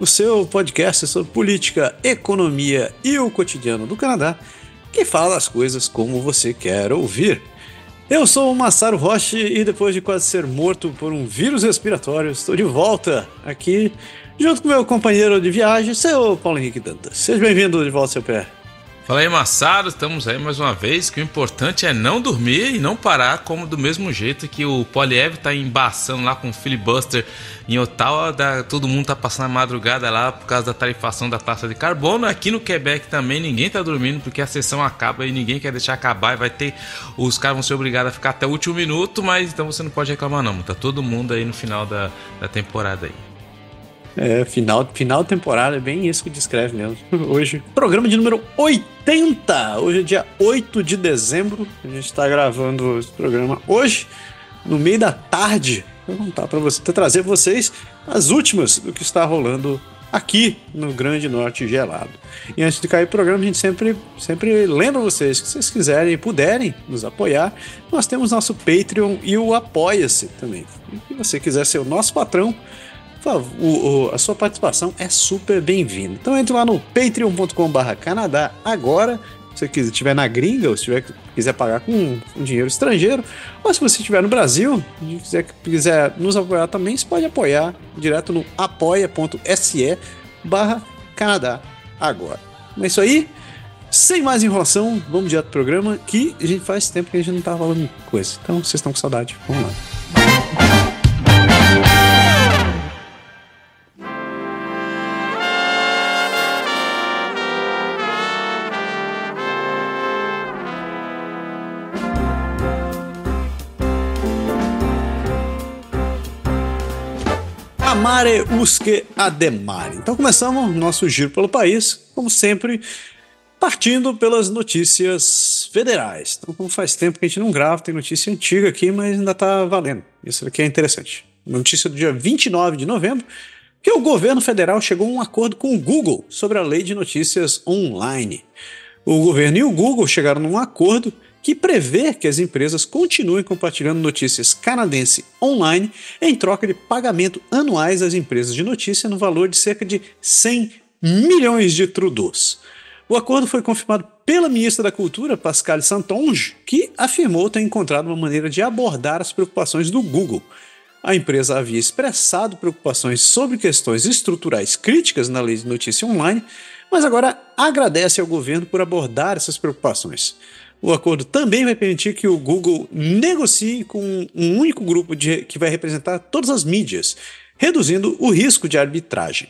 o seu podcast sobre política, economia e o cotidiano do Canadá, que fala as coisas como você quer ouvir. Eu sou o Massaro Roche e depois de quase ser morto por um vírus respiratório, estou de volta aqui junto com meu companheiro de viagem, seu Paulo Henrique Dantas. Seja bem-vindo de volta, seu pé. Fala aí, Massaro, estamos aí mais uma vez. Que o importante é não dormir e não parar, como do mesmo jeito que o Poliev tá embaçando lá com o filibuster em Ottawa, da, todo mundo tá passando a madrugada lá por causa da tarifação da taxa de carbono. Aqui no Quebec também ninguém tá dormindo porque a sessão acaba e ninguém quer deixar acabar e vai ter. Os caras vão ser obrigados a ficar até o último minuto, mas então você não pode reclamar, não. Tá todo mundo aí no final da, da temporada aí. É, final, final temporada, é bem isso que descreve mesmo. Hoje, programa de número 80. Hoje é dia 8 de dezembro. A gente está gravando esse programa hoje, no meio da tarde. Vou contar para você, trazer vocês as últimas do que está rolando aqui no Grande Norte Gelado. E antes de cair o programa, a gente sempre, sempre lembra vocês que se vocês quiserem e puderem nos apoiar, nós temos nosso Patreon e o Apoia-se também. E se você quiser ser o nosso patrão, o, o, a sua participação é super bem-vinda. Então entre lá no patreon.com.br Canadá agora. Se você estiver na gringa ou se tiver, quiser pagar com dinheiro estrangeiro, ou se você estiver no Brasil e quiser, quiser nos apoiar também, você pode apoiar direto no apoia.se barra Canadá agora. É isso aí. Sem mais enrolação, vamos direto pro programa que a gente faz tempo que a gente não tá falando coisa. Então vocês estão com saudade. Vamos lá. Amare usque ademare. Então começamos nosso giro pelo país, como sempre, partindo pelas notícias federais. Então, como faz tempo que a gente não grava, tem notícia antiga aqui, mas ainda está valendo. Isso aqui é interessante. Notícia do dia 29 de novembro, que o governo federal chegou a um acordo com o Google sobre a lei de notícias online. O governo e o Google chegaram num acordo que prevê que as empresas continuem compartilhando notícias canadense online em troca de pagamento anuais às empresas de notícia no valor de cerca de 100 milhões de trudeaus. O acordo foi confirmado pela ministra da Cultura, Pascal Santonge, que afirmou ter encontrado uma maneira de abordar as preocupações do Google. A empresa havia expressado preocupações sobre questões estruturais críticas na lei de notícia online, mas agora agradece ao governo por abordar essas preocupações. O acordo também vai permitir que o Google negocie com um único grupo de, que vai representar todas as mídias, reduzindo o risco de arbitragem.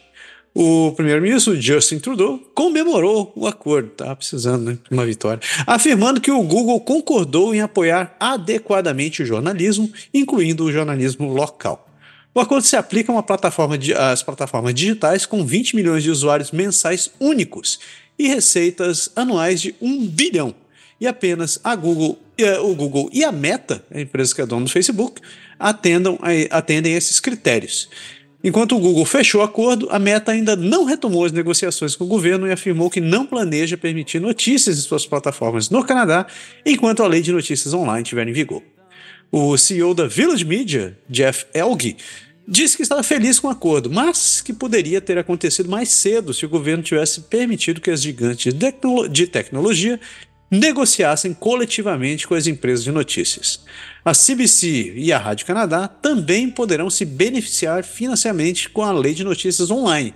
O primeiro-ministro Justin Trudeau comemorou o acordo, estava precisando né, de uma vitória, afirmando que o Google concordou em apoiar adequadamente o jornalismo, incluindo o jornalismo local. O acordo se aplica uma plataforma de, às plataformas digitais com 20 milhões de usuários mensais únicos e receitas anuais de 1 bilhão e apenas a Google, o Google e a Meta, a empresa que é dona do Facebook, atendam, atendem esses critérios. Enquanto o Google fechou o acordo, a Meta ainda não retomou as negociações com o governo e afirmou que não planeja permitir notícias em suas plataformas no Canadá enquanto a lei de notícias online estiver em vigor. O CEO da Village Media, Jeff Elg, disse que estava feliz com o acordo, mas que poderia ter acontecido mais cedo se o governo tivesse permitido que as gigantes de tecnologia negociassem coletivamente com as empresas de notícias. A CBC e a Rádio Canadá também poderão se beneficiar financeiramente com a Lei de Notícias Online,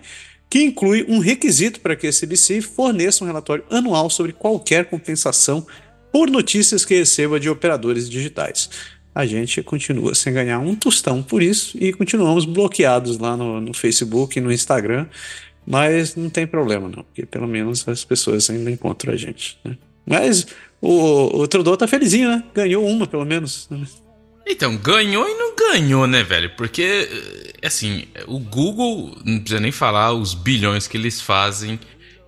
que inclui um requisito para que a CBC forneça um relatório anual sobre qualquer compensação por notícias que receba de operadores digitais. A gente continua sem ganhar um tostão por isso e continuamos bloqueados lá no, no Facebook e no Instagram, mas não tem problema não, porque pelo menos as pessoas ainda encontram a gente. Né? Mas o, o Trudeau tá felizinho, né? Ganhou uma, pelo menos. Então, ganhou e não ganhou, né, velho? Porque, eh, assim, o Google, não precisa nem falar os bilhões que eles fazem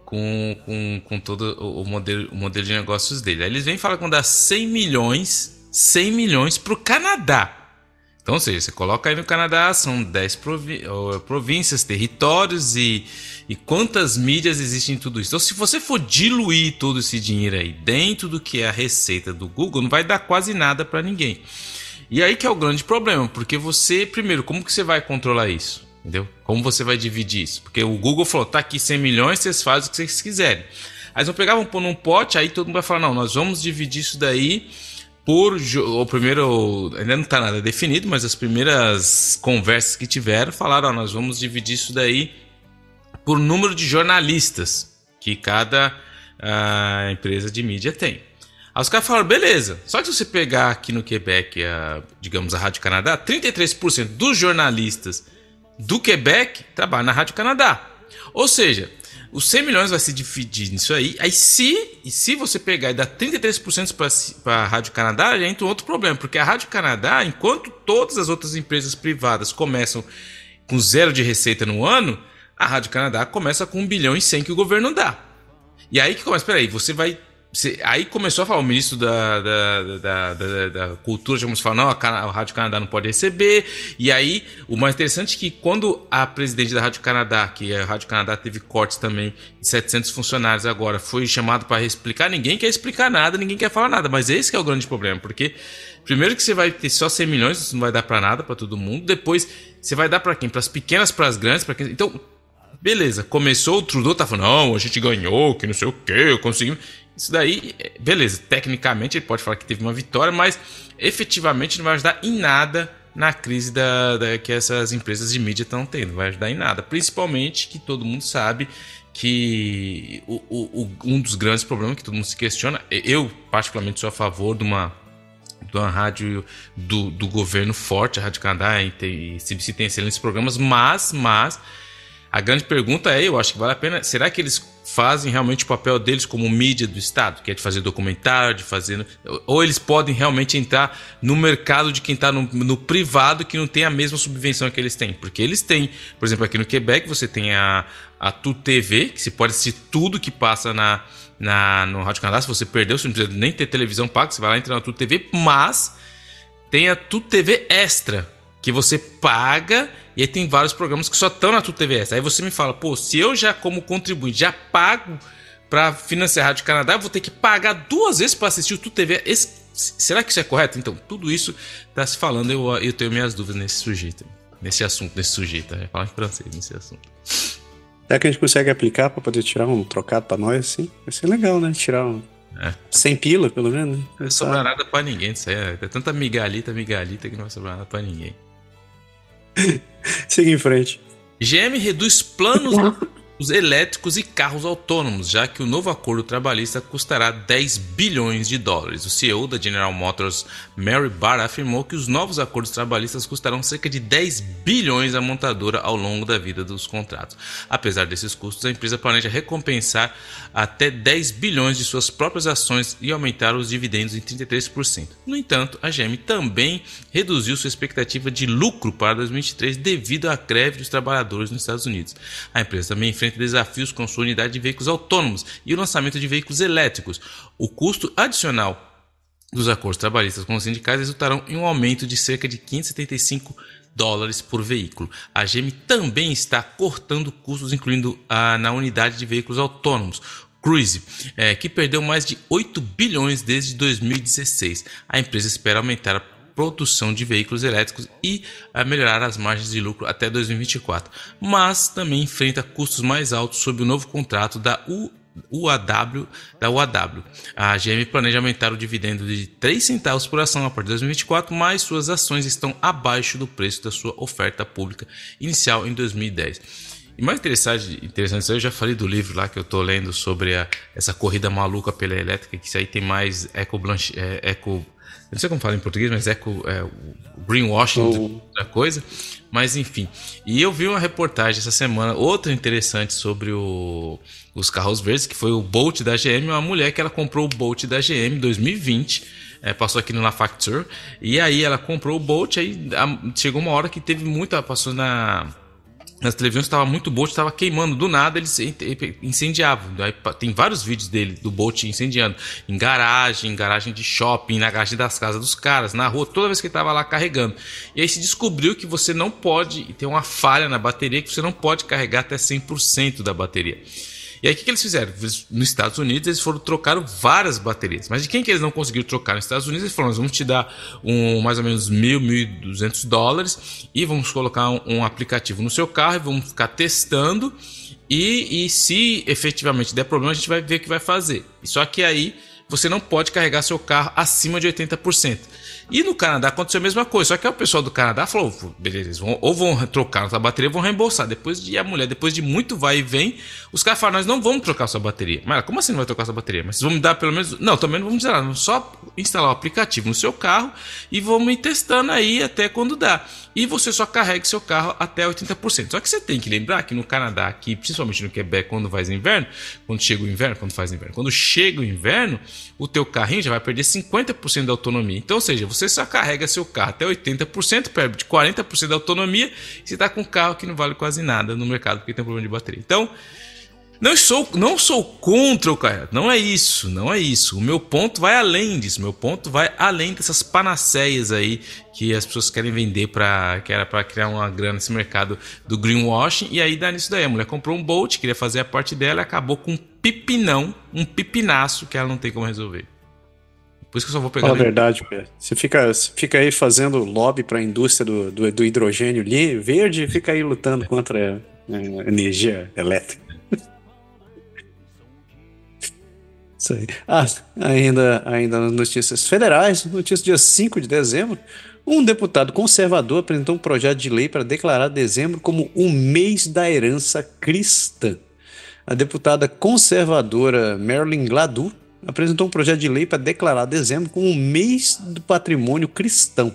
com, com, com todo o modelo, o modelo de negócios dele. Aí eles vêm falam que vão dar 100 milhões, 100 milhões para o Canadá. Então, ou seja, você coloca aí no Canadá, são 10 províncias, territórios e, e quantas mídias existem em tudo isso. Então, se você for diluir todo esse dinheiro aí dentro do que é a receita do Google, não vai dar quase nada para ninguém. E aí que é o grande problema, porque você, primeiro, como que você vai controlar isso? Entendeu? Como você vai dividir isso? Porque o Google falou, tá aqui 100 milhões, vocês fazem o que vocês quiserem. Aí vão pegar, vão pôr num pote, aí todo mundo vai falar, não, nós vamos dividir isso daí por o primeiro ainda não está nada definido, mas as primeiras conversas que tiveram falaram, ó, nós vamos dividir isso daí por número de jornalistas que cada uh, empresa de mídia tem. Aí os caras falaram, beleza. Só que se você pegar aqui no Quebec, a, digamos, a Rádio Canadá, 33% dos jornalistas do Quebec trabalham na Rádio Canadá. Ou seja, os 100 milhões vai se dividir nisso aí. Aí se, e se você pegar e dar 33% para a Rádio Canadá, já entra um outro problema, porque a Rádio Canadá, enquanto todas as outras empresas privadas começam com zero de receita no ano, a Rádio Canadá começa com 1 bilhão e 100 que o governo dá. E aí que começa, peraí, você vai aí começou a falar, o ministro da, da, da, da, da Cultura, já falar, não, a, Rádio Canadá não pode receber. E aí, o mais interessante é que quando a presidente da Rádio Canadá, que a Rádio Canadá teve cortes também de 700 funcionários agora, foi chamado para explicar, ninguém quer explicar nada, ninguém quer falar nada. Mas esse é o grande problema, porque primeiro que você vai ter só 100 milhões, isso não vai dar para nada, para todo mundo. Depois, você vai dar para quem? Para as pequenas, para as grandes, para quem... Então, beleza, começou, o Trudeau tá falando, não, a gente ganhou, que não sei o que, conseguimos. Isso daí, beleza, tecnicamente ele pode falar que teve uma vitória, mas efetivamente não vai ajudar em nada na crise da, da que essas empresas de mídia estão tendo. Não vai ajudar em nada. Principalmente que todo mundo sabe que o, o, um dos grandes problemas que todo mundo se questiona, eu particularmente sou a favor de uma de uma rádio do, do governo forte, a Rádio Canadá e CBC tem excelentes programas, mas, mas a grande pergunta é, eu acho que vale a pena, será que eles fazem realmente o papel deles como mídia do Estado, que é de fazer documentário, de fazer. Ou eles podem realmente entrar no mercado de quem está no, no, privado que não tem a mesma subvenção que eles têm. Porque eles têm, por exemplo, aqui no Quebec, você tem a, a Tu TV, que você pode assistir tudo que passa na, na, no Rádio Canadá. Se você perdeu, você não precisa nem ter televisão paga, você vai lá entrar na Tu TV, mas tem a Tu TV Extra que você paga e aí tem vários programas que só estão na tua TVS. Aí você me fala, pô, se eu já como contribuinte já pago para financiar a Rádio Canadá, eu vou ter que pagar duas vezes para assistir o Tu TV. Esse, será que isso é correto? Então, tudo isso está se falando, eu, eu tenho minhas dúvidas nesse sujeito, nesse assunto, nesse sujeito. Eu falar em francês nesse assunto. Será que a gente consegue aplicar para poder tirar um trocado para nós assim? Vai ser legal, né? Tirar um. É. Sem pila, pelo menos. Né? Não vai sobrar nada pra ninguém disso aí. É tanta migalita, migalita que não vai sobrar nada pra ninguém. Siga em frente. GM reduz planos os elétricos e carros autônomos, já que o novo acordo trabalhista custará 10 bilhões de dólares. O CEO da General Motors, Mary Barr, afirmou que os novos acordos trabalhistas custarão cerca de 10 bilhões à montadora ao longo da vida dos contratos. Apesar desses custos, a empresa planeja recompensar até 10 bilhões de suas próprias ações e aumentar os dividendos em 33%. No entanto, a GM também reduziu sua expectativa de lucro para 2023 devido à greve dos trabalhadores nos Estados Unidos. A empresa também enfrenta enfrenta desafios com sua unidade de veículos autônomos e o lançamento de veículos elétricos. O custo adicional dos acordos trabalhistas com os sindicais resultarão em um aumento de cerca de 575 dólares por veículo. A GM também está cortando custos, incluindo a, na unidade de veículos autônomos. Cruise, é, que perdeu mais de 8 bilhões desde 2016. A empresa espera aumentar a produção de veículos elétricos e a melhorar as margens de lucro até 2024, mas também enfrenta custos mais altos sob o novo contrato da U UAW, da UAW. A GM planeja aumentar o dividendo de 3 centavos por ação a partir de 2024, mas suas ações estão abaixo do preço da sua oferta pública inicial em 2010. E mais interessante, interessante, eu já falei do livro lá que eu estou lendo sobre a, essa corrida maluca pela elétrica, que isso aí tem mais eco, blanche, é, eco não sei como fala em português, mas é, é o greenwashing oh. da coisa. Mas enfim. E eu vi uma reportagem essa semana, outra interessante sobre o, os carros verdes, que foi o Bolt da GM, uma mulher que ela comprou o Bolt da GM em 2020. É, passou aqui no La Facture. E aí ela comprou o Bolt, aí a, chegou uma hora que teve muita. Passou na nas televisões estava muito Bolt estava queimando do nada ele incendiava tem vários vídeos dele do Bolt incendiando. Em garagem em garagem de shopping na garagem das casas dos caras na rua toda vez que ele estava lá carregando. E aí se descobriu que você não pode tem uma falha na bateria que você não pode carregar até 100% da bateria e aí o que, que, eles fizeram? Nos Estados Unidos eles foram trocaram várias baterias. Mas de quem que eles não conseguiram trocar nos Estados Unidos? Eles falaram: nós vamos te dar um, mais ou menos mil, mil duzentos dólares e vamos colocar um, um, aplicativo no seu carro e vamos ficar testando. E, e se efetivamente der problema, a gente vai ver o que vai fazer. Só que aí você não pode carregar seu carro acima de 80%. E no Canadá aconteceu a mesma coisa, só que o pessoal do Canadá falou: beleza, vão, ou vão trocar a bateria vão reembolsar. Depois de a mulher, depois de muito vai e vem, os caras falaram: nós não vamos trocar sua bateria. Mas como assim não vai trocar sua bateria? Mas vocês vão me dar pelo menos. Não, também não vamos dizer nada, só instalar o aplicativo no seu carro e vamos ir testando aí até quando dá. E você só carrega seu carro até 80%. Só que você tem que lembrar que no Canadá, aqui, principalmente no Quebec, quando faz inverno, quando chega o inverno, quando faz inverno, quando chega o inverno, o teu carrinho já vai perder 50% da autonomia. Então, ou seja, você só carrega seu carro até 80%, perde 40% da autonomia, e você está com um carro que não vale quase nada no mercado porque tem problema de bateria. Então, não sou, não sou contra o carro, não é isso, não é isso. O meu ponto vai além disso, meu ponto vai além dessas panaceias aí que as pessoas querem vender para que era para criar uma grana nesse mercado do greenwashing e aí dá nisso daí. A mulher comprou um Bolt, queria fazer a parte dela acabou com um pipinão, um pipinaço que ela não tem como resolver. Por isso que eu só vou pegar. Fala a verdade, Pé. Você fica, você fica aí fazendo lobby para a indústria do, do, do, hidrogênio verde e fica aí lutando contra a, a energia elétrica. Isso aí. Ah, ainda, ainda nas notícias federais, notícia dia 5 de dezembro, um deputado conservador apresentou um projeto de lei para declarar dezembro como o mês da herança cristã. A deputada conservadora Marilyn Gladu apresentou um projeto de lei para declarar dezembro como o mês do patrimônio cristão.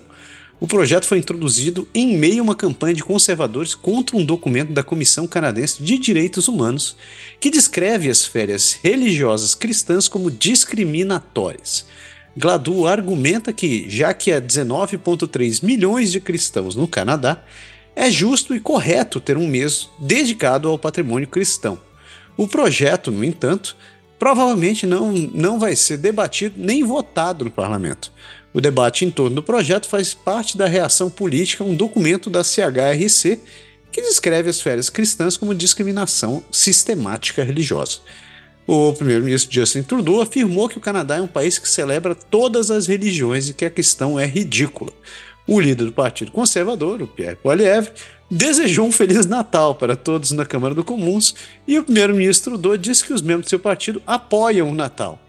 O projeto foi introduzido em meio a uma campanha de conservadores contra um documento da Comissão Canadense de Direitos Humanos que descreve as férias religiosas cristãs como discriminatórias. Gladu argumenta que, já que há 19,3 milhões de cristãos no Canadá, é justo e correto ter um mês dedicado ao patrimônio cristão. O projeto, no entanto, provavelmente não, não vai ser debatido nem votado no parlamento. O debate em torno do projeto faz parte da reação política a um documento da CHRC que descreve as férias cristãs como discriminação sistemática religiosa. O primeiro-ministro Justin Trudeau afirmou que o Canadá é um país que celebra todas as religiões e que a questão é ridícula. O líder do Partido Conservador, o Pierre Poilievre, desejou um Feliz Natal para todos na Câmara dos Comuns e o primeiro-ministro Trudeau disse que os membros do seu partido apoiam o Natal.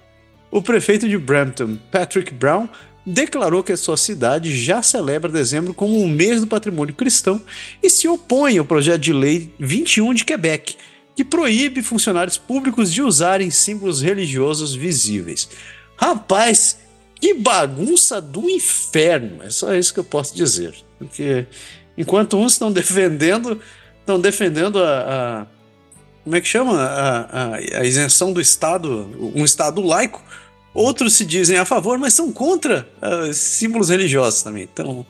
O prefeito de Brampton, Patrick Brown, declarou que a sua cidade já celebra dezembro como um mês do patrimônio cristão e se opõe ao projeto de lei 21 de Quebec, que proíbe funcionários públicos de usarem símbolos religiosos visíveis. Rapaz, que bagunça do inferno! É só isso que eu posso dizer. Porque Enquanto uns estão defendendo, estão defendendo a, a, como é que chama a, a, a, isenção do Estado, um Estado laico. Outros se dizem a favor, mas são contra uh, símbolos religiosos também. Então,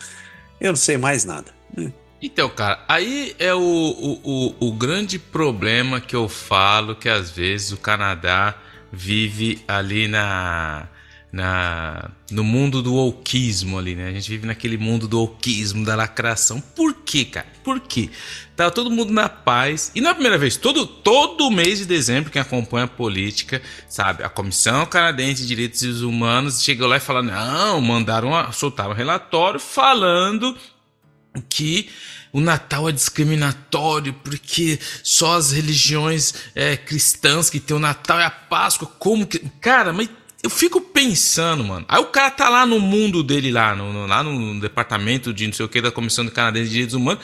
eu não sei mais nada. Né? Então, cara, aí é o, o, o, o grande problema que eu falo que às vezes o Canadá vive ali na na no mundo do oquismo ali, né? A gente vive naquele mundo do oquismo, da lacração. Por quê, cara? Por quê? Tá todo mundo na paz. E não é a primeira vez, todo, todo mês de dezembro, quem acompanha a política, sabe? A Comissão Canadense de Direitos Humanos chegou lá e falou: não, mandaram, soltaram um relatório falando que o Natal é discriminatório porque só as religiões é, cristãs que tem o Natal e a Páscoa. Como que. Cara, mas eu fico pensando, mano. Aí o cara tá lá no mundo dele, lá no, no lá no departamento de não sei o que da Comissão de Canadense de Direitos Humanos.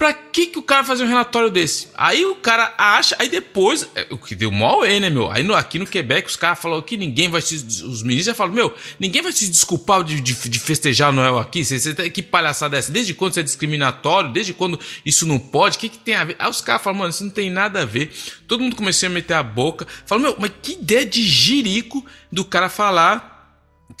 Pra que, que o cara fazer um relatório desse? Aí o cara acha, aí depois, é, o que deu mal é, né, meu? Aí no, aqui no Quebec os caras falaram que ninguém vai se. Os ministros falam, meu, ninguém vai se desculpar de, de, de festejar Noel aqui. Você, você, que palhaçada é essa? Desde quando isso é discriminatório? Desde quando isso não pode? O que, que tem a ver? Aí os caras falam, mano, isso não tem nada a ver. Todo mundo começou a meter a boca. Falam, meu, mas que ideia de jirico do cara falar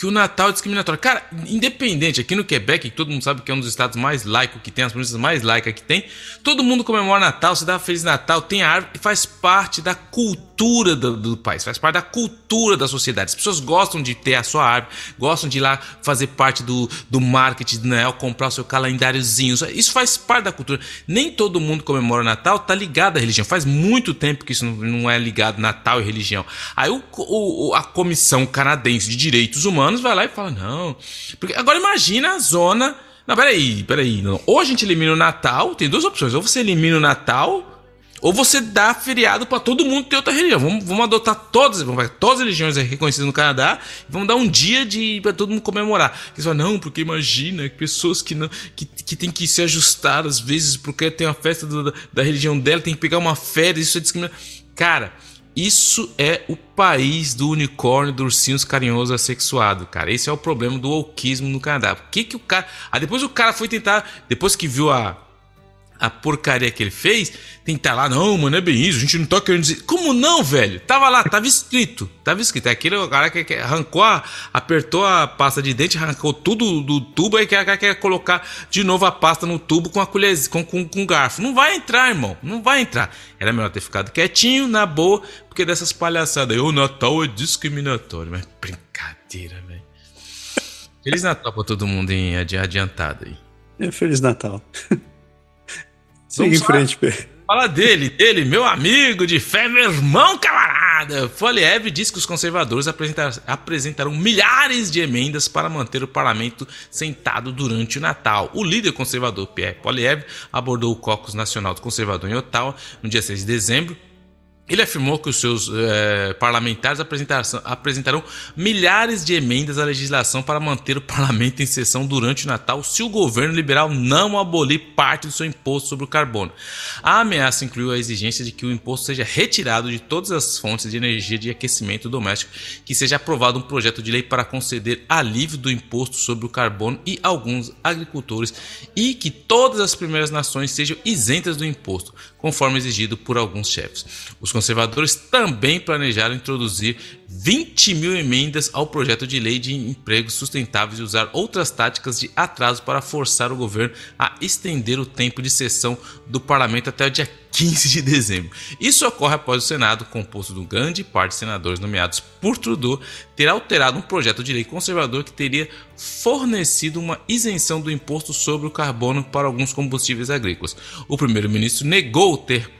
que o Natal é discriminatório. Cara, independente, aqui no Quebec, que todo mundo sabe que é um dos estados mais laicos que tem, as províncias mais laicas que tem, todo mundo comemora Natal, se dá Feliz Natal, tem a árvore, faz parte da cultura do, do, país, faz parte da cultura da sociedade. As pessoas gostam de ter a sua árvore, gostam de ir lá fazer parte do, do marketing Noel, comprar o seu calendáriozinho. Isso faz parte da cultura. Nem todo mundo comemora Natal, tá ligado à religião. Faz muito tempo que isso não, não é ligado Natal e religião. Aí o, o, a Comissão Canadense de Direitos Humanos anos vai lá e fala, não. Porque agora imagina a zona. Não, peraí, peraí. Não. Ou a gente elimina o Natal, tem duas opções. Ou você elimina o Natal, ou você dá feriado para todo mundo ter outra religião. Vamos, vamos adotar todas, vamos todas as religiões reconhecidas no Canadá vamos dar um dia de para todo mundo comemorar. Eles falam, não, porque imagina pessoas que não que, que tem que se ajustar às vezes porque tem a festa do, da religião dela, tem que pegar uma férias, isso é discriminação. Cara, isso é o país do unicórnio, do ursinhos carinhoso assexuado, cara. Esse é o problema do wokeismo no Canadá. Por que que o cara... Ah, depois o cara foi tentar... Depois que viu a a porcaria que ele fez, tentar lá, não, mano, é bem isso, a gente não tá querendo dizer. Como não, velho? Tava lá, tava escrito, tava escrito. É aquele cara que arrancou, a, apertou a pasta de dente, arrancou tudo do tubo, aí quer, quer colocar de novo a pasta no tubo com a colher, com, com, com garfo. Não vai entrar, irmão, não vai entrar. Era melhor ter ficado quietinho, na boa, porque dessas palhaçadas aí, o Natal é discriminatório. Mas brincadeira, velho. Feliz Natal pra todo mundo em adiantado aí. É, Feliz Natal. Siga em frente. Fala dele, dele, meu amigo de fé, meu irmão camarada. Foliev disse que os conservadores apresentarão milhares de emendas para manter o parlamento sentado durante o Natal. O líder conservador Pierre Poliev abordou o caucus nacional do conservador em Ottawa no dia 6 de dezembro ele afirmou que os seus eh, parlamentares apresentarão milhares de emendas à legislação para manter o parlamento em sessão durante o Natal se o governo liberal não abolir parte do seu imposto sobre o carbono. A ameaça incluiu a exigência de que o imposto seja retirado de todas as fontes de energia de aquecimento doméstico, que seja aprovado um projeto de lei para conceder alívio do imposto sobre o carbono e alguns agricultores e que todas as primeiras nações sejam isentas do imposto, conforme exigido por alguns chefes. Os conservadores também planejaram introduzir 20 mil emendas ao projeto de lei de empregos sustentáveis e usar outras táticas de atraso para forçar o governo a estender o tempo de sessão do parlamento até o dia 15 de dezembro. Isso ocorre após o Senado, composto de grande parte de senadores nomeados por Trudeau, ter alterado um projeto de lei conservador que teria fornecido uma isenção do imposto sobre o carbono para alguns combustíveis agrícolas. O primeiro-ministro negou ter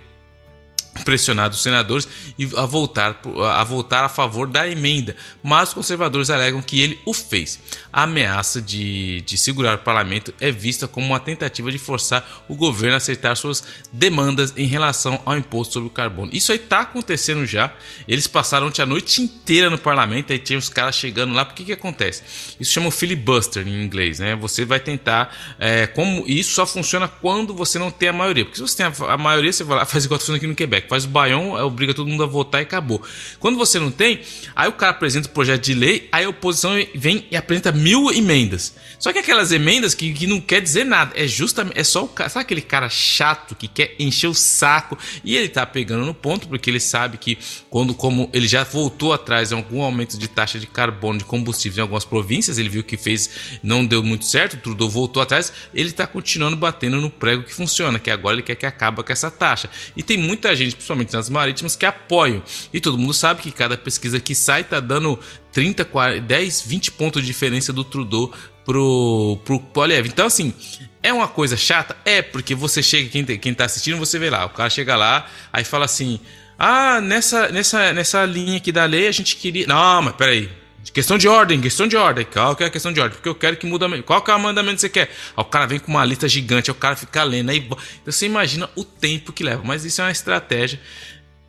pressionado os senadores a voltar, a voltar a favor da emenda, mas os conservadores alegam que ele o fez. A ameaça de, de segurar o parlamento é vista como uma tentativa de forçar o governo a aceitar suas demandas em relação ao imposto sobre o carbono. Isso aí está acontecendo já. Eles passaram a noite inteira no parlamento, aí tinha os caras chegando lá. Por que que acontece? Isso chama filibuster em inglês, né? Você vai tentar, é, como isso só funciona quando você não tem a maioria, porque se você tem a, a maioria, você vai lá faz igual tá fazendo aqui no Quebec faz o baião, obriga todo mundo a votar e acabou. Quando você não tem, aí o cara apresenta o projeto de lei, aí a oposição vem e apresenta mil emendas. Só que aquelas emendas que, que não quer dizer nada, é justamente, é só o cara, sabe aquele cara chato que quer encher o saco e ele tá pegando no ponto porque ele sabe que quando, como ele já voltou atrás em algum aumento de taxa de carbono de combustível em algumas províncias, ele viu que fez, não deu muito certo, Trudeau voltou atrás, ele tá continuando batendo no prego que funciona, que agora ele quer que acabe com essa taxa. E tem muita gente principalmente nas marítimas, que apoiam. E todo mundo sabe que cada pesquisa que sai está dando 30, 40, 10, 20 pontos de diferença do Trudeau pro, pro Poliev. Então, assim, é uma coisa chata? É, porque você chega, quem, quem tá assistindo, você vê lá, o cara chega lá, aí fala assim. Ah, nessa, nessa, nessa linha aqui da lei a gente queria. Não, mas peraí. Questão de ordem, questão de ordem. Qual que é a questão de ordem? Porque eu quero que muda. Qual que é o mandamento que você quer? Aí o cara vem com uma lista gigante, aí o cara fica lendo. Aí então você imagina o tempo que leva. Mas isso é uma estratégia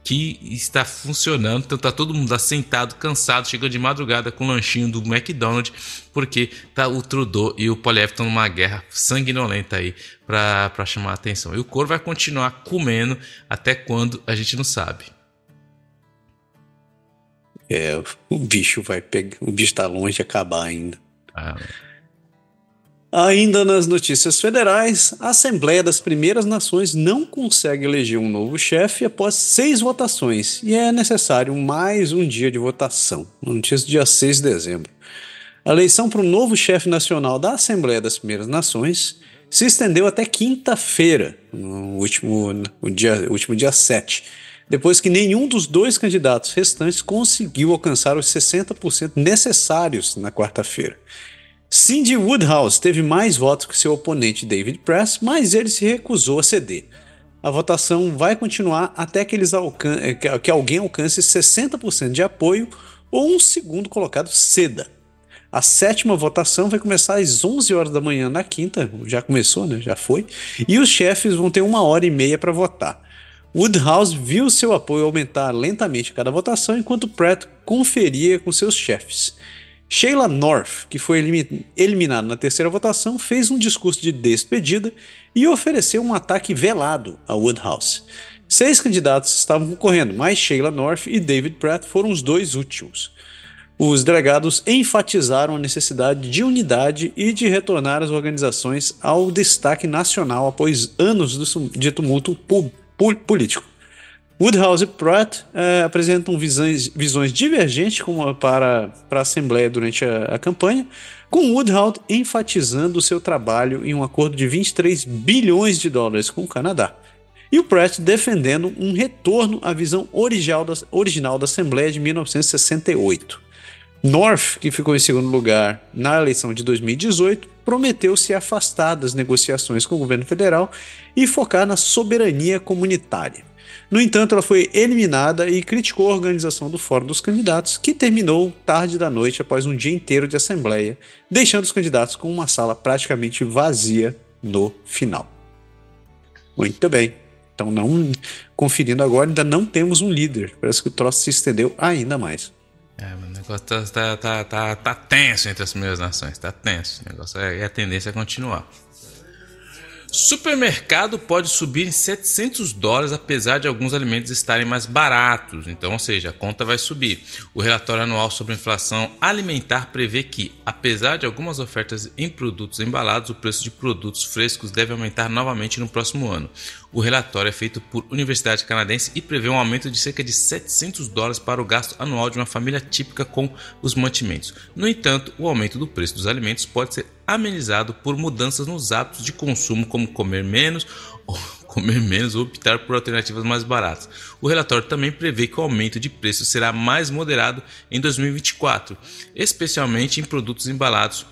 que está funcionando. Então tá todo mundo assentado, cansado, chegando de madrugada com o lanchinho do McDonald's, porque tá o Trudeau e o Poliev estão numa guerra sanguinolenta aí para chamar a atenção. E o couro vai continuar comendo até quando a gente não sabe. É, o bicho vai pegar. O bicho tá longe de acabar ainda. Ah. Ainda nas notícias federais, a Assembleia das Primeiras Nações não consegue eleger um novo chefe após seis votações e é necessário mais um dia de votação. Notícia dia 6 de dezembro. A eleição para o novo chefe nacional da Assembleia das Primeiras Nações se estendeu até quinta-feira, no último, no dia, último dia 7, depois que nenhum dos dois candidatos restantes conseguiu alcançar os 60% necessários na quarta-feira. Cindy Woodhouse teve mais votos que seu oponente David Press, mas ele se recusou a ceder. A votação vai continuar até que, eles alcan que alguém alcance 60% de apoio ou um segundo colocado ceda. A sétima votação vai começar às 11 horas da manhã na quinta, já começou, né? Já foi. E os chefes vão ter uma hora e meia para votar. Woodhouse viu seu apoio aumentar lentamente a cada votação, enquanto Pratt conferia com seus chefes. Sheila North, que foi eliminada na terceira votação, fez um discurso de despedida e ofereceu um ataque velado a Woodhouse. Seis candidatos estavam concorrendo, mas Sheila North e David Pratt foram os dois últimos. Os delegados enfatizaram a necessidade de unidade e de retornar as organizações ao destaque nacional após anos de tumulto político. Woodhouse e Pratt é, apresentam visões, visões divergentes para, para a Assembleia durante a, a campanha, com Woodhouse enfatizando o seu trabalho em um acordo de 23 bilhões de dólares com o Canadá. E o Pratt defendendo um retorno à visão original da, original da Assembleia de 1968. North, que ficou em segundo lugar na eleição de 2018, prometeu se afastar das negociações com o governo federal e focar na soberania comunitária. No entanto, ela foi eliminada e criticou a organização do Fórum dos Candidatos, que terminou tarde da noite após um dia inteiro de assembleia, deixando os candidatos com uma sala praticamente vazia no final. Muito bem. Então, não conferindo agora, ainda não temos um líder. Parece que o troço se estendeu ainda mais. É, o negócio tá, tá, tá, tá, tá tenso entre as primeiras nações, tá tenso. O negócio é, é a tendência é continuar. Supermercado pode subir em 700 dólares apesar de alguns alimentos estarem mais baratos, então, ou seja, a conta vai subir. O relatório anual sobre inflação alimentar prevê que, apesar de algumas ofertas em produtos embalados, o preço de produtos frescos deve aumentar novamente no próximo ano. O relatório é feito por Universidade Canadense e prevê um aumento de cerca de 700 dólares para o gasto anual de uma família típica com os mantimentos. No entanto, o aumento do preço dos alimentos pode ser amenizado por mudanças nos hábitos de consumo, como comer menos ou comer menos ou optar por alternativas mais baratas. O relatório também prevê que o aumento de preço será mais moderado em 2024, especialmente em produtos embalados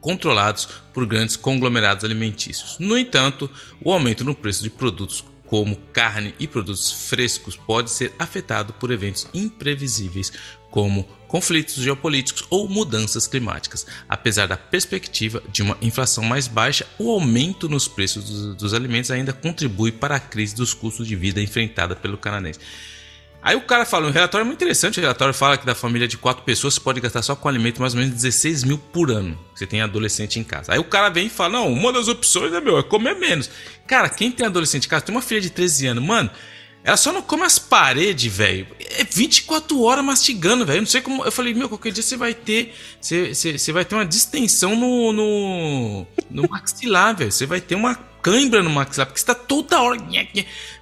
controlados por grandes conglomerados alimentícios. No entanto, o aumento no preço de produtos como carne e produtos frescos pode ser afetado por eventos imprevisíveis, como conflitos geopolíticos ou mudanças climáticas. Apesar da perspectiva de uma inflação mais baixa, o aumento nos preços dos, alimentos ainda contribui para a crise dos custos de vida enfrentada pelo canadense. Aí o cara fala, um relatório muito interessante, o relatório fala que da família de quatro pessoas você pode gastar só com alimento mais ou menos 16 mil por ano. Você tem adolescente em casa. Aí o cara vem e fala, não, uma das opções é meu, é comer menos. Cara, quem tem adolescente em casa, tem uma filha de 13 anos, mano, ela só não come as paredes, velho. É 24 horas mastigando, velho. Não sei como. Eu falei, meu, qualquer dia você vai ter. Você, você, você vai ter uma distensão no. no, no maxilar, velho. Você vai ter uma cãibra no maxilar, porque está toda hora.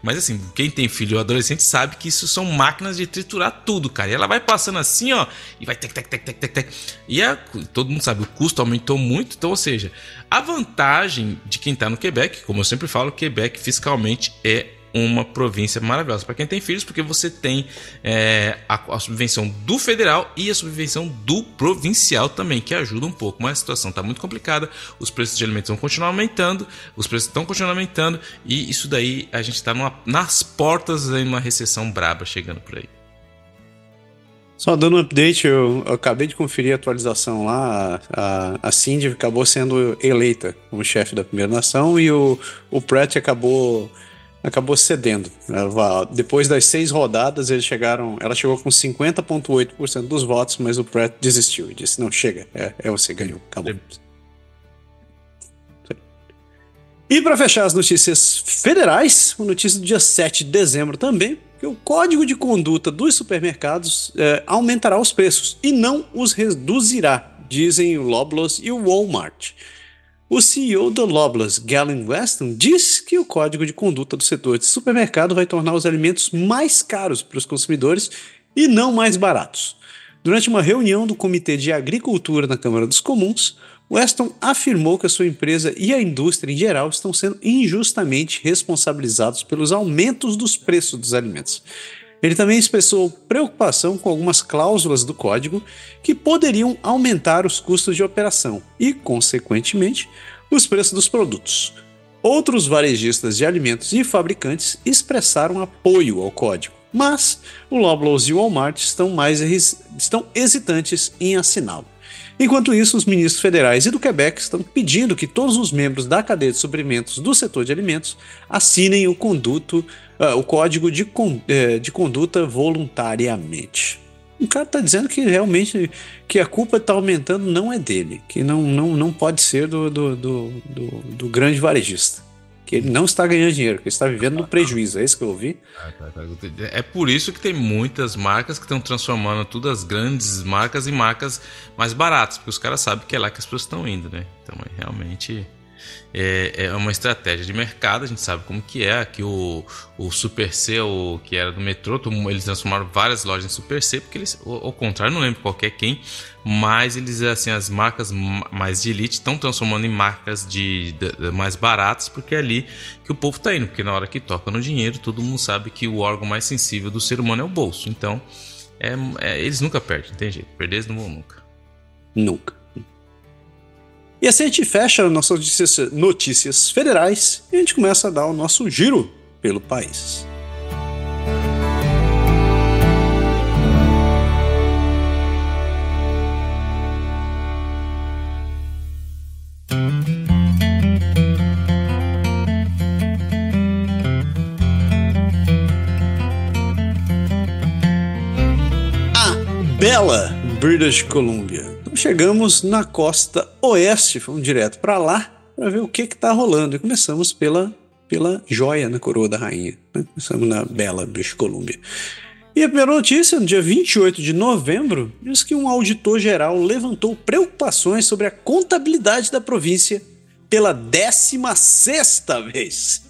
Mas assim, quem tem filho adolescente sabe que isso são máquinas de triturar tudo, cara. E ela vai passando assim, ó, e vai tec, tec, tec, tec, tec, tec. E a, todo mundo sabe, o custo aumentou muito. Então, ou seja, a vantagem de quem está no Quebec, como eu sempre falo, Quebec fiscalmente é uma província maravilhosa para quem tem filhos, porque você tem é, a, a, subvenção do federal e a subvenção do provincial também, que ajuda um pouco. Mas a situação está muito complicada, os preços de alimentos vão continuar aumentando, os preços estão continuando aumentando, e isso daí a gente está nas portas de uma recessão braba chegando por aí. Só dando um update, eu, eu, acabei de conferir a atualização lá. A, a Cindy acabou sendo eleita como chefe da primeira nação e o, o Pratt acabou acabou cedendo. Depois das seis rodadas, eles chegaram. Ela chegou com 50,8% dos votos, mas o Pratt desistiu e disse: Não, chega, é, é você ganhou, acabou. E para fechar as notícias federais, uma notícia do dia 7 de dezembro também, que o código de conduta dos supermercados é, aumentará os preços e não os reduzirá, dizem o Loblaws e o Walmart. O CEO da Loblaws, Galen Weston, diz que o código de conduta do setor de supermercado vai tornar os alimentos mais caros para os consumidores e não mais baratos. Durante uma reunião do Comitê de Agricultura na Câmara dos Comuns, Weston afirmou que a sua empresa e a indústria em geral estão sendo injustamente responsabilizados pelos aumentos dos preços dos alimentos. Ele também expressou preocupação com algumas cláusulas do código que poderiam aumentar os custos de operação e, consequentemente, os preços dos produtos. Outros varejistas de alimentos e fabricantes expressaram apoio ao código, mas o Loblaws e o Walmart estão, mais estão hesitantes em assiná-lo. Enquanto isso, os ministros federais e do Quebec estão pedindo que todos os membros da cadeia de suprimentos do setor de alimentos assinem o, conduto, uh, o código de, con, uh, de conduta voluntariamente. O cara está dizendo que realmente que a culpa está aumentando não é dele, que não, não, não pode ser do, do, do, do, do grande varejista que ele não está ganhando dinheiro, que ele está vivendo no prejuízo. É isso que eu ouvi? É por isso que tem muitas marcas que estão transformando todas as grandes marcas em marcas mais baratas, porque os caras sabem que é lá que as pessoas estão indo, né? Então, é realmente é, é uma estratégia de mercado, a gente sabe como que é. Aqui o, o Super C, o, que era do metrô, eles transformaram várias lojas em Super C, porque eles, ao, contrário, não lembro qualquer quem, mas eles, assim, as marcas mais de elite estão transformando em marcas de, de, de, mais baratas, porque é ali que o povo está indo, porque na hora que toca no dinheiro, todo mundo sabe que o órgão mais sensível do ser humano é o bolso. Então, é, é, eles nunca perdem, não tem jeito, perder eles não vão nunca. Nunca. E assim a gente fecha nossas notícias, notícias federais e a gente começa a dar o nosso giro pelo país. A bela British Columbia chegamos na costa oeste, fomos direto para lá para ver o que está rolando. E começamos pela, pela joia na coroa da rainha. Né? Começamos na bela British Columbia. E a primeira notícia, no dia 28 de novembro, diz que um auditor geral levantou preocupações sobre a contabilidade da província pela 16 vez.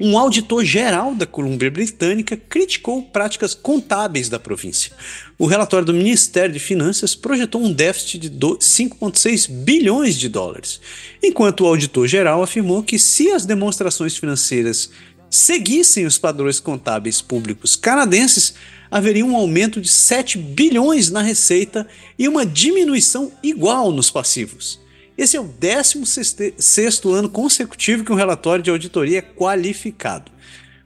Um auditor geral da Colômbia Britânica criticou práticas contábeis da província. O relatório do Ministério de Finanças projetou um déficit de 5,6 bilhões de dólares, enquanto o auditor geral afirmou que se as demonstrações financeiras seguissem os padrões contábeis públicos canadenses, haveria um aumento de 7 bilhões na receita e uma diminuição igual nos passivos. Esse é o 16 ano consecutivo que um relatório de auditoria é qualificado.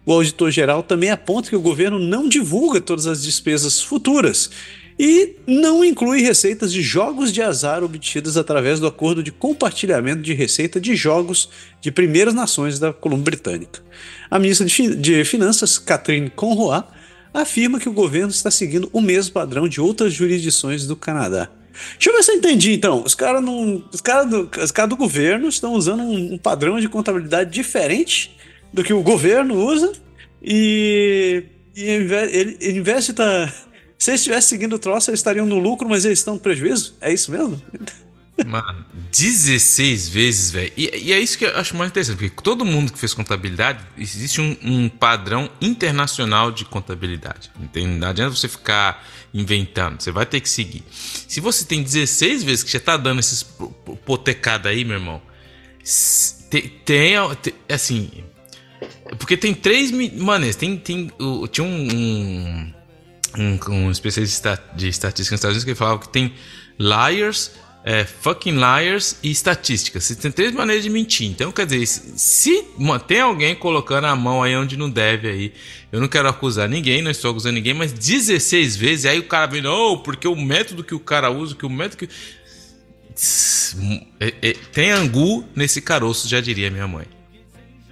O auditor-geral também aponta que o governo não divulga todas as despesas futuras e não inclui receitas de jogos de azar obtidas através do acordo de compartilhamento de receita de jogos de primeiras nações da Colômbia Britânica. A ministra de Finanças, Catherine Conroy, afirma que o governo está seguindo o mesmo padrão de outras jurisdições do Canadá. Deixa eu ver se eu entendi, então. Os caras cara do, os cara do governo estão usando um, um, padrão de contabilidade diferente do que o governo usa e, e ele, de estar... Tá, se eles estivessem seguindo o troço, eles estariam no lucro, mas eles estão no prejuízo? É isso mesmo? Mano, 16 vezes, velho. E, e, é isso que eu acho mais interessante, porque todo mundo que fez contabilidade, existe um, um padrão internacional de contabilidade. Não, não adianta você ficar inventando, você vai ter que seguir. Se você tem 16 vezes que já tá dando esses potecada aí, meu irmão, tem, tem, assim. Porque tem três maneiras. Tem, tem, tinha um, um, um especialista de estatística nos Estados Unidos que falava que tem liars é, fucking liars e estatísticas. Você tem três maneiras de mentir. Então, quer dizer, se tem alguém colocando a mão aí onde não deve aí, eu não quero acusar ninguém, não estou acusando ninguém, mas 16 vezes, aí o cara vem, não, porque o método que o cara usa, que o método que. É, é, tem angu nesse caroço, já diria minha mãe.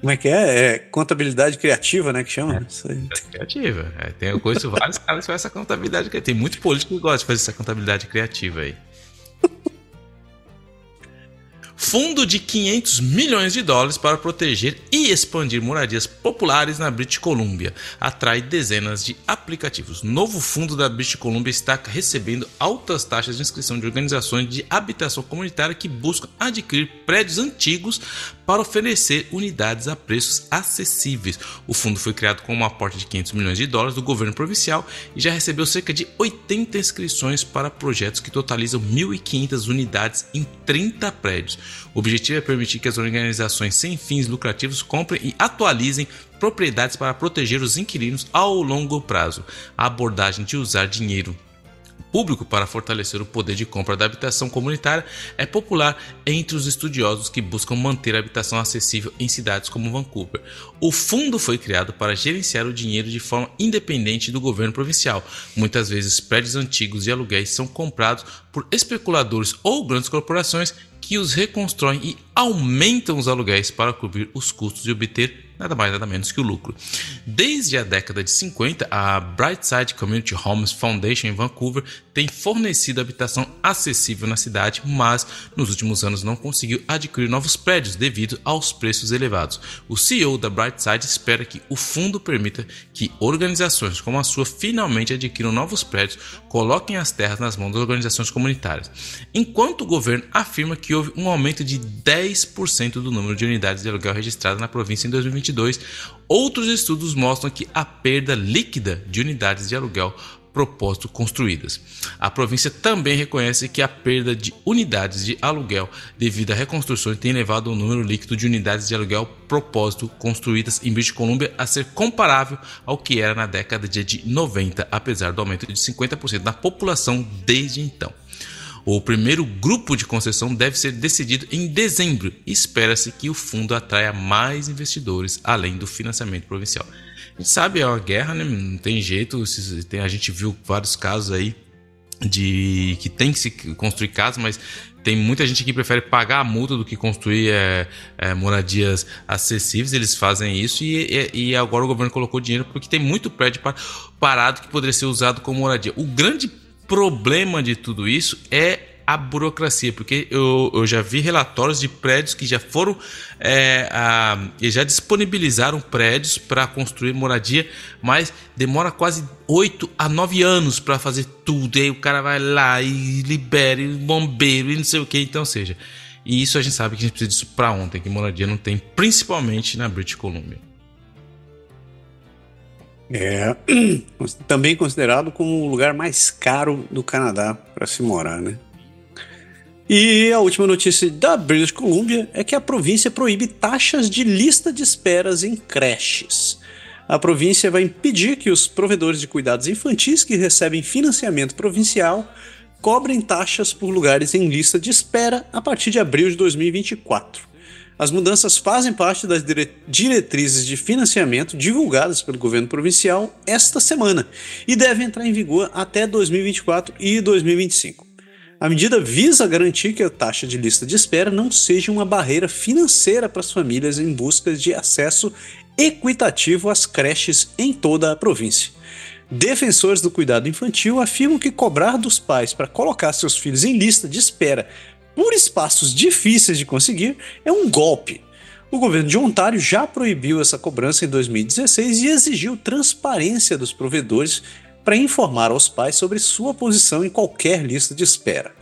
Como é que é? É contabilidade criativa, né? Que chama? É, é criativa. É, tem, eu conheço vários caras que fazem essa contabilidade criativa. Tem muito político que gosta de fazer essa contabilidade criativa aí. Fundo de 500 milhões de dólares para proteger e expandir moradias populares na British Columbia atrai dezenas de aplicativos. Novo fundo da British Columbia está recebendo altas taxas de inscrição de organizações de habitação comunitária que buscam adquirir prédios antigos para oferecer unidades a preços acessíveis. O fundo foi criado com um aporte de 500 milhões de dólares do governo provincial e já recebeu cerca de 80 inscrições para projetos que totalizam 1.500 unidades em 30 prédios. O objetivo é permitir que as organizações sem fins lucrativos comprem e atualizem propriedades para proteger os inquilinos ao longo prazo. A abordagem de usar dinheiro público para fortalecer o poder de compra da habitação comunitária é popular entre os estudiosos que buscam manter a habitação acessível em cidades como Vancouver. O fundo foi criado para gerenciar o dinheiro de forma independente do governo provincial. Muitas vezes, prédios antigos e aluguéis são comprados por especuladores ou grandes corporações que os reconstroem e aumentam os aluguéis para cobrir os custos e obter nada mais nada menos que o lucro. Desde a década de 50, a Brightside Community Homes Foundation em Vancouver tem fornecido habitação acessível na cidade, mas nos últimos anos não conseguiu adquirir novos prédios devido aos preços elevados. O CEO da Brightside espera que o fundo permita que organizações como a sua finalmente adquiram novos prédios, coloquem as terras nas mãos das organizações comunitárias. Enquanto o governo afirma que houve um aumento de 10% do número de unidades de aluguel registradas na província em 2022, 2022, outros estudos mostram que a perda líquida de unidades de aluguel propósito construídas. A província também reconhece que a perda de unidades de aluguel devido a reconstruções tem levado o número líquido de unidades de aluguel propósito construídas em British Columbia a ser comparável ao que era na década de 90, apesar do aumento de 50% da população desde então. O primeiro grupo de concessão deve ser decidido em dezembro espera-se que o fundo atraia mais investidores além do financiamento provincial. A gente sabe, é uma guerra, né? não tem jeito. A gente viu vários casos aí de que tem que se construir casas, mas tem muita gente que prefere pagar a multa do que construir é, é, moradias acessíveis. Eles fazem isso e, e, e, agora o governo colocou dinheiro porque tem muito prédio parado que poderia ser usado como moradia. O grande problema de tudo isso é a burocracia, porque eu, eu já vi relatórios de prédios que já foram é, a, e já disponibilizaram prédios para construir moradia, mas demora quase 8 a 9 anos para fazer tudo. E aí o cara vai lá e libera, e bombeiro e não sei o que, então seja. E isso a gente sabe que a gente precisa disso para ontem, que moradia não tem, principalmente na British Columbia. É também considerado como o lugar mais caro do Canadá para se morar, né? E a última notícia da British Columbia é que a província proíbe taxas de lista de esperas em creches. A província vai impedir que os provedores de cuidados infantis que recebem financiamento provincial cobrem taxas por lugares em lista de espera a partir de abril de 2024. As mudanças fazem parte das diretrizes de financiamento divulgadas pelo governo provincial esta semana e devem entrar em vigor até 2024 e 2025. A medida visa garantir que a taxa de lista de espera não seja uma barreira financeira para as famílias em busca de acesso equitativo às creches em toda a província. Defensores do cuidado infantil afirmam que cobrar dos pais para colocar seus filhos em lista de espera por espaços difíceis de conseguir é um golpe. O governo de Ontário já proibiu essa cobrança em 2016 e exigiu transparência dos provedores para informar aos pais sobre sua posição em qualquer lista de espera.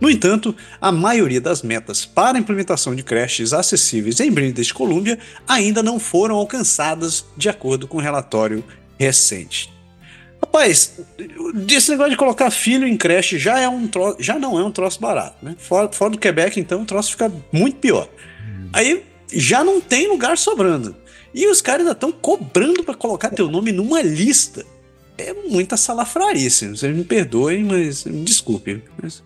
No entanto, a maioria das metas para a implementação de creches acessíveis em British Columbia ainda não foram alcançadas, de acordo com um relatório recente. Rapaz, esse negócio de colocar filho em creche já, é um troço, já não é um troço barato, né? Fora, fora do Quebec, então, o troço fica muito pior. Hum. Aí já não tem lugar sobrando. E os caras ainda estão cobrando para colocar teu nome numa lista. É muita salafrarice. Vocês me perdoem, mas me desculpe. Mas...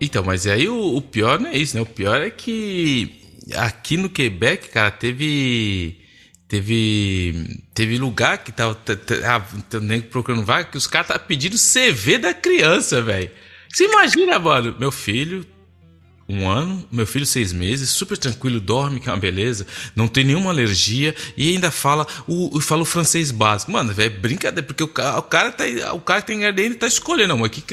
Então, mas aí o, o pior não é isso, né? O pior é que aqui no Quebec, cara, teve Teve, teve lugar que tava, tava procurando vaga que os caras estavam pedindo CV da criança, velho. Você imagina, mano? Meu filho, um ano, meu filho seis meses, super tranquilo, dorme, que é uma beleza, não tem nenhuma alergia e ainda fala o, fala o francês básico. Mano, velho, brincadeira, porque o, o cara tá, o cara tem ainda tá escolhendo, mas que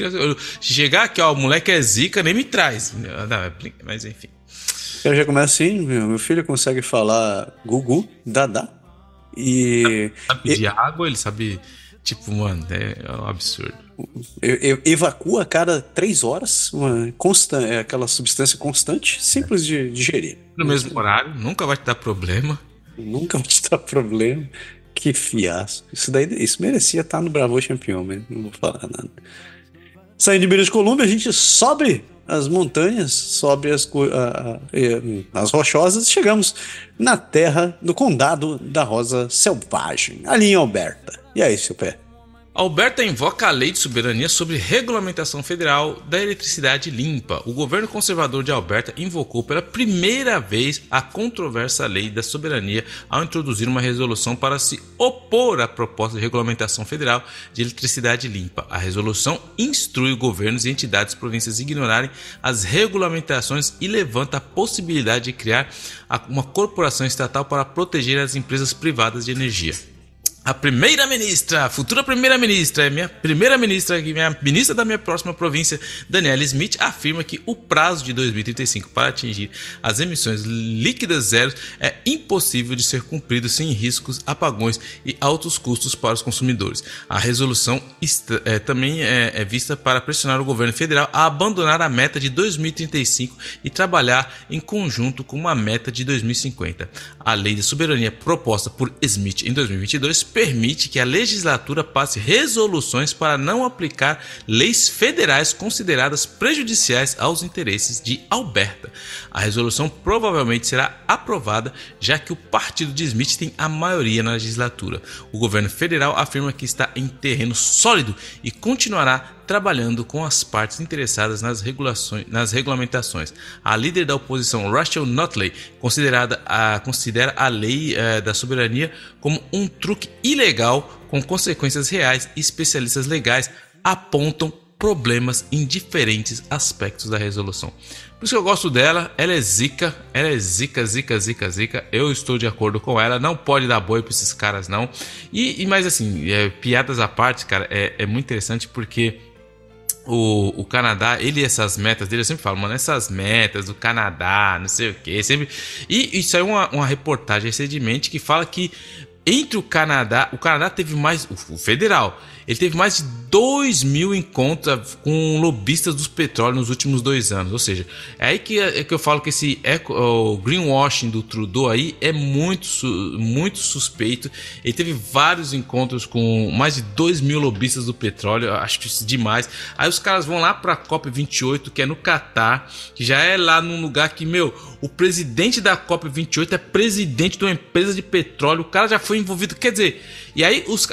chegar aqui, ó, o moleque é zica, nem me traz. Não, é mas enfim. Eu já começo assim, meu, meu filho consegue falar Gugu, Dada. E. Ele sabe pedir e... água, ele sabe. Tipo, mano, é, um absurdo. evacua a cada três horas uma consta, é aquela substância constante, simples de digerir. No mesmo horário, nunca vai te dar problema. Nunca vai te dar problema. Que fiasco. Isso daí isso merecia estar no Bravo Champion, mas não vou falar nada. Saindo de British Columbia, a gente sobe as montanhas, sobe as, as rochosas chegamos na terra do condado da Rosa Selvagem, ali em Alberta. E aí, seu pé? Alberta invoca a lei de soberania sobre regulamentação federal da eletricidade limpa. O governo conservador de Alberta invocou pela primeira vez a controversa lei da soberania ao introduzir uma resolução para se opor à proposta de regulamentação federal de eletricidade limpa. A resolução instrui governos e entidades províncias a ignorarem as regulamentações e levanta a possibilidade de criar uma corporação estatal para proteger as empresas privadas de energia. A primeira-ministra, a futura primeira-ministra, é minha primeira-ministra, minha ministra da minha próxima província, Daniela Smith, afirma que o prazo de 2035 para atingir as emissões líquidas zero é impossível de ser cumprido sem riscos, apagões e altos custos para os consumidores. A resolução é, também é, é vista para pressionar o governo federal a abandonar a meta de 2035 e trabalhar em conjunto com uma meta de 2050. A lei de soberania proposta por Smith em 2022 permite que a legislatura passe resoluções para não aplicar leis federais consideradas prejudiciais aos interesses de Alberta. A resolução provavelmente será aprovada, já que o partido de Smith tem a maioria na legislatura. O governo federal afirma que está em terreno sólido e continuará trabalhando com as partes interessadas nas, nas regulamentações. A líder da oposição, Rachel Notley, considerada a, considera a lei eh, da soberania como um truque ilegal com consequências reais e especialistas legais apontam problemas em diferentes aspectos da resolução. Por isso que eu gosto dela, ela é zica, ela é zica, zica, zica, zica. Eu estou de acordo com ela, não pode dar boi para esses caras não. E, e mais assim, é, piadas à parte, cara, é, é muito interessante porque o, o Canadá, ele essas metas dele, eu sempre falo, mano, essas metas do Canadá, não sei o que, sempre. E isso é uma, uma reportagem recentemente que fala que entre o Canadá, o Canadá teve mais, o federal, ele teve mais de 2 mil encontros com lobistas dos petróleos nos últimos dois anos. Ou seja, é aí que, é que eu falo que esse eco, o greenwashing do Trudeau aí é muito, muito suspeito. Ele teve vários encontros com mais de 2 mil lobistas do petróleo. Acho isso demais. Aí os caras vão lá para a COP28, que é no Catar, que já é lá num lugar que, meu, o presidente da COP28 é presidente de uma empresa de petróleo. O cara já foi envolvido. Quer dizer, e aí os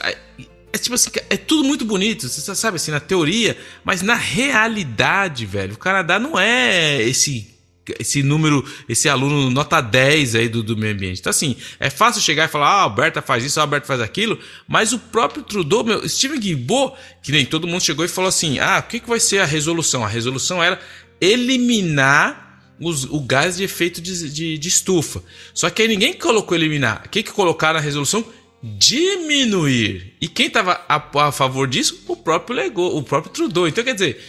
é tipo assim, é tudo muito bonito, você sabe assim, na teoria, mas na realidade, velho, o Canadá não é esse esse número, esse aluno nota 10 aí do, do meio ambiente. Então, assim, é fácil chegar e falar, ah, Alberta faz isso, Alberta faz aquilo, mas o próprio Trudeau, meu, Steven Guilbeault, que nem todo mundo chegou e falou assim, ah, o que, que vai ser a resolução? A resolução era eliminar os, o gás de efeito de, de, de estufa. Só que aí ninguém colocou eliminar. O que, que colocaram na resolução? diminuir. E quem estava a, a, favor disso? O próprio Legou, o próprio Trudeau. Então, quer dizer,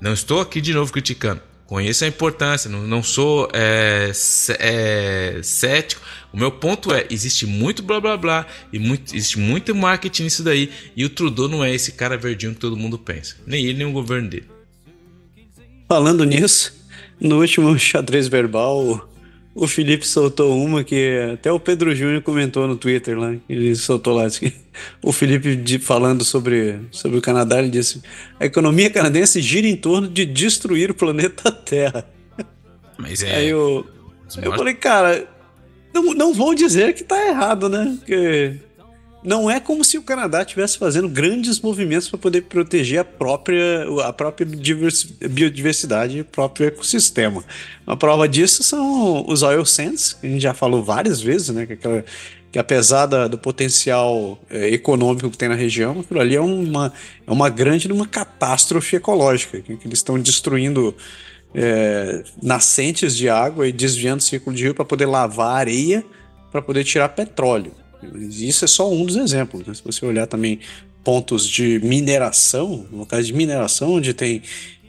não estou aqui de novo criticando. Conheço a importância, não, não sou é, é, cético. O meu ponto é: existe muito blá blá blá e muito, existe muito marketing nisso daí. E o Trudeau não é esse cara verdinho que todo mundo pensa. Nem ele, nem o governo dele. Falando nisso, no último xadrez verbal, o Felipe soltou uma que até o Pedro Júnior comentou no Twitter lá. Ele soltou lá. Que o Felipe falando sobre, sobre o Canadá, ele disse: a economia canadense gira em torno de destruir o planeta Terra. Mas é. Aí eu, eu falei, cara, não, não vou dizer que tá errado, né? Porque não é como se o Canadá estivesse fazendo grandes movimentos para poder proteger a própria, a própria biodiversidade o próprio ecossistema. Uma prova disso são os oil sands, que a gente já falou várias vezes, né? Que, aquela, que apesar da, do potencial é, econômico que tem na região, aquilo ali é uma, é uma grande uma catástrofe ecológica, que, que eles estão destruindo é, nascentes de água e desviando o ciclo de rio para poder lavar areia, para poder tirar petróleo. Isso é só um dos exemplos. Né? Se você olhar também pontos de mineração, locais de mineração onde tem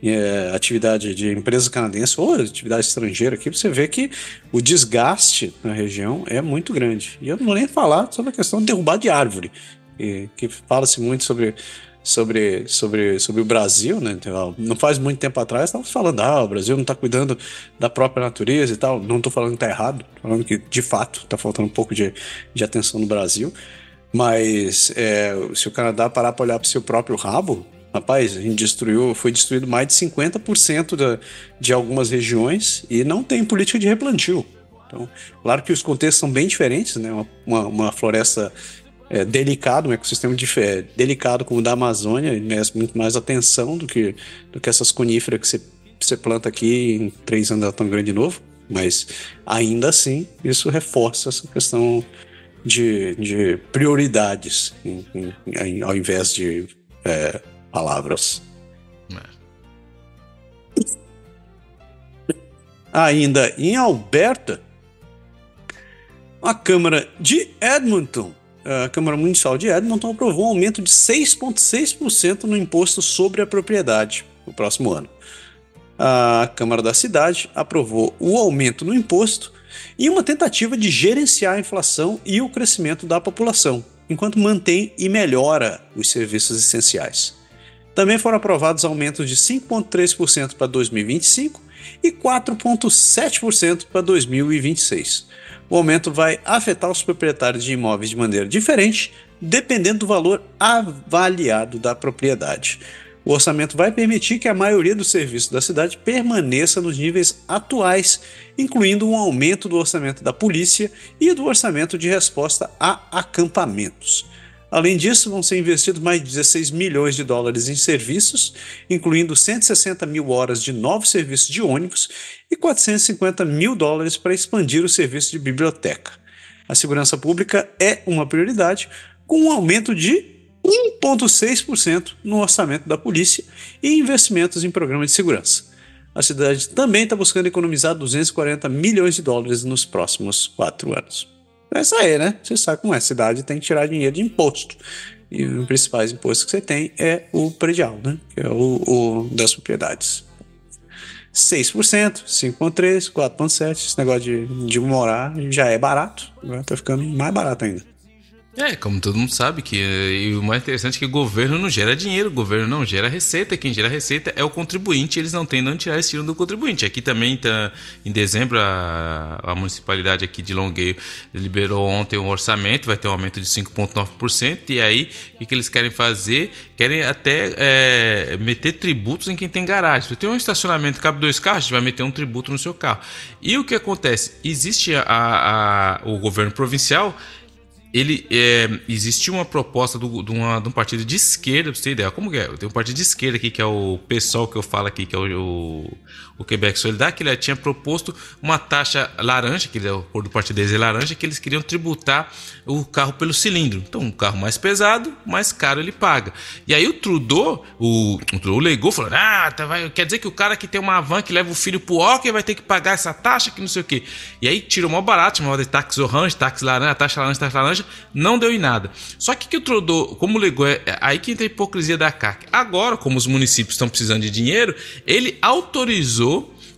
é, atividade de empresa canadense ou atividade estrangeira aqui, você vê que o desgaste na região é muito grande. E eu não vou nem falar sobre a questão de derrubar de árvore, que, que fala-se muito sobre sobre, sobre, sobre o Brasil, né? Então, não faz muito tempo atrás, estávamos falando, ah, o Brasil não está cuidando da própria natureza e tal. Não estou falando que está errado, falando que de fato está faltando um pouco de, de atenção no Brasil. Mas é, se o Canadá parar para olhar para o seu próprio rabo, rapaz, a gente destruiu, foi destruído mais de 50% da, de algumas regiões e não tem política de replantio. Então, claro que os contextos são bem diferentes, né? Uma, uma, uma floresta é, delicado, um ecossistema de, é, delicado como o da Amazônia, merece muito mais atenção do que, do que essas coníferas que você, você planta aqui em três anos tão grande de novo. Mas ainda assim, isso reforça essa questão de, de prioridades em, em, em, ao invés de é, palavras. É. Ainda em Alberta, a Câmara de Edmonton a Câmara Municipal de Edmonton aprovou um aumento de 6,6% no imposto sobre a propriedade no próximo ano. A Câmara da cidade aprovou o aumento no imposto e uma tentativa de gerenciar a inflação e o crescimento da população, enquanto mantém e melhora os serviços essenciais. Também foram aprovados aumentos de 5,3% para 2025 e 4,7% para 2026 o aumento vai afetar os proprietários de imóveis de maneira diferente, dependendo do valor avaliado da propriedade. O orçamento vai permitir que a maioria dos serviços da cidade permaneça nos níveis atuais, incluindo um aumento do orçamento da polícia e do orçamento de resposta a acampamentos. Além disso, vão ser investidos mais de 16 milhões de dólares em serviços, incluindo 160 mil horas de novos serviços de ônibus e 450 mil dólares para expandir o serviço de biblioteca. A segurança pública é uma prioridade, com um aumento de 1,6% no orçamento da polícia e investimentos em programas de segurança. A cidade também está buscando economizar 240 milhões de dólares nos próximos quatro anos. É isso aí, né? Você sabe como é. A cidade tem que tirar dinheiro de imposto. E os principais impostos que você tem é o predial, né? Que é o, o das propriedades. 6%, 5,3%, 4,7%. Esse negócio de, de morar já é barato. Agora tá ficando mais barato ainda. É, como todo mundo sabe, que e o mais interessante é que o governo não gera dinheiro, o governo não gera receita, quem gera receita é o contribuinte, eles não têm de tirar esse tiro do contribuinte. Aqui também, tá, em dezembro, a, a municipalidade aqui de Longueio liberou ontem um orçamento, vai ter um aumento de 5,9%, e aí o que, eles querem fazer? Querem até é, meter tributos em quem tem garagem. Se tem um estacionamento cabe dois carros, vai meter um tributo no seu carro. E o que acontece? Existe a, a, o governo provincial ele é, existiu uma proposta do, de, uma, de, um partido de esquerda, pra você ter ideia. Como que é? Tem um partido de esquerda aqui, que é o PSOL que eu falo aqui, que é o, o Quebec Solidário, que ele tinha proposto uma taxa laranja, que é o do partido deles é laranja, que eles queriam tributar o carro pelo cilindro. Então, um carro mais pesado, mais caro ele paga. E aí o Trudeau, o, o Trudeau legou, falou: Ah, tá, vai, quer dizer que o cara que tem uma van que leva o filho pro hockey vai ter que pagar essa taxa, que não sei o quê. E aí tirou mó barato, chamava de táxi orange, táxi laranja, taxa laranja, taxa laranja, não deu em nada. Só que que o Trudeau, como legou, é, é aí que entra a hipocrisia da CAC. Agora, como os municípios estão precisando de dinheiro, ele autorizou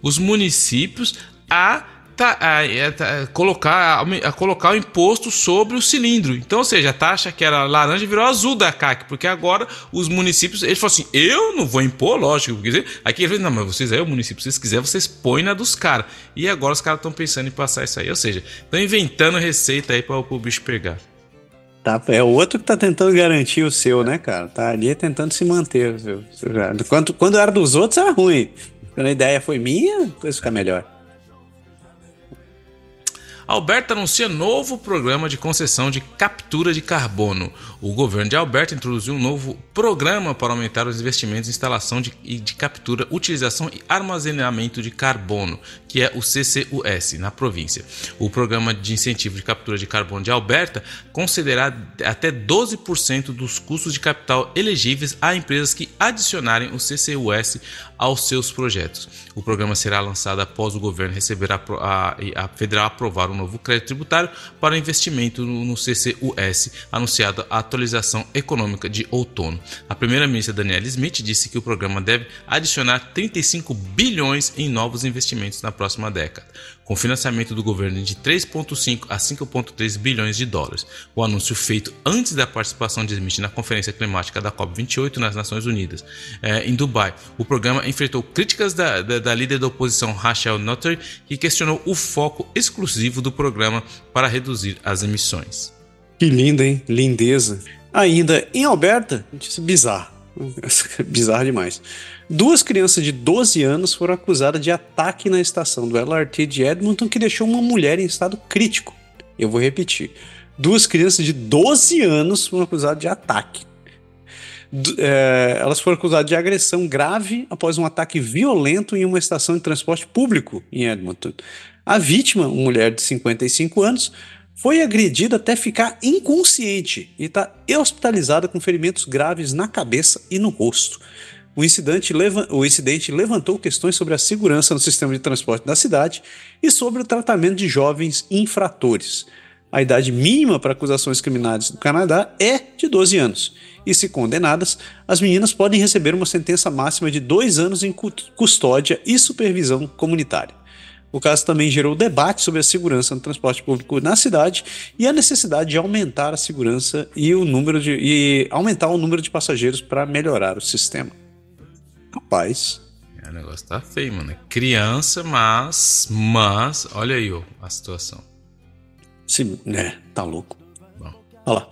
os municípios a tá, a, a, a, colocar, a, colocar o imposto sobre o cilindro. Então, ou seja, a taxa que era laranja virou azul da CAC, porque agora os municípios, eles falam assim, eu não vou impor, lógico, porque aqui ele não, mas vocês aí, o município, se vocês quiserem, vocês põem na dos caras. E agora os caras estão pensando em passar isso aí, ou seja, estão inventando receita aí para o bicho pegar. Tá, é o outro que tá tentando garantir o seu, né, cara? Tá ali tentando se manter. Quando, quando era dos outros era ruim. Quando a ideia foi minha, coisa fica melhor. Alberta anuncia novo programa de concessão de captura de carbono. O governo de Alberta introduziu um novo programa para aumentar os investimentos em instalação de, de captura, utilização e armazenamento de carbono, que é o CCUS, na província. O programa de incentivo de captura de carbono de Alberta concederá até 12% dos custos de capital elegíveis a empresas que adicionarem o CCUS aos seus projetos. O programa será lançado após o governo receber a, a, a federal aprovar um novo crédito tributário para investimento no, no CCUS, anunciado a atualização econômica de outono. A primeira-ministra Daniela Smith disse que o programa deve adicionar 35 bilhões em novos investimentos na próxima próxima década, com financiamento do governo de 3,5 a 5,3 bilhões de dólares. O anúncio feito antes da participação de Smith na Conferência Climática da COP28 nas Nações Unidas, é, em Dubai. O programa enfrentou críticas da, da, da líder da oposição Rachel Notter, que questionou o foco exclusivo do programa para reduzir as emissões. Que linda, hein? Lindeza. Ainda em Alberta, isso é bizarro. demais. Duas crianças de 12 anos foram acusadas de ataque na estação do LRT de Edmonton que deixou uma mulher em estado crítico. Eu vou repetir. Duas crianças de 12 anos foram acusadas de ataque. É, elas foram acusadas de agressão grave após um ataque violento em uma estação de transporte público em Edmonton. A vítima, uma mulher de 55 anos, foi agredida até ficar inconsciente e está hospitalizada com ferimentos graves na cabeça e no rosto. O incidente, o incidente levantou questões sobre a segurança no sistema de transporte da cidade e sobre o tratamento de jovens infratores. A idade mínima para acusações criminais do Canadá é de 12 anos, e se condenadas, as meninas podem receber uma sentença máxima de dois anos em custódia e supervisão comunitária. O caso também gerou debate sobre a segurança no transporte público na cidade e a necessidade de aumentar a segurança e o número de e aumentar o número de passageiros para melhorar o sistema. Rapaz. É, o negócio tá feio, mano. É criança, mas. Mas. Olha aí ó, a situação. Sim, né? Tá louco. Bom. Olha lá.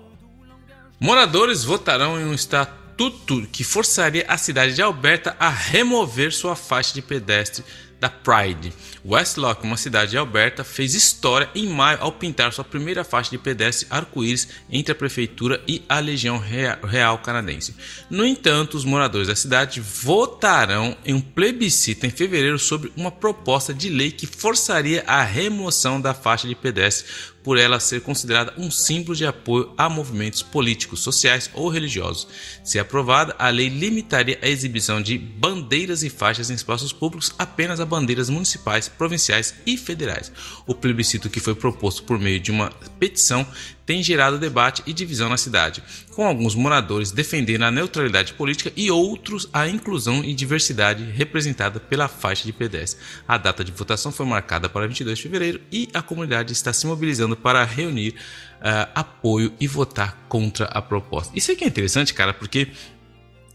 Moradores votarão em um estatuto que forçaria a cidade de Alberta a remover sua faixa de pedestre da Pride. Westlock, uma cidade de Alberta, fez história em maio ao pintar sua primeira faixa de pedestre arco-íris entre a prefeitura e a Legião Real Canadense. No entanto, os moradores da cidade votarão em um plebiscito em fevereiro sobre uma proposta de lei que forçaria a remoção da faixa de pedestre por ela ser considerada um símbolo de apoio a movimentos políticos, sociais ou religiosos. Se aprovada, a lei limitaria a exibição de bandeiras e faixas em espaços públicos apenas a bandeiras municipais, provinciais e federais. O plebiscito que foi proposto por meio de uma petição tem gerado debate e divisão na cidade, com alguns moradores defendendo a neutralidade política e outros a inclusão e diversidade representada pela faixa de pedestre. A data de votação foi marcada para 22 de fevereiro e a comunidade está se mobilizando para reunir uh, apoio e votar contra a proposta. Isso aqui é interessante, cara, porque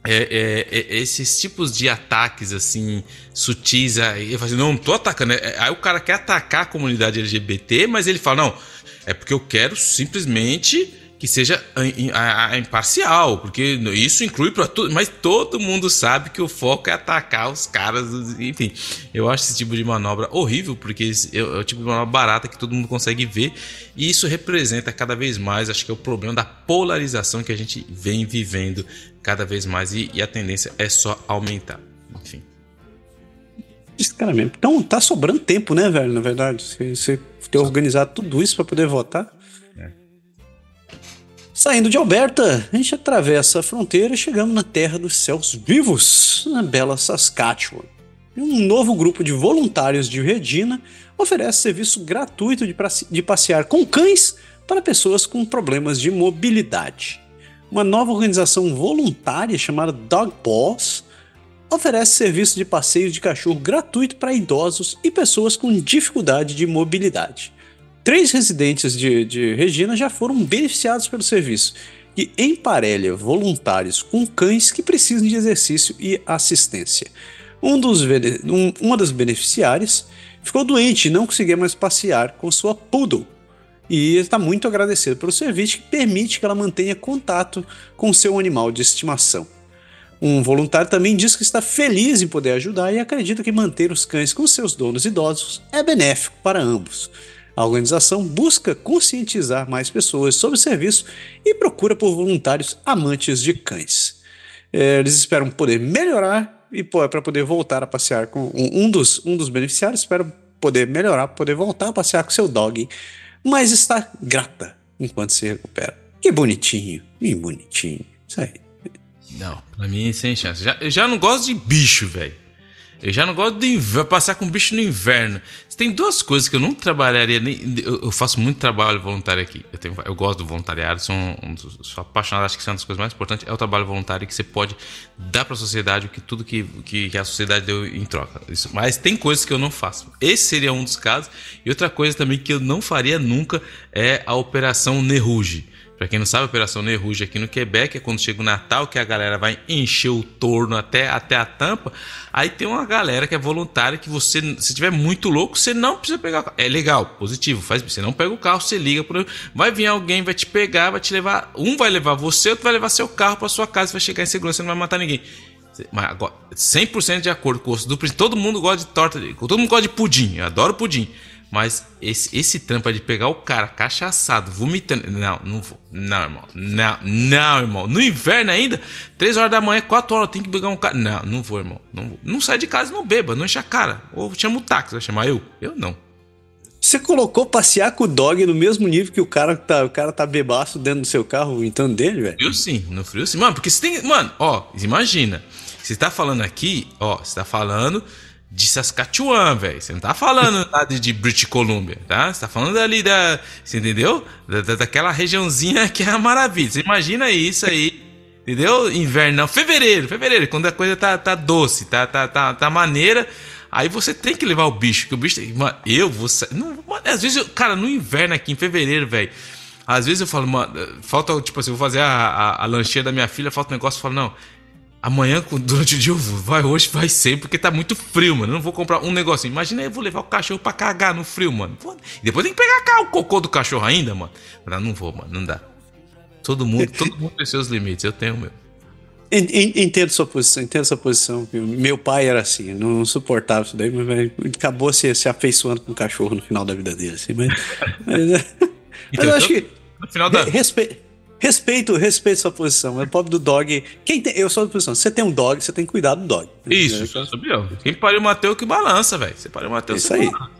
é, é, é, esses tipos de ataques assim sutis aí eu falo assim, não, não tô atacando é, aí o cara quer atacar a comunidade LGBT mas ele fala não é porque eu quero simplesmente que seja imparcial, porque isso inclui para tudo, mas todo mundo sabe que o foco é atacar os caras, enfim. Eu acho esse tipo de manobra horrível, porque é, o tipo de manobra barata que todo mundo consegue ver, e isso representa cada vez mais, acho que é o problema da polarização que a gente vem vivendo cada vez mais, e, e a tendência é só aumentar, enfim. Esse cara mesmo. Então tá sobrando tempo, né, velho? Na verdade, você ter organizado tudo isso para poder votar. É. Saindo de Alberta, a gente atravessa a fronteira e chegamos na terra dos céus vivos, na bela Saskatchewan. Um novo grupo de voluntários de Regina oferece serviço gratuito de, de passear com cães para pessoas com problemas de mobilidade. Uma nova organização voluntária chamada Dog Paws oferece serviço de passeio de cachorro gratuito para idosos e pessoas com dificuldade de mobilidade. Três residentes de, de Regina já foram beneficiados pelo serviço, que emparelha voluntários com cães que precisam de exercício e assistência. Um dos, um, uma das beneficiárias ficou doente e não conseguia mais passear com sua poodle, e está muito agradecido pelo serviço que permite que ela mantenha contato com seu animal de estimação. Um voluntário também diz que está feliz em poder ajudar e acredita que manter os cães com seus donos idosos é benéfico para ambos. A organização busca conscientizar mais pessoas sobre o serviço e procura por voluntários amantes de cães. É, eles esperam poder melhorar e para poder voltar a passear com um dos, um dos beneficiários, espera poder melhorar, poder voltar a passear com seu dog, mas está grata enquanto se recupera. Que bonitinho, que bonitinho. Isso aí. Não, pra mim sem chance. Já, eu já não gosto de bicho, velho. Eu já não gosto de passar com bicho no inverno. Tem duas coisas que eu não trabalharia. Nem, eu faço muito trabalho voluntário aqui. Eu, tenho, eu gosto do voluntariado, sou, um, sou apaixonado, acho que isso é uma das coisas mais importantes. É o trabalho voluntário que você pode dar para a sociedade o que tudo que, que, que, a sociedade deu em troca. Isso, mas tem coisas que eu não faço. Esse seria um dos casos. E outra coisa também que eu não faria nunca é a Operação Neruge. Para quem não sabe, a Operação Neruge aqui no Quebec é quando chega o Natal que a galera vai encher o torno até, até a tampa. Aí tem uma galera que é voluntária que você, se tiver muito louco, você não precisa pegar. É legal, positivo, faz você não pega o carro, você liga por vai vir alguém, vai te pegar, vai te levar, um vai levar você, outro vai levar seu carro para sua casa, vai chegar em segurança, não vai matar ninguém. Mas agora, 100% de acordo com o do todo mundo gosta de torta, todo mundo gosta de pudim, eu adoro pudim. Mas esse, esse trampo é de pegar o cara cachaçado, vomitando. Não, não vou. Não, irmão. Não, não, irmão. No inverno ainda, 3 horas da manhã, 4 horas, tem que pegar um cara. Não, não vou, irmão. Não, vou. não sai de casa não beba, não enche a cara. Ou chama o táxi, vai chamar eu? Eu não. Você colocou passear com o dog no mesmo nível que o cara tá, o cara tá bebaço dentro do seu carro, então dele, velho? Frio sim, no frio sim. Mano, porque você tem. Mano, ó, imagina. Você tá falando aqui, ó, você tá falando de Saskatchewan, velho. Você não tá falando lá de, de British Columbia, tá? Você tá falando ali da. Você entendeu? Da, da, daquela regiãozinha que é a maravilha. Você imagina isso aí. Entendeu? Inverno, não. Fevereiro, fevereiro, quando a coisa tá, tá doce, tá, tá, tá, tá maneira. Aí você tem que levar o bicho, que o bicho. Mano, eu vou. Não, mano, às vezes, eu, cara, no inverno aqui, em fevereiro, velho. Às vezes eu falo, mano, falta, tipo assim, eu vou fazer a, a, a lanchinha da minha filha, falta um negócio, eu falo, não, Amanhã, durante o dia, eu vou. Vai hoje, vai sempre, porque tá muito frio, mano. Eu não vou comprar um negocinho. Imagina eu vou levar o cachorro pra cagar no frio, mano. E depois tem que pegar o cocô do cachorro ainda, mano. Mas não vou, mano. Não dá. Todo mundo, todo mundo tem seus limites. Eu tenho o meu. Entendo sua posição, entendo sua posição. Meu pai era assim, não suportava isso daí, mas acabou se, se afeiçoando com o cachorro no final da vida dele. Assim, mas, mas, então, mas eu acho que. No final da. Respe, Respeito, respeito sua posição. É o pobre do dog. Quem tem, eu sou da posição. Você tem um dog, você tem que cuidar do dog. Isso, isso é sabia. Quem pariu o Mateu que balança, velho. Você pariu o Mateu Isso aí. Balança.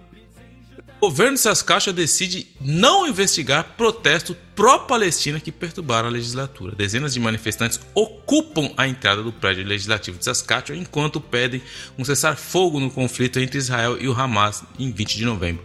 O governo de Saskatchewan decide não investigar protesto pró-Palestina que perturbaram a legislatura. Dezenas de manifestantes ocupam a entrada do prédio legislativo de Saskatchewan enquanto pedem um cessar-fogo no conflito entre Israel e o Hamas em 20 de novembro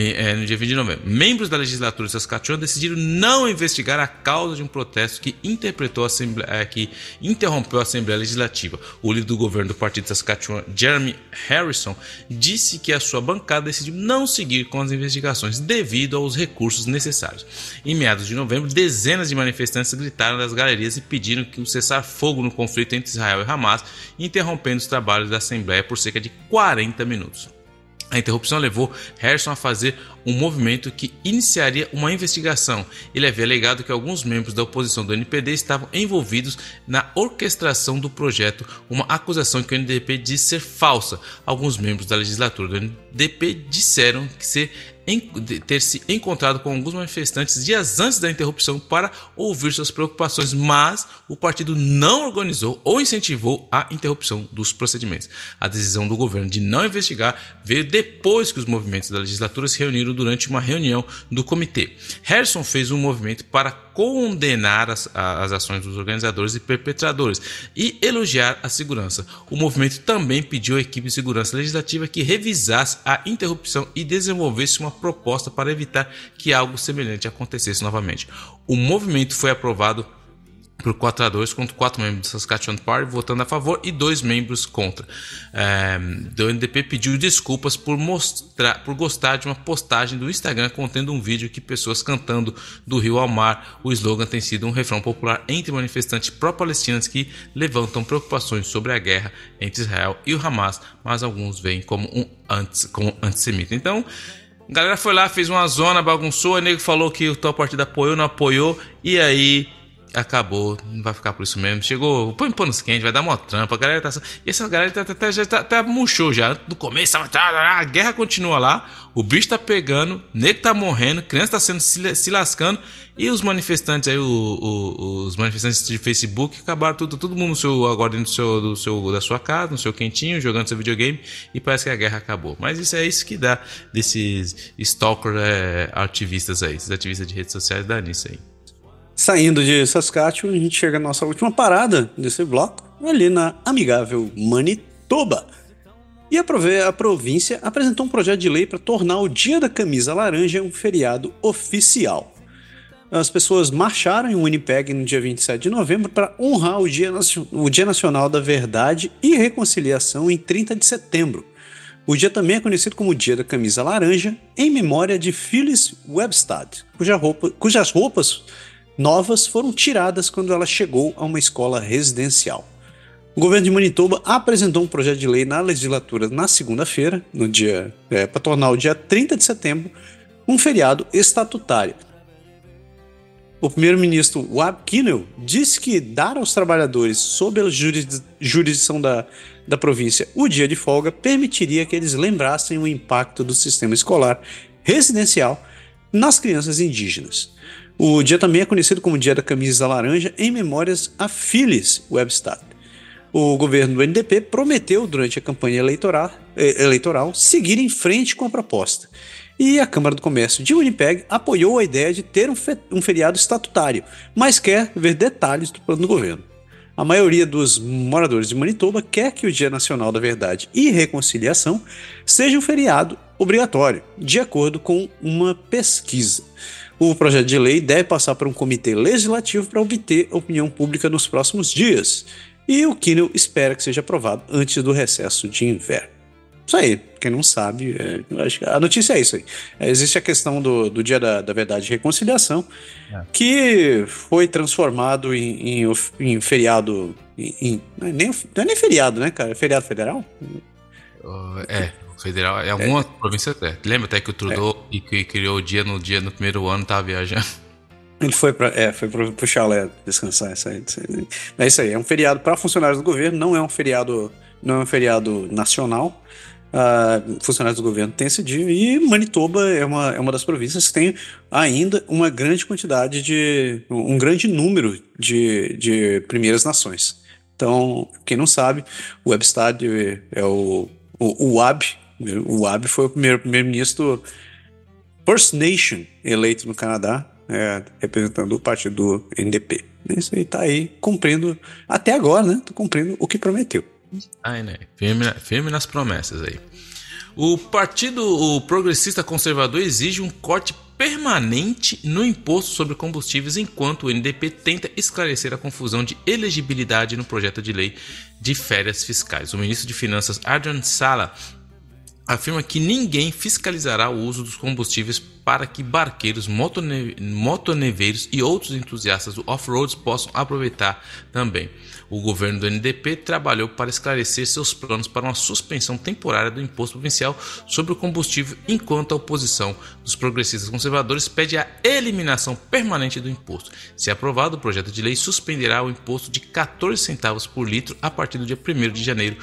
é, no dia 20 de novembro. Membros da legislatura de Saskatchewan decidiram não investigar a causa de um protesto que interpretou a é, que interrompeu a Assembleia Legislativa. O líder do governo do partido de Saskatchewan, Jeremy Harrison, disse que a sua bancada decidiu não seguir com as investigações devido aos recursos necessários. Em meados de novembro, dezenas de manifestantes gritaram das galerias e pediram que o cessar fogo no conflito entre Israel e Hamas, interrompendo os trabalhos da Assembleia por cerca de 40 minutos. A interrupção levou Harrison a fazer um movimento que iniciaria uma investigação. Ele havia alegado que alguns membros da oposição do NPD estavam envolvidos na orquestração do projeto, uma acusação que o NDP diz ser falsa. Alguns membros da legislatura do NDP disseram que ser ter se encontrado com alguns manifestantes dias antes da interrupção para ouvir suas preocupações, mas o partido não organizou ou incentivou a interrupção dos procedimentos. A decisão do governo de não investigar veio depois que os movimentos da legislatura se reuniram durante uma reunião do comitê. Harrison fez um movimento para condenar as, as ações dos organizadores e perpetradores e elogiar a segurança. O movimento também pediu à equipe de segurança legislativa que revisasse a interrupção e desenvolvesse uma proposta para evitar que algo semelhante acontecesse novamente. O movimento foi aprovado por 4 a 2 contra quatro membros do Saskatchewan Party votando a favor e dois membros contra. É, o NDP pediu desculpas por mostrar, por gostar de uma postagem do Instagram contendo um vídeo que pessoas cantando do rio ao mar. O slogan tem sido um refrão popular entre manifestantes pró-palestinos que levantam preocupações sobre a guerra entre Israel e o Hamas, mas alguns veem como um anti, como antissemita. Então a galera foi lá, fez uma zona, bagunçou, o nego falou que o tal partido apoiou, não apoiou, e aí acabou, vai ficar por isso mesmo. Chegou, põe panos quentes, vai dar uma trampa. A galera tá. E essa galera tá, tá, tá, já tá, tá murchou já. No começo, tá, tá, a guerra continua lá, o bicho tá pegando, nego tá morrendo, criança tá sendo se, se lascando. E os manifestantes aí, o, o, os manifestantes de Facebook acabaram tudo, todo mundo seu, agora dentro do seu, do seu, da sua casa, no seu quentinho, jogando seu videogame, e parece que a guerra acabou. Mas isso é isso que dá desses stalker é, ativistas aí, esses ativistas de redes sociais, dá nisso aí. Saindo de Saskatchewan, a gente chega à nossa última parada desse bloco, ali na amigável Manitoba. E a, a província apresentou um projeto de lei para tornar o Dia da Camisa Laranja um feriado oficial. As pessoas marcharam em Winnipeg no dia 27 de novembro para honrar o dia, o dia Nacional da Verdade e Reconciliação em 30 de setembro. O dia também é conhecido como Dia da Camisa Laranja, em memória de Phyllis Webstad, cuja roupa, cujas roupas novas foram tiradas quando ela chegou a uma escola residencial. O governo de Manitoba apresentou um projeto de lei na legislatura na segunda-feira, no dia é, para tornar o dia 30 de setembro um feriado estatutário. O primeiro-ministro Wab Kinnell disse que dar aos trabalhadores sob a jurisdição da, da província o dia de folga permitiria que eles lembrassem o impacto do sistema escolar residencial nas crianças indígenas. O dia também é conhecido como Dia da Camisa Laranja em memórias a Phyllis Webstad. O governo do NDP prometeu durante a campanha eleitoral, eh, eleitoral seguir em frente com a proposta e a Câmara do Comércio de Winnipeg apoiou a ideia de ter um, fe um feriado estatutário, mas quer ver detalhes do plano do governo. A maioria dos moradores de Manitoba quer que o Dia Nacional da Verdade e Reconciliação seja um feriado obrigatório, de acordo com uma pesquisa. O projeto de lei deve passar por um comitê legislativo para obter opinião pública nos próximos dias, e o Kinnell espera que seja aprovado antes do recesso de inverno. Isso aí, quem não sabe, é, acho que a notícia é isso aí. É, existe a questão do, do Dia da, da Verdade e Reconciliação, é. que foi transformado em, em, em feriado. Em, é nem, não é nem feriado, né, cara? É feriado federal? Uh, é, federal. Em alguma é. província até. Lembra até que o Trudeau é. que criou o dia no dia no primeiro ano tava viajando. Ele foi para é, foi pro, pro chalé descansar. Isso aí, isso aí. É isso aí, é um feriado para funcionários do governo, não é um feriado, não é um feriado nacional uh, funcionários do governo têm esse dia, e Manitoba é uma, é uma das províncias que tem ainda uma grande quantidade de. um grande número de, de primeiras nações. Então, quem não sabe, o Webstad é o, o, o WAB, o WAB foi o primeiro primeiro-ministro First Nation eleito no Canadá, é, representando o partido do NDP. Isso aí tá aí cumprindo, até agora, né? Tá cumprindo o que prometeu. Ai, né? Firme, firme nas promessas aí. O Partido o Progressista Conservador exige um corte permanente no imposto sobre combustíveis, enquanto o NDP tenta esclarecer a confusão de elegibilidade no projeto de lei de férias fiscais. O ministro de Finanças Adrian Sala afirma que ninguém fiscalizará o uso dos combustíveis para que barqueiros, motoneveiros e outros entusiastas do off-road possam aproveitar também. O governo do NDP trabalhou para esclarecer seus planos para uma suspensão temporária do imposto provincial sobre o combustível, enquanto a oposição dos progressistas conservadores pede a eliminação permanente do imposto. Se aprovado, o projeto de lei suspenderá o imposto de 14 centavos por litro a partir do dia 1 de janeiro,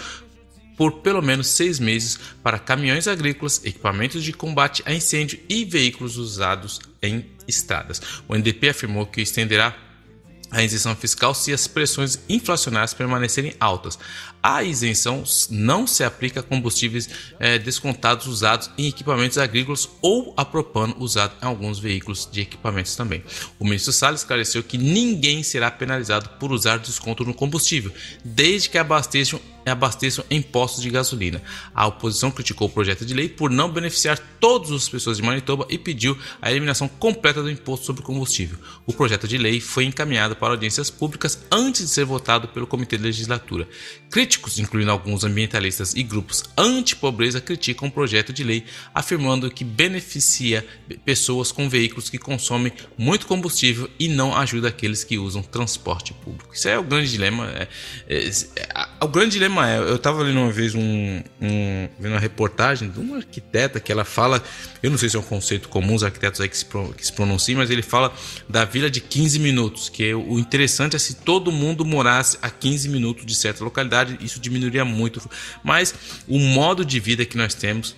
por pelo menos seis meses para caminhões agrícolas, equipamentos de combate a incêndio e veículos usados em estradas. O NDP afirmou que estenderá a isenção fiscal se as pressões inflacionárias permanecerem altas. A isenção não se aplica a combustíveis é, descontados usados em equipamentos agrícolas ou a propano usado em alguns veículos de equipamentos também. O ministro Salles esclareceu que ninguém será penalizado por usar desconto no combustível, desde que abasteçam em postos de gasolina. A oposição criticou o projeto de lei por não beneficiar todas as pessoas de Manitoba e pediu a eliminação completa do imposto sobre combustível. O projeto de lei foi encaminhado para audiências públicas antes de ser votado pelo Comitê de Legislatura. Críticos, incluindo alguns ambientalistas e grupos anti-pobreza, criticam o projeto de lei, afirmando que beneficia pessoas com veículos que consomem muito combustível e não ajuda aqueles que usam transporte público. Isso é o grande dilema. É, é, é, o grande dilema eu tava lendo uma vez um, um vendo uma reportagem de uma arquiteta que ela fala, eu não sei se é um conceito comum os arquitetos aí que se, que se pronunciam, mas ele fala da vila de 15 minutos, que é, o interessante é se todo mundo morasse a 15 minutos de certa localidade, isso diminuiria muito. Mas o modo de vida que nós temos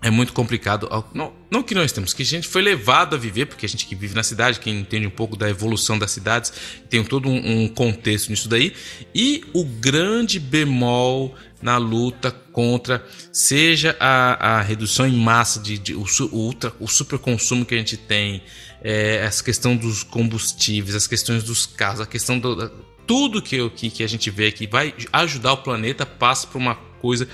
é muito complicado. Não, não que nós temos, que a gente foi levado a viver, porque a gente que vive na cidade, quem entende um pouco da evolução das cidades, tem todo um, um contexto nisso daí. E o grande bemol na luta contra, seja a, a redução em massa, de, de o, ultra, o superconsumo que a gente tem, é, essa questão dos combustíveis, as questões dos carros, a questão do. Tudo que, que, que a gente vê que vai ajudar o planeta passa por uma coisa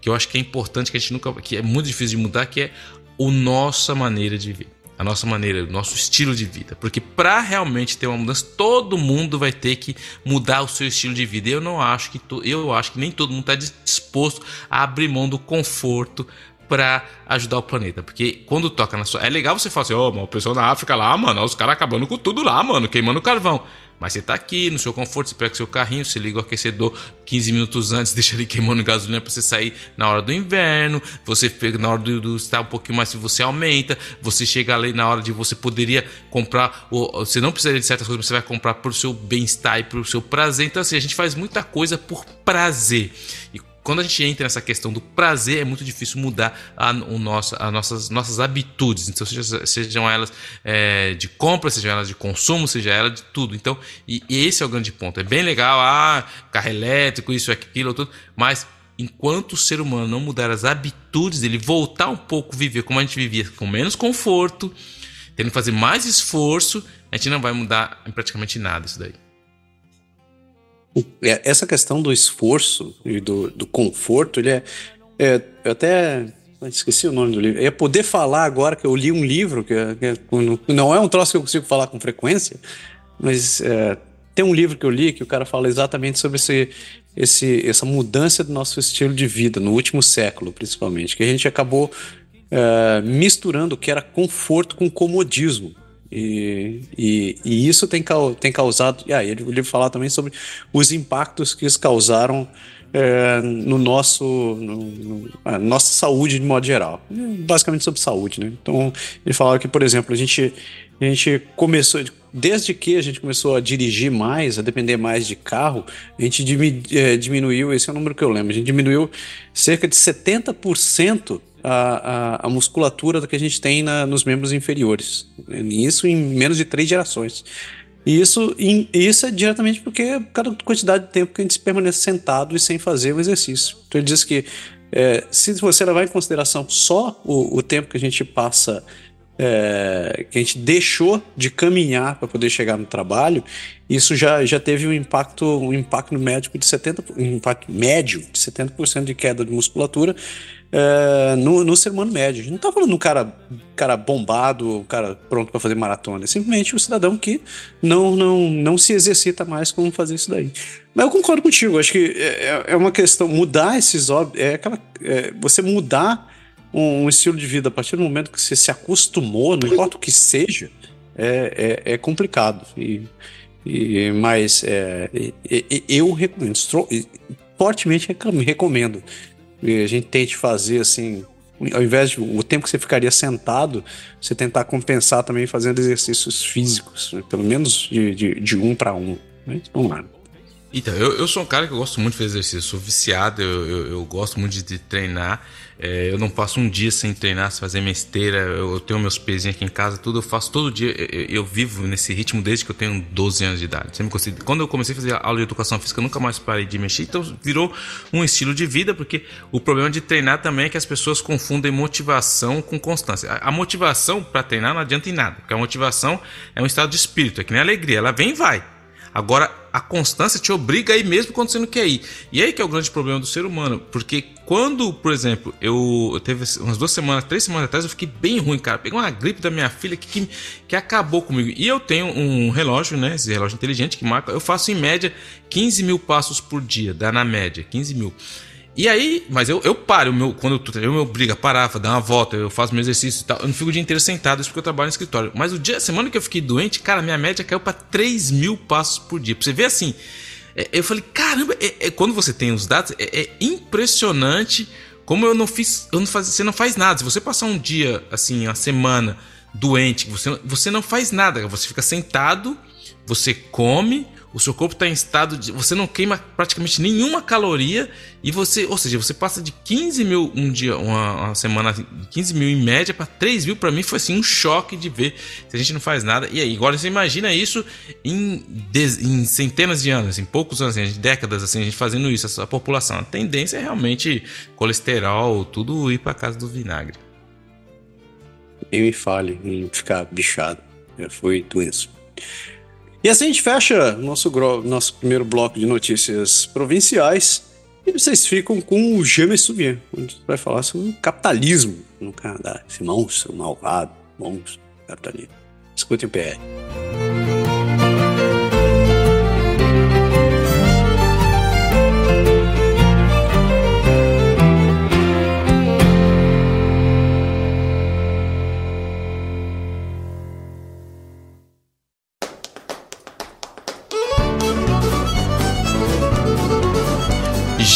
que eu acho que é importante, que a gente nunca. que é muito difícil de mudar, que é a nossa maneira de viver. A nossa maneira, o nosso estilo de vida. Porque para realmente ter uma mudança, todo mundo vai ter que mudar o seu estilo de vida. Eu não acho que eu acho que nem todo mundo está disposto a abrir mão do conforto para ajudar o planeta. Porque quando toca na sua. É legal você falar assim, ó, oh, o pessoal na África lá, mano, os caras acabando com tudo lá, mano, queimando carvão. Mas você tá aqui no seu conforto, você pega o seu carrinho, você liga o aquecedor 15 minutos antes, deixa ele queimando gasolina para você sair na hora do inverno. Você pega na hora do, do estar um pouquinho mais, você aumenta. Você chega ali na hora de você poderia comprar, ou, você não precisaria de certas coisas, você vai comprar por seu bem-estar e por seu prazer. Então, assim, a gente faz muita coisa por prazer. E quando a gente entra nessa questão do prazer, é muito difícil mudar a, o nosso, as nossas, nossas habitudes. Então, seja, sejam elas é, de compra, sejam elas de consumo, seja ela de tudo. Então, e, e, esse é o grande ponto. É bem legal, ah, carro elétrico, isso, aquilo, tudo, mas enquanto o ser humano não mudar as habitudes, ele voltar um pouco viver como a gente vivia, com menos conforto, tendo que fazer mais esforço, a gente não vai mudar praticamente nada isso daí. É, essa questão do esforço e do, do conforto, ele é, é, Eu até. Esqueci o nome do livro. É poder falar agora que eu li um livro, que, é, que é, não é um troço que eu consigo falar com frequência, mas é, tem um livro que eu li que o cara fala exatamente sobre esse, esse, essa mudança do nosso estilo de vida, no último século, principalmente, que a gente acabou é, misturando o que era conforto com comodismo. E, e, e, isso tem, tem causado. E aí, ele falar também sobre os impactos que isso causaram é, no nosso. No, no, nossa saúde de modo geral. Basicamente sobre saúde, né? Então, ele falava que, por exemplo, a gente, a gente começou. Desde que a gente começou a dirigir mais, a depender mais de carro, a gente é, diminuiu, esse é o número que eu lembro, a gente diminuiu cerca de 70% a, a, a, musculatura que a gente tem na, nos membros inferiores. Isso em menos de três gerações. E isso, isso é diretamente porque cada quantidade de tempo que a gente permanece sentado e sem fazer o exercício. Então ele diz que é, se você levar em consideração só o, o tempo que a gente passa, é, que a gente deixou de caminhar para poder chegar no trabalho, isso já, já teve um impacto, um impacto médico de 70%, um impacto médio de 70% de queda de musculatura é, no, no ser humano médio. Não tá falando um cara, cara bombado, um cara pronto para fazer maratona. É simplesmente um cidadão que não, não, não se exercita mais como fazer isso daí. Mas eu concordo contigo, acho que é, é uma questão, mudar esses óbitos, é aquela. É, você mudar um, um, estilo de vida a partir do momento que você se acostumou, não importa o que seja, é, é, é complicado. E, e, mas é, eu recomendo, fortemente recomendo e a gente tente fazer assim, ao invés de o tempo que você ficaria sentado, você tentar compensar também fazendo exercícios físicos, né? pelo menos de, de, de um para um. Né? Vamos lá. Então, eu, eu sou um cara que gosto muito de fazer exercício, sou viciado, eu, eu, eu gosto muito de, de treinar. É, eu não passo um dia sem treinar, sem fazer minha esteira. Eu, eu tenho meus pezinhos aqui em casa, tudo eu faço todo dia. Eu, eu, vivo nesse ritmo desde que eu tenho 12 anos de idade. Sempre. Quando eu comecei a fazer aula de educação física, eu nunca mais parei de mexer. Então virou um estilo de vida, porque o problema de treinar também é que as pessoas confundem motivação com constância. A, a motivação para treinar não adianta em nada, porque a motivação é um estado de espírito, é que nem alegria. Ela vem e vai. Agora, a constância te obriga a ir mesmo quando você não quer ir. E aí que é o grande problema do ser humano. Porque quando, por exemplo, eu, eu teve umas duas semanas, três semanas atrás, eu fiquei bem ruim, cara. Peguei uma gripe da minha filha que, que, que acabou comigo. E eu tenho um relógio, né? Esse relógio inteligente que marca. Eu faço em média 15 mil passos por dia, dá na média, 15 mil. E aí, mas eu, eu paro, meu, quando eu, eu me obrigo a parar, dar uma volta, eu faço meu exercício e tal. Eu não fico o dia inteiro sentado, isso porque eu trabalho no escritório. Mas o dia, semana que eu fiquei doente, cara, minha média caiu para 3 mil passos por dia. Pra você ver assim, é, eu falei, caramba, é, é, quando você tem os dados, é, é, impressionante como eu não fiz, eu não faz, você não faz nada. Se você passar um dia, assim, uma semana doente, você, você não faz nada, você fica sentado, você come, o seu corpo está em estado de. Você não queima praticamente nenhuma caloria e você. Ou seja, você passa de 15 mil um dia, uma, uma semana, 15 mil em média para 3 mil. Para mim foi assim um choque de ver se a gente não faz nada. E aí, agora você imagina isso em, em centenas de anos, em poucos anos, em décadas, assim, a gente fazendo isso, essa população. A tendência é realmente colesterol, tudo ir para casa do vinagre. Nem me fale em ficar bichado. Já foi doença. E assim a gente fecha nosso, nosso primeiro bloco de notícias provinciais E vocês ficam com o James Souvier, onde vai falar sobre o capitalismo no Canadá. Esse monstro malvado, monstro capitalismo. Escutem o PR.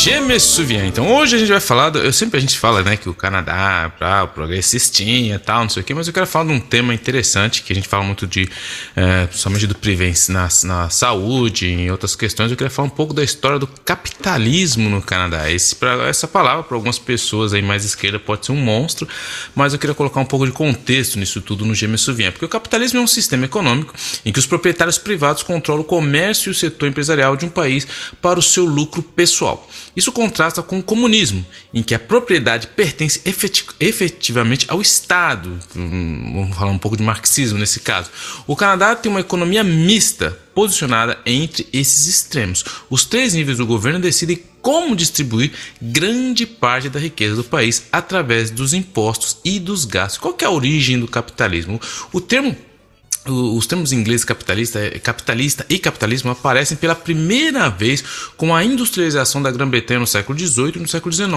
Gemessuvian. Então hoje a gente vai falar, do, eu sempre a gente fala, né, que o Canadá, pra, o progressistinha tal, não sei o que, mas eu quero falar de um tema interessante que a gente fala muito de, é, somente do prevenção na, na saúde, em outras questões. Eu queria falar um pouco da história do capitalismo no Canadá. Esse, pra, essa palavra para algumas pessoas aí mais esquerda pode ser um monstro, mas eu queria colocar um pouco de contexto nisso tudo no Gemessuvian, porque o capitalismo é um sistema econômico em que os proprietários privados controlam o comércio e o setor empresarial de um país para o seu lucro pessoal. Isso contrasta com o comunismo, em que a propriedade pertence efetivamente ao Estado. Vamos falar um pouco de marxismo nesse caso. O Canadá tem uma economia mista, posicionada entre esses extremos. Os três níveis do governo decidem como distribuir grande parte da riqueza do país através dos impostos e dos gastos. Qual é a origem do capitalismo? O termo os termos inglês capitalista, capitalista e capitalismo aparecem pela primeira vez com a industrialização da Grã-Bretanha no século XVIII e no século XIX.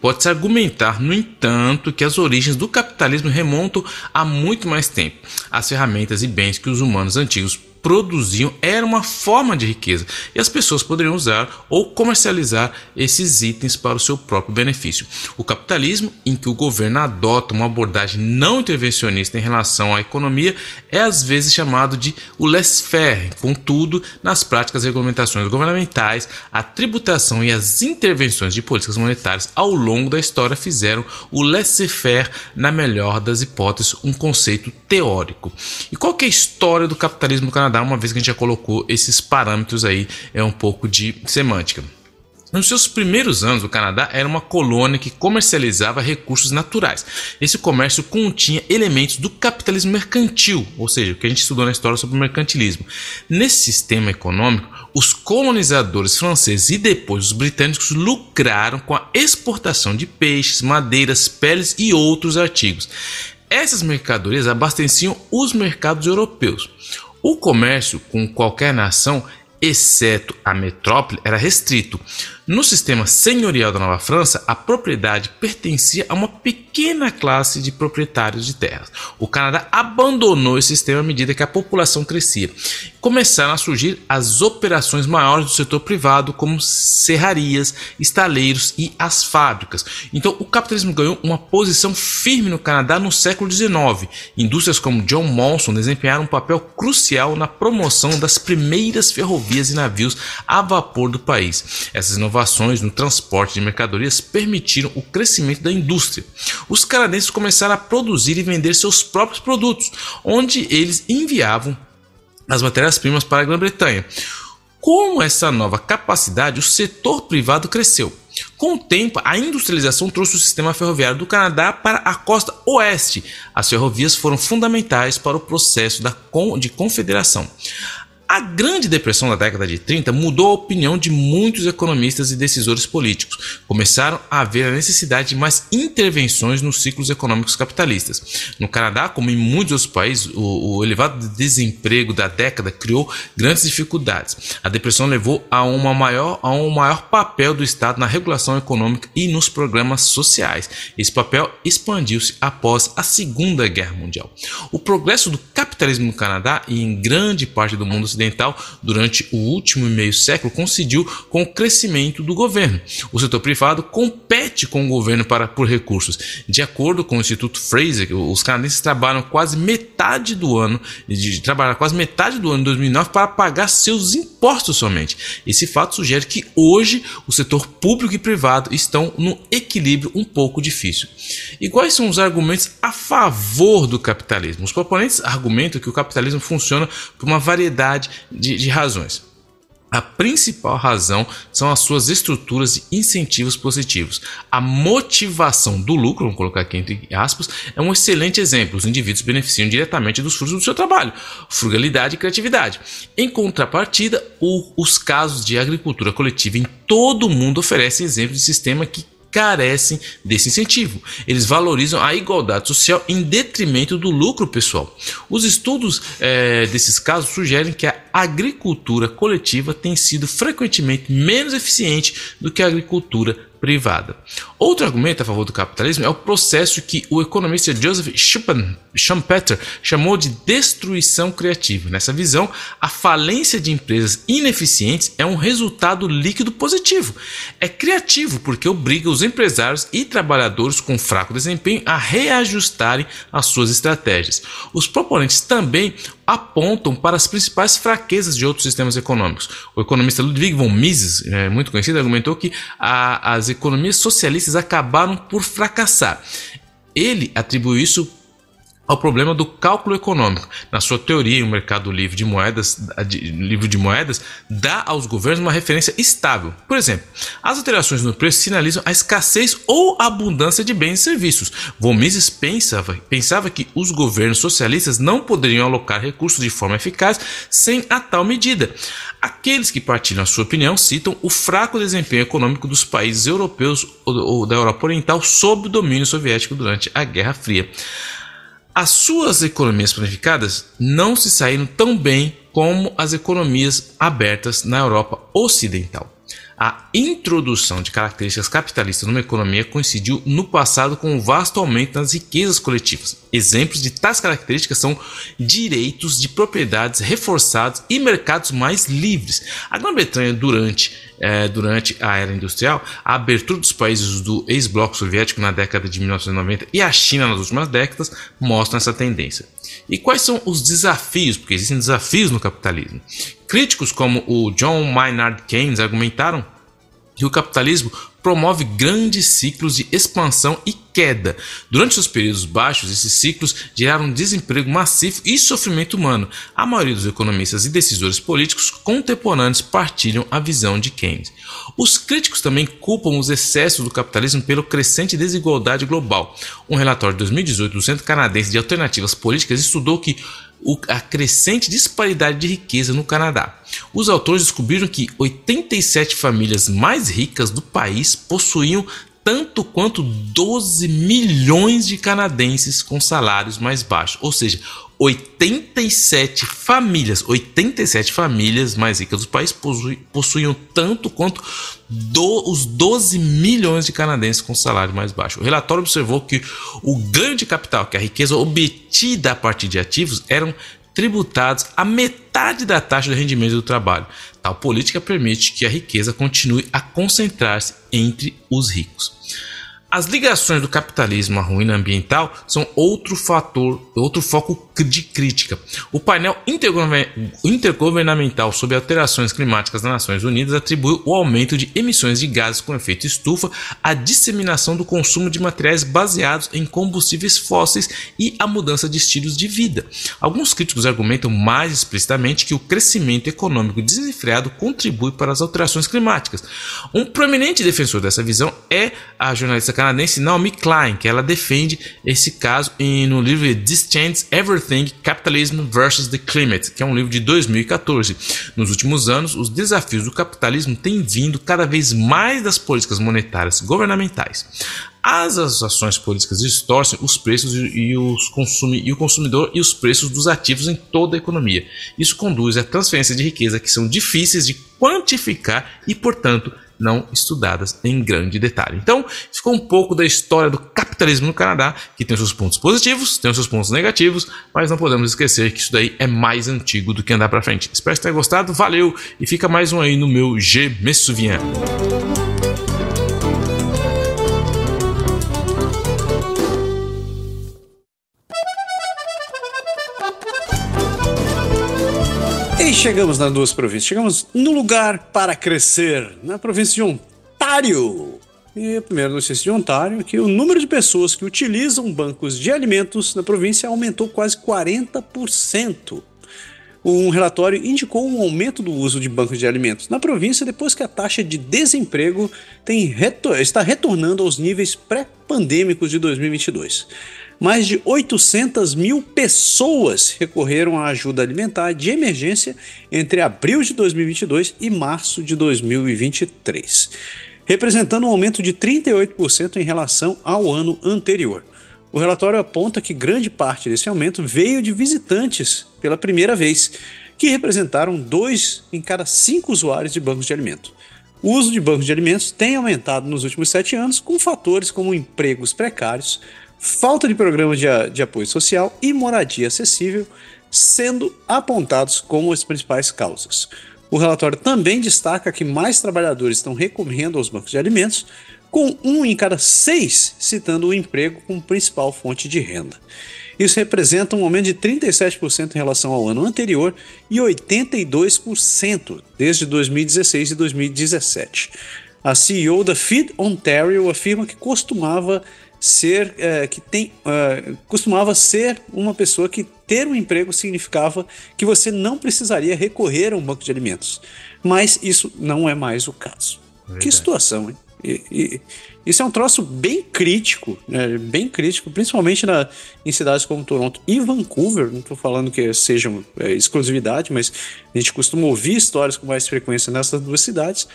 Pode-se argumentar, no entanto, que as origens do capitalismo remontam a muito mais tempo. As ferramentas e bens que os humanos antigos produziam era uma forma de riqueza e as pessoas poderiam usar ou comercializar esses itens para o seu próprio benefício. O capitalismo, em que o governo adota uma abordagem não intervencionista em relação à economia, é às vezes chamado de o laissez-faire. Contudo, nas práticas regulamentações governamentais, a tributação e as intervenções de políticas monetárias ao longo da história fizeram o laissez-faire, na melhor das hipóteses, um conceito teórico. E qual é a história do capitalismo no Canadá? Uma vez que a gente já colocou esses parâmetros aí, é um pouco de semântica. Nos seus primeiros anos, o Canadá era uma colônia que comercializava recursos naturais. Esse comércio continha elementos do capitalismo mercantil, ou seja, o que a gente estudou na história sobre o mercantilismo. Nesse sistema econômico, os colonizadores franceses e depois os britânicos lucraram com a exportação de peixes, madeiras, peles e outros artigos. Essas mercadorias abasteciam os mercados europeus. O comércio com qualquer nação, exceto a metrópole, era restrito. No sistema senhorial da Nova França, a propriedade pertencia a uma pequena classe de proprietários de terras. O Canadá abandonou esse sistema à medida que a população crescia. Começaram a surgir as operações maiores do setor privado, como serrarias, estaleiros e as fábricas. Então, o capitalismo ganhou uma posição firme no Canadá no século XIX. Indústrias como John Monson desempenharam um papel crucial na promoção das primeiras ferrovias e navios a vapor do país. Essas inovações no transporte de mercadorias permitiram o crescimento da indústria. Os canadenses começaram a produzir e vender seus próprios produtos, onde eles enviavam as matérias-primas para a Grã-Bretanha. Com essa nova capacidade, o setor privado cresceu. Com o tempo, a industrialização trouxe o sistema ferroviário do Canadá para a costa oeste. As ferrovias foram fundamentais para o processo de confederação. A Grande Depressão da década de 30 mudou a opinião de muitos economistas e decisores políticos. Começaram a haver a necessidade de mais intervenções nos ciclos econômicos capitalistas. No Canadá, como em muitos outros países, o, o elevado desemprego da década criou grandes dificuldades. A depressão levou a, uma maior, a um maior papel do Estado na regulação econômica e nos programas sociais. Esse papel expandiu-se após a Segunda Guerra Mundial. O progresso do capitalismo no Canadá e em grande parte do mundo ocidental ocidental durante o último meio século coincidiu com o crescimento do governo. O setor privado compete com o governo para, por recursos. De acordo com o Instituto Fraser, os canadenses trabalham quase metade do ano, de trabalhar quase metade do ano de 2009 para pagar seus impostos somente. Esse fato sugere que hoje o setor público e privado estão num equilíbrio um pouco difícil. E quais são os argumentos a favor do capitalismo? Os proponentes argumentam que o capitalismo funciona por uma variedade de, de razões. A principal razão são as suas estruturas e incentivos positivos. A motivação do lucro, vamos colocar aqui entre aspas, é um excelente exemplo. Os indivíduos beneficiam diretamente dos frutos do seu trabalho, frugalidade e criatividade. Em contrapartida, o, os casos de agricultura coletiva em todo mundo oferece exemplos de sistema que carecem desse incentivo. Eles valorizam a igualdade social em detrimento do lucro pessoal. Os estudos é, desses casos sugerem que a agricultura coletiva tem sido frequentemente menos eficiente do que a agricultura privada. Outro argumento a favor do capitalismo é o processo que o economista Joseph Schumpeter chamou de destruição criativa. Nessa visão, a falência de empresas ineficientes é um resultado líquido positivo. É criativo porque obriga os empresários e trabalhadores com fraco desempenho a reajustarem as suas estratégias. Os proponentes também apontam para as principais fraquezas de outros sistemas econômicos. O economista Ludwig von Mises, é, muito conhecido, argumentou que a, as economias socialistas acabaram por fracassar. Ele atribuiu isso ao problema do cálculo econômico. Na sua teoria, o mercado livre de moedas, de, livre de moedas dá aos governos uma referência estável. Por exemplo, as alterações no preço sinalizam a escassez ou abundância de bens e serviços. Von Mises pensava, pensava que os governos socialistas não poderiam alocar recursos de forma eficaz sem a tal medida. Aqueles que partilham a sua opinião citam o fraco desempenho econômico dos países europeus ou da Europa Oriental sob o domínio soviético durante a Guerra Fria. As suas economias planificadas não se saíram tão bem como as economias abertas na Europa Ocidental. A introdução de características capitalistas numa economia coincidiu no passado com um vasto aumento nas riquezas coletivas. Exemplos de tais características são direitos de propriedades reforçados e mercados mais livres. A Grã-Bretanha, durante, é, durante a era industrial, a abertura dos países do ex-bloco soviético na década de 1990 e a China nas últimas décadas mostram essa tendência. E quais são os desafios? Porque existem desafios no capitalismo. Críticos como o John Maynard Keynes argumentaram que o capitalismo promove grandes ciclos de expansão e queda. Durante os períodos baixos, esses ciclos geraram desemprego massivo e sofrimento humano. A maioria dos economistas e decisores políticos contemporâneos partilham a visão de Keynes. Os críticos também culpam os excessos do capitalismo pela crescente desigualdade global. Um relatório de 2018 do Centro Canadense de Alternativas Políticas estudou que a crescente disparidade de riqueza no Canadá. Os autores descobriram que 87 famílias mais ricas do país possuíam tanto quanto 12 milhões de canadenses com salários mais baixos, ou seja, 87 famílias, 87 famílias mais ricas do país possuíam tanto quanto do, os 12 milhões de canadenses com salário mais baixo. O relatório observou que o ganho de capital, que é a riqueza obtida a partir de ativos, eram tributados a metade da taxa de rendimento do trabalho. Tal política permite que a riqueza continue a concentrar-se entre os ricos. As ligações do capitalismo à ruína ambiental são outro fator, outro foco de crítica. O painel intergovernamental sobre alterações climáticas das Nações Unidas atribuiu o aumento de emissões de gases com efeito estufa à disseminação do consumo de materiais baseados em combustíveis fósseis e à mudança de estilos de vida. Alguns críticos argumentam mais explicitamente que o crescimento econômico desenfreado contribui para as alterações climáticas. Um proeminente defensor dessa visão é a jornalista canadense Naomi Klein, que ela defende esse caso no livro This Changes Everything: Capitalism versus the Climate, que é um livro de 2014. Nos últimos anos, os desafios do capitalismo têm vindo cada vez mais das políticas monetárias governamentais. As ações políticas distorcem os preços e, os consumi e o consumidor e os preços dos ativos em toda a economia. Isso conduz a transferências de riqueza que são difíceis de quantificar e, portanto, não estudadas em grande detalhe. Então, ficou um pouco da história do capitalismo no Canadá, que tem seus pontos positivos, tem seus pontos negativos, mas não podemos esquecer que isso daí é mais antigo do que andar para frente. Espero que tenha gostado, valeu e fica mais um aí no meu G Me. Chegamos nas duas províncias. Chegamos no lugar para crescer, na província de Ontário. E a primeira notícia de Ontário é que o número de pessoas que utilizam bancos de alimentos na província aumentou quase 40%. Um relatório indicou um aumento do uso de bancos de alimentos na província depois que a taxa de desemprego retor está retornando aos níveis pré-pandêmicos de 2022. Mais de 800 mil pessoas recorreram à ajuda alimentar de emergência entre abril de 2022 e março de 2023, representando um aumento de 38% em relação ao ano anterior. O relatório aponta que grande parte desse aumento veio de visitantes pela primeira vez, que representaram dois em cada cinco usuários de bancos de alimento. O uso de bancos de alimentos tem aumentado nos últimos sete anos, com fatores como empregos precários, falta de programas de, de apoio social e moradia acessível sendo apontados como as principais causas. O relatório também destaca que mais trabalhadores estão recorrendo aos bancos de alimentos, com um em cada seis citando o emprego como principal fonte de renda. Isso representa um aumento de 37% em relação ao ano anterior e 82% desde 2016 e 2017. A CEO da Feed Ontario afirma que costumava ser é, que tem é, costumava ser uma pessoa que ter um emprego significava que você não precisaria recorrer a um banco de alimentos. Mas isso não é mais o caso. Verdade. Que situação, hein? E, e, isso é um troço bem crítico, né? bem crítico, principalmente na, em cidades como Toronto e Vancouver. Não estou falando que sejam é, exclusividade, mas a gente costuma ouvir histórias com mais frequência nessas duas cidades,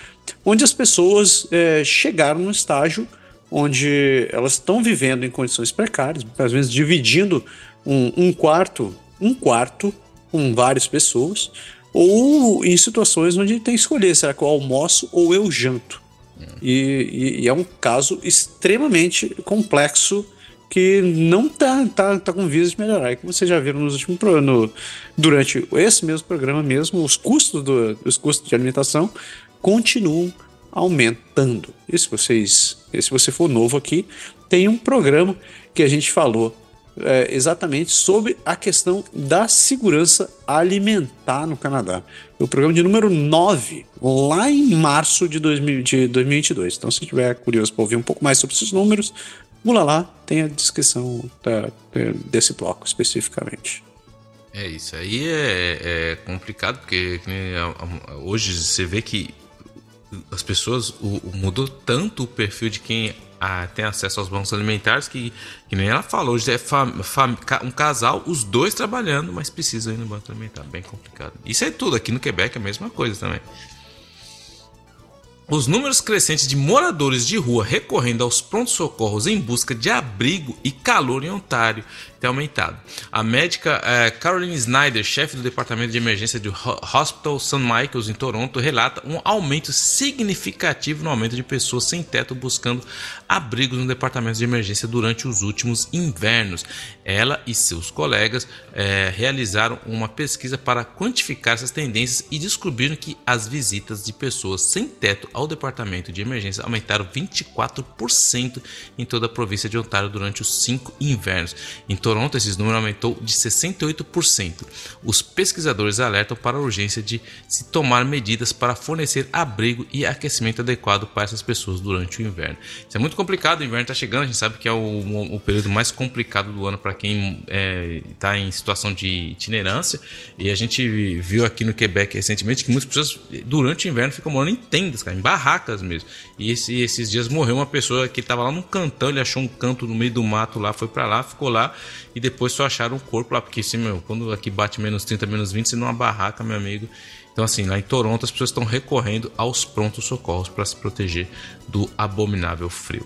onde as pessoas é, chegaram no estágio onde elas estão vivendo em condições precárias, às vezes dividindo um, um quarto, um quarto com várias pessoas, ou em situações onde tem que escolher, será que eu almoço ou eu janto? E, e, e, é um caso extremamente complexo que não tá, tá, tá com visa de melhorar. E como vocês já viram nos últimos no, durante esse mesmo programa mesmo, os custos, do, os custos de alimentação continuam aumentando. E se vocês, se você for novo aqui, tem um programa que a gente falou é, exatamente sobre a questão da segurança alimentar no Canadá. O programa de número 9, lá em março de, 2000, de 2022. Então, se tiver curioso para ouvir um pouco mais sobre esses números, pula lá, tem a descrição da, desse bloco especificamente. É, isso aí é, é complicado, porque hoje você vê que as pessoas o, mudou tanto o perfil de quem ah, tem acesso aos bancos alimentares que, que nem ela falou, hoje é fam, fam, um casal, os dois trabalhando, mas precisam ir no banco alimentar, bem complicado. Isso é tudo, aqui no Quebec é a mesma coisa também. Os números crescentes de moradores de rua recorrendo aos prontos-socorros em busca de abrigo e calor em Ontário tem aumentado. A médica eh, Caroline Snyder, chefe do departamento de emergência do Hospital St. Michael's em Toronto, relata um aumento significativo no aumento de pessoas sem teto buscando abrigos no departamento de emergência durante os últimos invernos. Ela e seus colegas eh, realizaram uma pesquisa para quantificar essas tendências e descobriram que as visitas de pessoas sem teto ao departamento de emergência aumentaram 24% em toda a província de Ontário durante os cinco invernos. Em Toronto, esse número aumentou de 68%. Os pesquisadores alertam para a urgência de se tomar medidas para fornecer abrigo e aquecimento adequado para essas pessoas durante o inverno. Isso é muito complicado, o inverno está chegando, a gente sabe que é o, o período mais complicado do ano para quem está é, tá em situação de itinerância. E a gente viu aqui no Quebec recentemente que muitas pessoas durante o inverno ficam morando em tendas, cara, em barracas mesmo. E esse, esses dias morreu uma pessoa que estava lá num cantão, ele achou um canto no meio do mato lá, foi para lá, ficou lá e depois só acharam o corpo lá, porque assim, meu, quando aqui bate menos 30, menos 20, você numa barraca, meu amigo. Então, assim, lá em Toronto as pessoas estão recorrendo aos prontos socorros para se proteger do abominável frio.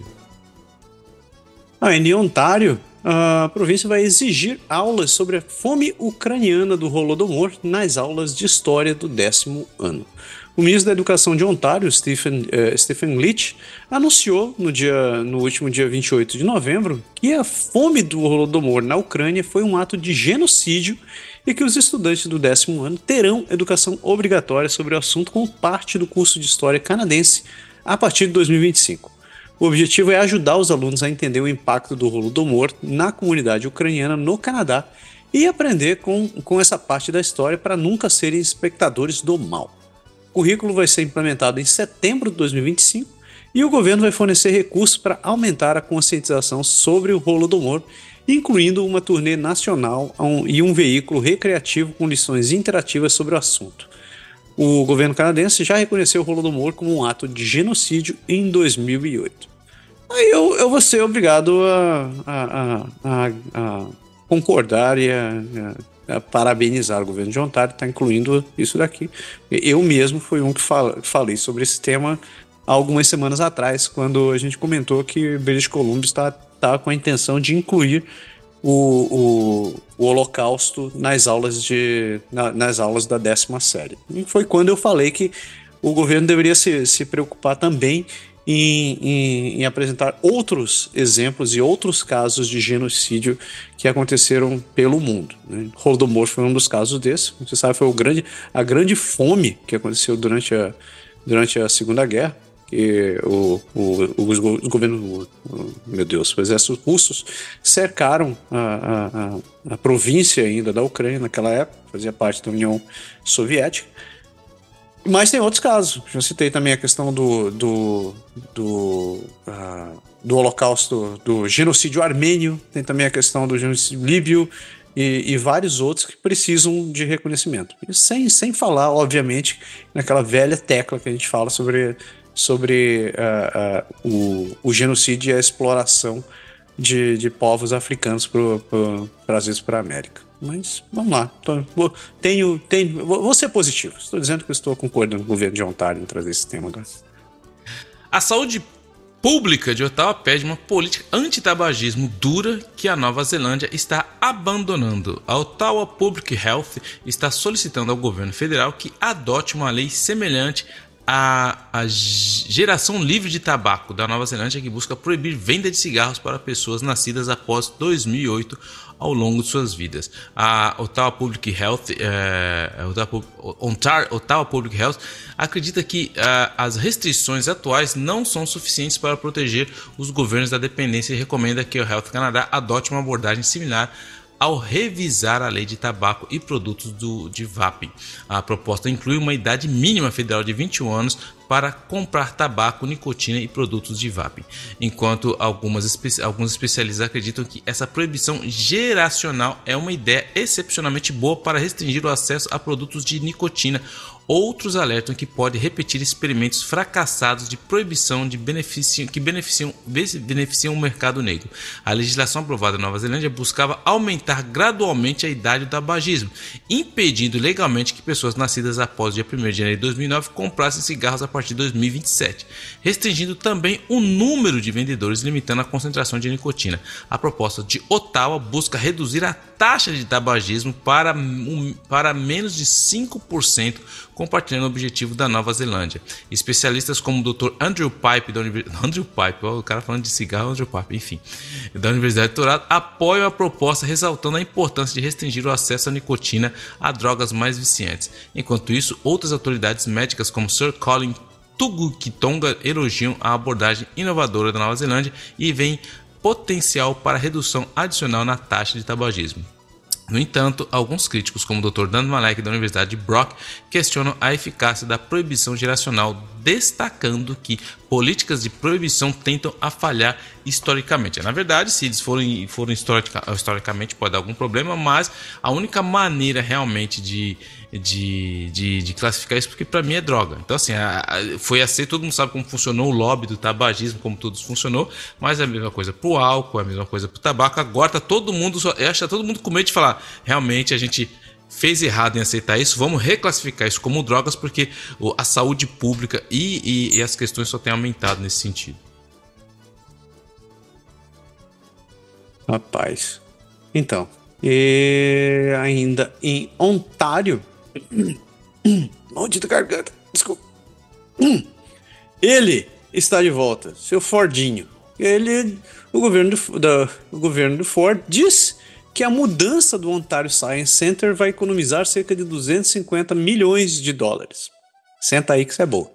Ah, em Ontário, a província vai exigir aulas sobre a fome ucraniana do Holodomor nas aulas de história do décimo ano. O ministro da Educação de Ontário, Stephen, uh, Stephen Leach, anunciou no, dia, no último dia 28 de novembro que a fome do Holodomor na Ucrânia foi um ato de genocídio e que os estudantes do décimo ano terão educação obrigatória sobre o assunto como parte do curso de História canadense a partir de 2025. O objetivo é ajudar os alunos a entender o impacto do Holodomor na comunidade ucraniana no Canadá e aprender com, com essa parte da história para nunca serem espectadores do mal. O currículo vai ser implementado em setembro de 2025 e o governo vai fornecer recursos para aumentar a conscientização sobre o Holodomor, incluindo uma turnê nacional e um veículo recreativo com lições interativas sobre o assunto. O governo canadense já reconheceu o Holodomor como um ato de genocídio em 2008. aí eu, eu vou ser obrigado a, a, a, a concordar e a, parabenizar o governo de Ontário, está incluindo isso daqui. Eu mesmo fui um que fal, falei sobre esse tema algumas semanas atrás, quando a gente comentou que British Columbia está, está com a intenção de incluir o, o, o Holocausto nas aulas, de, na, nas aulas da décima série. E foi quando eu falei que o governo deveria se, se preocupar também em, em, em, apresentar outros exemplos e outros casos de genocídio que aconteceram pelo mundo. Né? Holodomor foi um dos casos desses. Você sabe, foi grande, a grande fome que aconteceu durante a, durante a Segunda Guerra que o, o, os governos, meu Deus, os exércitos russos cercaram a, a, a, a, província ainda da Ucrânia naquela época, fazia parte da União Soviética. Mas tem outros casos. Já citei também a questão do, do, do, uh, do Holocausto, do genocídio armênio, tem também a questão do genocídio líbio, e, e, vários outros que precisam de reconhecimento. E sem, sem falar, obviamente, naquela velha tecla que a gente fala sobre sobre uh, uh, o, o, genocídio e a exploração de, de povos africanos para às vezes para a América. Mas vamos lá. Tô, tenho, tenho, vou ser positivo. Estou dizendo que estou concordando com o governo de Ontário em trazer esse tema agora. A saúde pública de Ottawa pede uma política anti-tabagismo dura que a Nova Zelândia está abandonando. A Ottawa Public Health está solicitando ao governo federal que adote uma lei semelhante a, a geração livre de tabaco da Nova Zelândia que busca proibir venda de cigarros para pessoas nascidas após 2008 ao longo de suas vidas. A Ottawa Public Health, é, Ottawa, Ottawa Public Health acredita que é, as restrições atuais não são suficientes para proteger os governos da dependência e recomenda que o Health Canada adote uma abordagem similar ao revisar a lei de tabaco e produtos do, de VAP. A proposta inclui uma idade mínima federal de 21 anos para comprar tabaco, nicotina e produtos de vape, enquanto algumas, alguns especialistas acreditam que essa proibição geracional é uma ideia excepcionalmente boa para restringir o acesso a produtos de nicotina Outros alertam que pode repetir experimentos fracassados de proibição de que beneficiam, beneficiam o mercado negro. A legislação aprovada na Nova Zelândia buscava aumentar gradualmente a idade do tabagismo, impedindo legalmente que pessoas nascidas após o dia 1 de janeiro de 2009 comprassem cigarros a partir de 2027, restringindo também o número de vendedores, limitando a concentração de nicotina. A proposta de Ottawa busca reduzir a taxa de tabagismo para, um, para menos de 5% compartilhando o objetivo da Nova Zelândia. Especialistas como o Dr. Andrew Pipe, da Universidade. Andrew Pipe, ó, o cara falando de cigarro, Andrew Pipe, enfim, da Universidade de Toronto, apoiam a proposta, ressaltando a importância de restringir o acesso à nicotina a drogas mais viciantes. Enquanto isso, outras autoridades médicas, como Sir Colin Tugukitonga, elogiam a abordagem inovadora da Nova Zelândia e veem potencial para redução adicional na taxa de tabagismo. No entanto, alguns críticos, como o Dr. Dan Malek da Universidade de Brock, questionam a eficácia da proibição geracional, destacando que políticas de proibição tentam a falhar historicamente. Na verdade, se eles forem, forem historica, historicamente, pode dar algum problema, mas a única maneira realmente de de, de, de classificar isso, porque para mim é droga. Então, assim, a, a, foi assim, todo mundo sabe como funcionou o lobby do tabagismo, como tudo funcionou, mas é a mesma coisa pro álcool, é a mesma coisa pro tabaco. Agora tá todo mundo, eu acho que tá todo mundo com medo de falar, realmente a gente fez errado em aceitar isso, vamos reclassificar isso como drogas, porque a saúde pública e, e, e as questões só têm aumentado nesse sentido. Rapaz. Então, e ainda em Ontário, Maldita garganta. Desculpa. Ele está de volta, seu Fordinho. Ele, o governo do, da, o governo do Ford diz que a mudança do Ontario Science Center vai economizar cerca de 250 milhões de dólares. Senta aí que isso é bom.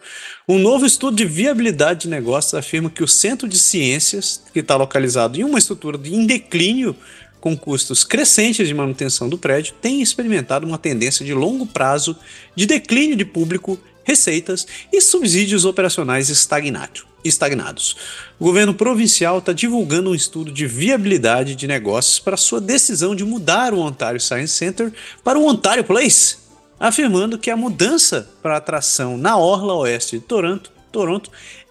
Um novo estudo de viabilidade de negócios afirma que o Centro de Ciências, que está localizado em uma estrutura em declínio com custos crescentes de manutenção do prédio, tem experimentado uma tendência de longo prazo de declínio de público, receitas e subsídios operacionais estagnados. O governo provincial está divulgando um estudo de viabilidade de negócios para sua decisão de mudar o Ontario Science Center para o Ontario Place, afirmando que a mudança para atração na orla oeste de Toronto, Toronto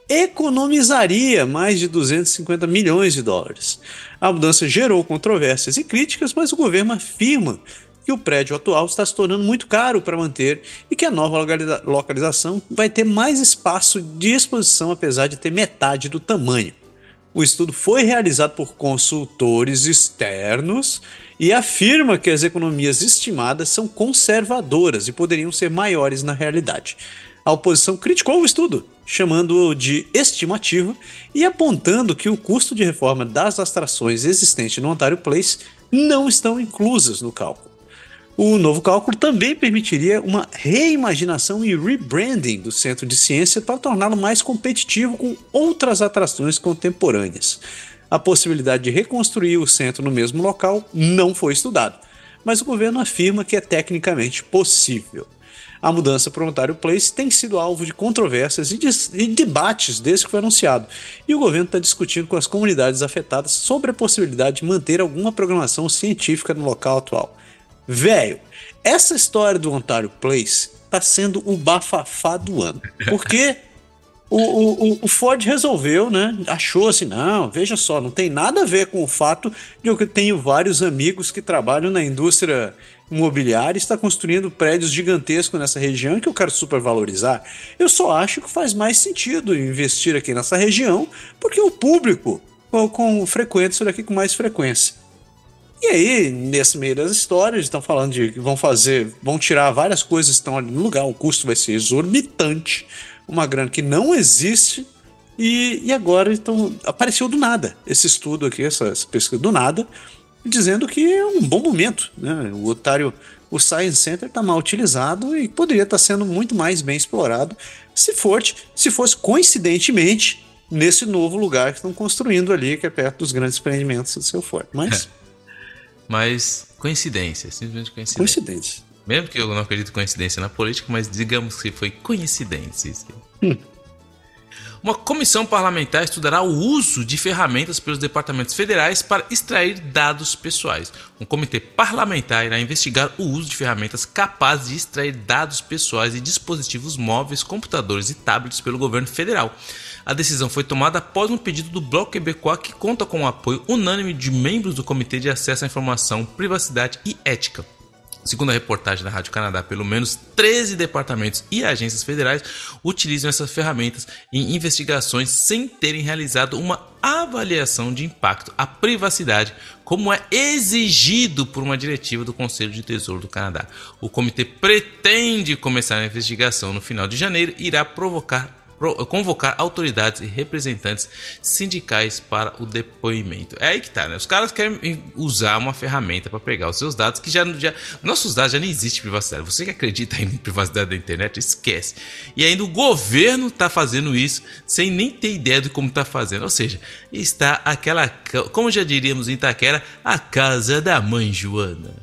economizaria mais de 250 milhões de dólares. A mudança gerou controvérsias e críticas, mas o governo afirma que o prédio atual está se tornando muito caro para manter e que a nova localização vai ter mais espaço de exposição, apesar de ter metade do tamanho. O estudo foi realizado por consultores externos e afirma que as economias estimadas são conservadoras e poderiam ser maiores na realidade. A oposição criticou o estudo, chamando-o de estimativo e apontando que o custo de reforma das atrações existentes no Ontario Place não estão inclusas no cálculo. O novo cálculo também permitiria uma reimaginação e rebranding do Centro de Ciência para torná-lo mais competitivo com outras atrações contemporâneas. A possibilidade de reconstruir o centro no mesmo local não foi estudada, mas o governo afirma que é tecnicamente possível. A mudança para o Ontario Place tem sido alvo de controvérsias e, de, e debates desde que foi anunciado, e o governo está discutindo com as comunidades afetadas sobre a possibilidade de manter alguma programação científica no local atual. Velho, essa história do Ontario Place tá sendo o bafafá do ano. Porque o, o, o, Ford resolveu, né? Achou assim, não, veja só, não tem nada a ver com o fato de eu tenho vários amigos que trabalham na indústria imobiliária está construindo prédios gigantescos nessa região que eu quero supervalorizar. Eu só acho que faz mais sentido investir aqui nessa região porque o público com, com frequenta isso daqui com mais frequência. E aí, nesse meio das histórias, estão falando de que vão fazer, vão tirar várias coisas que estão ali no lugar, o custo vai ser exorbitante, uma grana que não existe, e, e agora então apareceu do nada esse estudo aqui, essa, essa pesquisa do nada, dizendo que é um bom momento. Né? O otário, o Science Center está mal utilizado e poderia estar tá sendo muito mais bem explorado se, for, se fosse coincidentemente nesse novo lugar que estão construindo ali, que é perto dos grandes empreendimentos do seu Ford. Mas. Mas coincidência, simplesmente coincidência. Coincidência. Mesmo que eu não acredito em coincidência na política, mas digamos que foi coincidência. Hum. Uma comissão parlamentar estudará o uso de ferramentas pelos departamentos federais para extrair dados pessoais. Um comitê parlamentar irá investigar o uso de ferramentas capazes de extrair dados pessoais de dispositivos móveis, computadores e tablets pelo governo federal. A decisão foi tomada após um pedido do Bloco Quebecois que conta com o apoio unânime de membros do Comitê de Acesso à Informação, Privacidade e Ética. Segundo a reportagem da Rádio Canadá, pelo menos 13 departamentos e agências federais utilizam essas ferramentas em investigações sem terem realizado uma avaliação de impacto à privacidade, como é exigido por uma diretiva do Conselho de Tesouro do Canadá. O comitê pretende começar a investigação no final de janeiro e irá provocar convocar autoridades e representantes sindicais para o depoimento. É aí que tá, né? Os caras querem usar uma ferramenta para pegar os seus dados que já, já nossos dados já nem existe privacidade. Você que acredita em privacidade da internet, esquece. E ainda o governo tá fazendo isso sem nem ter ideia de como tá fazendo. Ou seja, está aquela, como já diríamos em Itaquera, a casa da mãe Joana.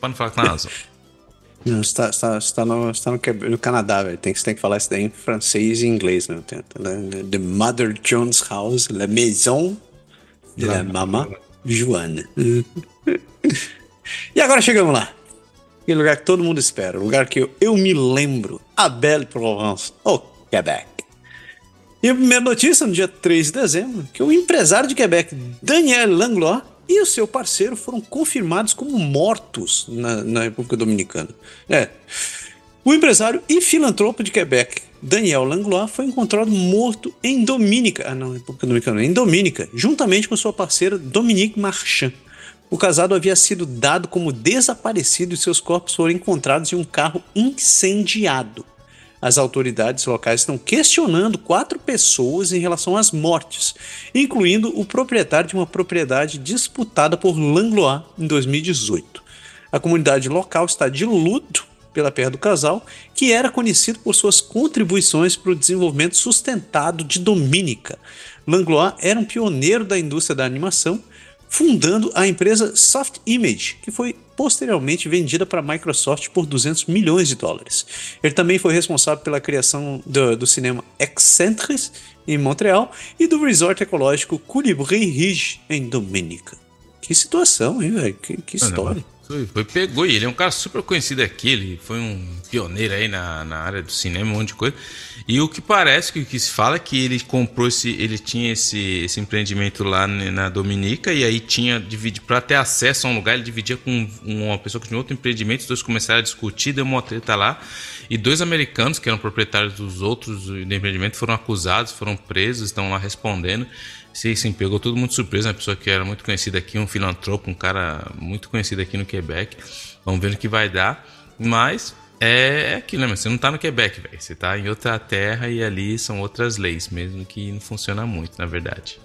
Para não falar com a. Não, você tá, está, está, no, está no, no Canadá, velho. Tem, você tem que falar isso daí em francês e inglês, né? The Mother Jones House, La Maison de la, la Maman Joanne. e agora chegamos lá. Aquele lugar que todo mundo espera. O lugar que eu, eu me lembro. A Belle Provence, o Quebec. E a primeira notícia, no dia 3 de dezembro, que o empresário de Quebec, Daniel Langlois, e o seu parceiro foram confirmados como mortos na, na República Dominicana. É. O empresário e filantropo de Quebec, Daniel Langlois, foi encontrado morto em Dominica, ah não, República Dominicana, em Dominica, juntamente com sua parceira Dominique Marchand. O casado havia sido dado como desaparecido e seus corpos foram encontrados em um carro incendiado. As autoridades locais estão questionando quatro pessoas em relação às mortes, incluindo o proprietário de uma propriedade disputada por Langlois em 2018. A comunidade local está de luto pela perda do casal, que era conhecido por suas contribuições para o desenvolvimento sustentado de Dominica. Langlois era um pioneiro da indústria da animação fundando a empresa Soft Image, que foi posteriormente vendida para a Microsoft por 200 milhões de dólares. Ele também foi responsável pela criação do, do cinema Excentris, em Montreal, e do resort ecológico Colibri Ridge, em Dominica. Que situação, hein, velho? Que, que história. Foi, foi, pegou e ele é um cara super conhecido aqui, ele foi um pioneiro aí na, na área do cinema, um monte de coisa. E o que parece, que, que se fala é que ele comprou esse, ele tinha esse, esse empreendimento lá na Dominica e aí tinha, para ter acesso a um lugar, ele dividia com uma pessoa que tinha outro empreendimento, os dois começaram a discutir, deu uma treta lá, e dois americanos que eram proprietários dos outros do empreendimento foram acusados, foram presos, estão lá respondendo. Sim, sim, pegou todo mundo surpresa, uma pessoa que era muito conhecida aqui, um filantropo, um cara muito conhecido aqui no Quebec. Vamos ver o que vai dar. Mas é aquilo, né? Você não tá no Quebec, velho. Você tá em outra terra e ali são outras leis, mesmo que não funciona muito, na verdade.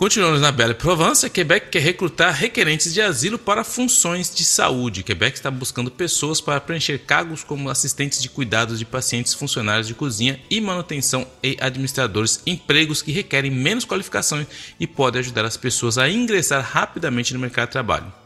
Continuamos na Bela Provence, Quebec quer recrutar requerentes de asilo para funções de saúde. Quebec está buscando pessoas para preencher cargos como assistentes de cuidados de pacientes, funcionários de cozinha e manutenção e administradores, empregos que requerem menos qualificação e podem ajudar as pessoas a ingressar rapidamente no mercado de trabalho.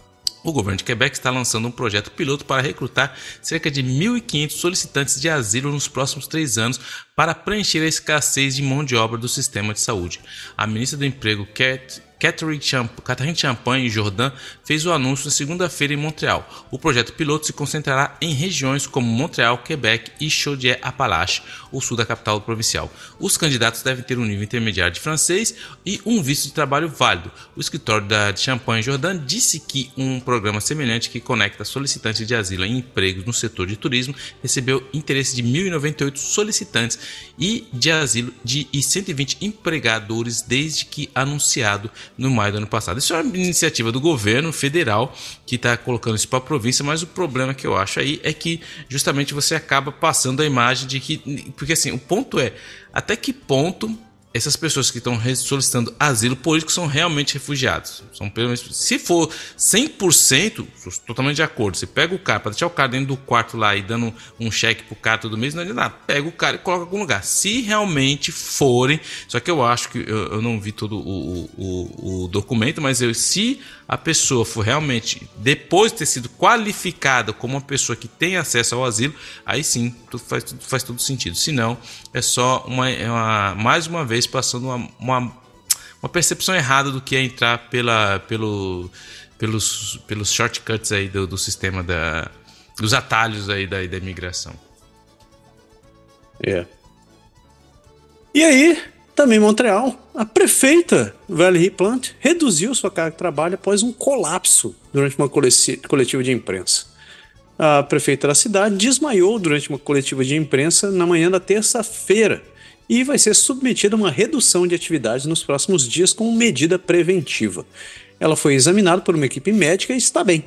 O governo de Quebec está lançando um projeto piloto para recrutar cerca de 1.500 solicitantes de asilo nos próximos três anos para preencher a escassez de mão de obra do sistema de saúde. A ministra do Emprego, Cat Catherine Champagne Jordan fez o anúncio na segunda-feira em Montreal. O projeto piloto se concentrará em regiões como Montreal, Quebec e Chaudière-Appalaches, o sul da capital provincial. Os candidatos devem ter um nível intermediário de francês e um visto de trabalho válido. O escritório da Champagne Jordan disse que um programa semelhante que conecta solicitantes de asilo em empregos no setor de turismo recebeu interesse de 1.098 solicitantes e de asilo de, e 120 empregadores desde que anunciado no maio do ano passado. Isso é uma iniciativa do governo federal que está colocando isso para a província, mas o problema que eu acho aí é que justamente você acaba passando a imagem de que. Porque assim, o ponto é até que ponto essas pessoas que estão solicitando asilo político são realmente refugiados. São pelo menos, se for 100%, totalmente de acordo. Você pega o cara, para deixar o cara dentro do quarto lá e dando um cheque pro cara todo mês, não adianta nada. Pega o cara e coloca em algum lugar. Se realmente forem, só que eu acho que eu, eu não vi todo o, o, o documento, mas eu, se a pessoa for realmente, depois de ter sido qualificada como uma pessoa que tem acesso ao asilo, aí sim tudo faz, tudo faz todo sentido. Se não, é só uma, é uma, mais uma vez passando uma, uma, uma, percepção errada do que é entrar pela, pelo, pelos, pelos shortcuts aí do, do sistema da, dos atalhos aí da, da imigração. É. E aí, também em Montreal, a prefeita Valerie Plant reduziu sua carga de trabalho após um colapso durante uma coletiva de imprensa. A prefeita da cidade desmaiou durante uma coletiva de imprensa na manhã da terça-feira e vai ser submetida a uma redução de atividades nos próximos dias como medida preventiva. Ela foi examinada por uma equipe médica e está bem.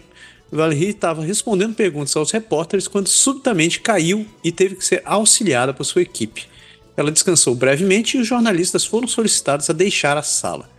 Valerie estava respondendo perguntas aos repórteres quando subitamente caiu e teve que ser auxiliada por sua equipe. Ela descansou brevemente e os jornalistas foram solicitados a deixar a sala.